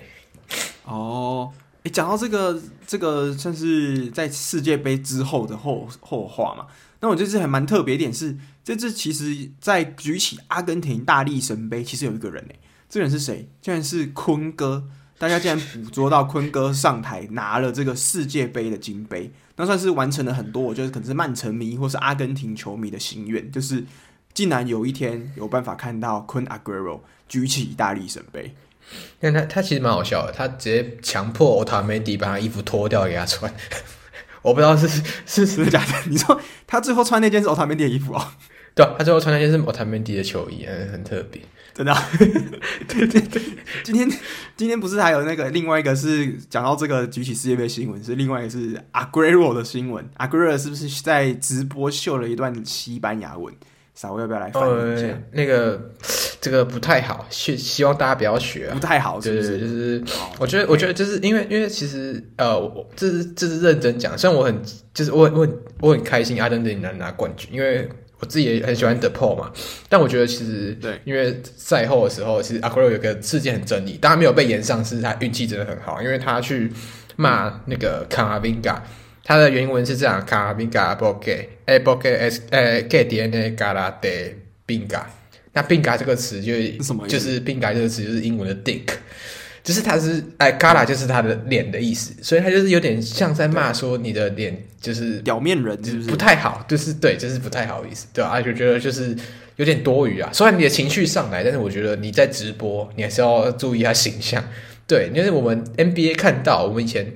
哦。你，讲到这个，这个算是在世界杯之后的后后话嘛。那我这次还蛮特别一点是，这次其实在举起阿根廷大力神杯，其实有一个人诶，这个人是谁？竟然是坤哥！大家竟然捕捉到坤哥上台拿了这个世界杯的金杯，那算是完成了很多，我觉得可能是曼城迷或是阿根廷球迷的心愿，就是竟然有一天有办法看到坤阿圭罗举起大力神杯。但他他其实蛮好笑的，他直接强迫奥塔梅迪把他衣服脱掉给他穿，我不知道是是真的假的。你说他最后穿那件是奥塔梅迪的衣服哦？对，他最后穿那件是奥塔梅迪的球衣，很很特别，真的、啊。对对对，今天今天不是还有那个另外一个是讲到这个举起世界杯新闻，是另外一个是阿圭罗的新闻。阿圭罗是不是在直播秀了一段西班牙文？稍微要不要来翻译一下？呃、那个这个不太好，希希望大家不要学、啊。不太好是不是，对对对，就是我觉得，我觉得就是因为，因为其实呃，我这是这是认真讲，虽然我很就是我我很我很开心阿根廷能拿冠军，因为我自己也很喜欢 Depay 嘛。但我觉得其实对，因为赛后的时候，其实阿圭罗有个事件很争议，当然没有被延上，是他运气真的很好，因为他去骂那个卡马宾加。他的原文是这样：卡宾加波给，哎波给 s 呃给 DNA 嘎拉的宾嘎。那病嘎这个词就是什么？就是病嘎这个词就是英文的 dick，就是它是哎嘎拉就是他的脸的意思，所以他就是有点像在骂说你的脸就是表面人是不是不太好？就是对，就是不太好意思，对啊，就觉得就是有点多余啊。虽然你的情绪上来，但是我觉得你在直播，你还是要注意一下形象。对，因为我们 NBA 看到，我们以前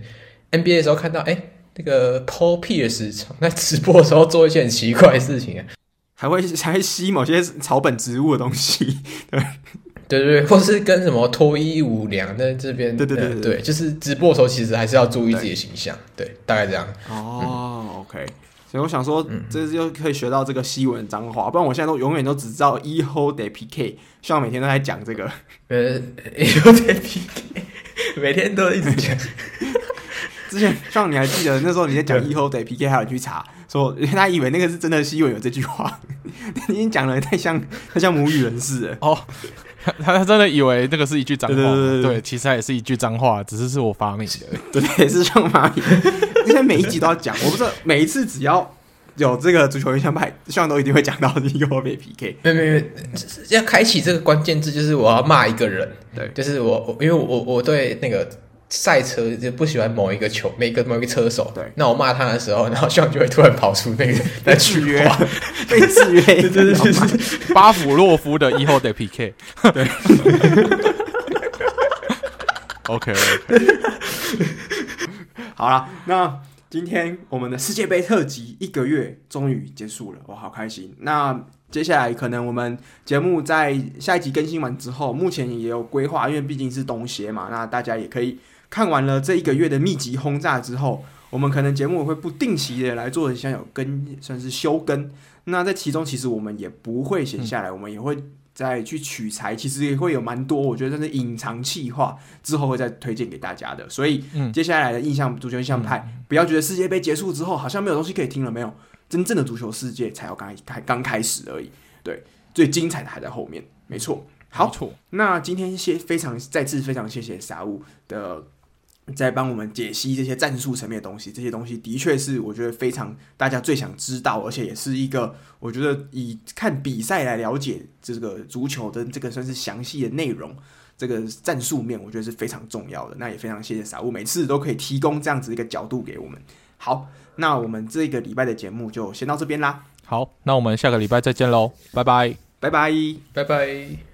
NBA 的时候看到，哎。那个 Paul Pierce 在直播的时候做一些很奇怪的事情，还会 还会吸某些草本植物的东西，对。对对，或是跟什么脱衣舞娘在这边，对对对对，对，就是直播的时候其实还是要注意自己的形象，对，对，大概这样。哦、嗯、，OK，所以我想说，这就可以学到这个西文脏话，不然我现在都永远都只知道 Hijo de Piqué，希望每天都在讲这个，呃，Hijo de Piqué，每天都一直讲。之前像你还记得那时候你在讲 Hijo de Piqué，还有去查说，他以为那个是真的西文有这句话，你已经讲的太像太像母语人士了哦。他 他真的以为那个是一句脏话，对，对，对，对，对，其实他也是一句脏话，只是是我发明的，对，也是像发明。因为每一集都要讲，我不知道每一次只要有这个足球印象派，希望都一定会讲到 Hijo de Piqué。没有没有，要开启这个关键字就是我要骂一个人，对，就是我，因为我我对那个。赛车就不喜欢某一个球，每个某一个车手。对，那我骂他的时候，然后希望就会突然跑出那个来制约，被制约。对对对，巴甫洛夫的 Hijo de Piqué。对。OK OK。好了，那今天我们的世界杯特辑一个月终于结束了，我好开心。那接下来可能我们节目在下一集更新完之后，目前也有规划，因为毕竟是冬歇嘛，那大家也可以看完了这一个月的密集轰炸之后，我们可能节目会不定期的来做一下有更，算是休更。那在其中，其实我们也不会闲下来，嗯、我们也会再去取材，其实也会有蛮多，我觉得这是隐藏企划，之后会再推荐给大家的。所以，接下来的印象足球印象派，嗯、不要觉得世界杯结束之后好像没有东西可以听了，没有。真正的足球世界才要刚开刚开始而已，对，最精彩的还在后面，没错。好，那今天谢非常再次非常谢谢 Saul 的在帮我们解析这些战术层面的东西，这些东西的确是我觉得非常大家最想知道，而且也是一个我觉得以看比赛来了解这个足球的这个算是详细的内容，这个战术面我觉得是非常重要的。那也非常谢谢 Saul，每次都可以提供这样子一个角度给我们。好。那我们这个礼拜的节目就先到这边啦。好，那我们下个礼拜再见喽，拜拜，拜拜，拜拜。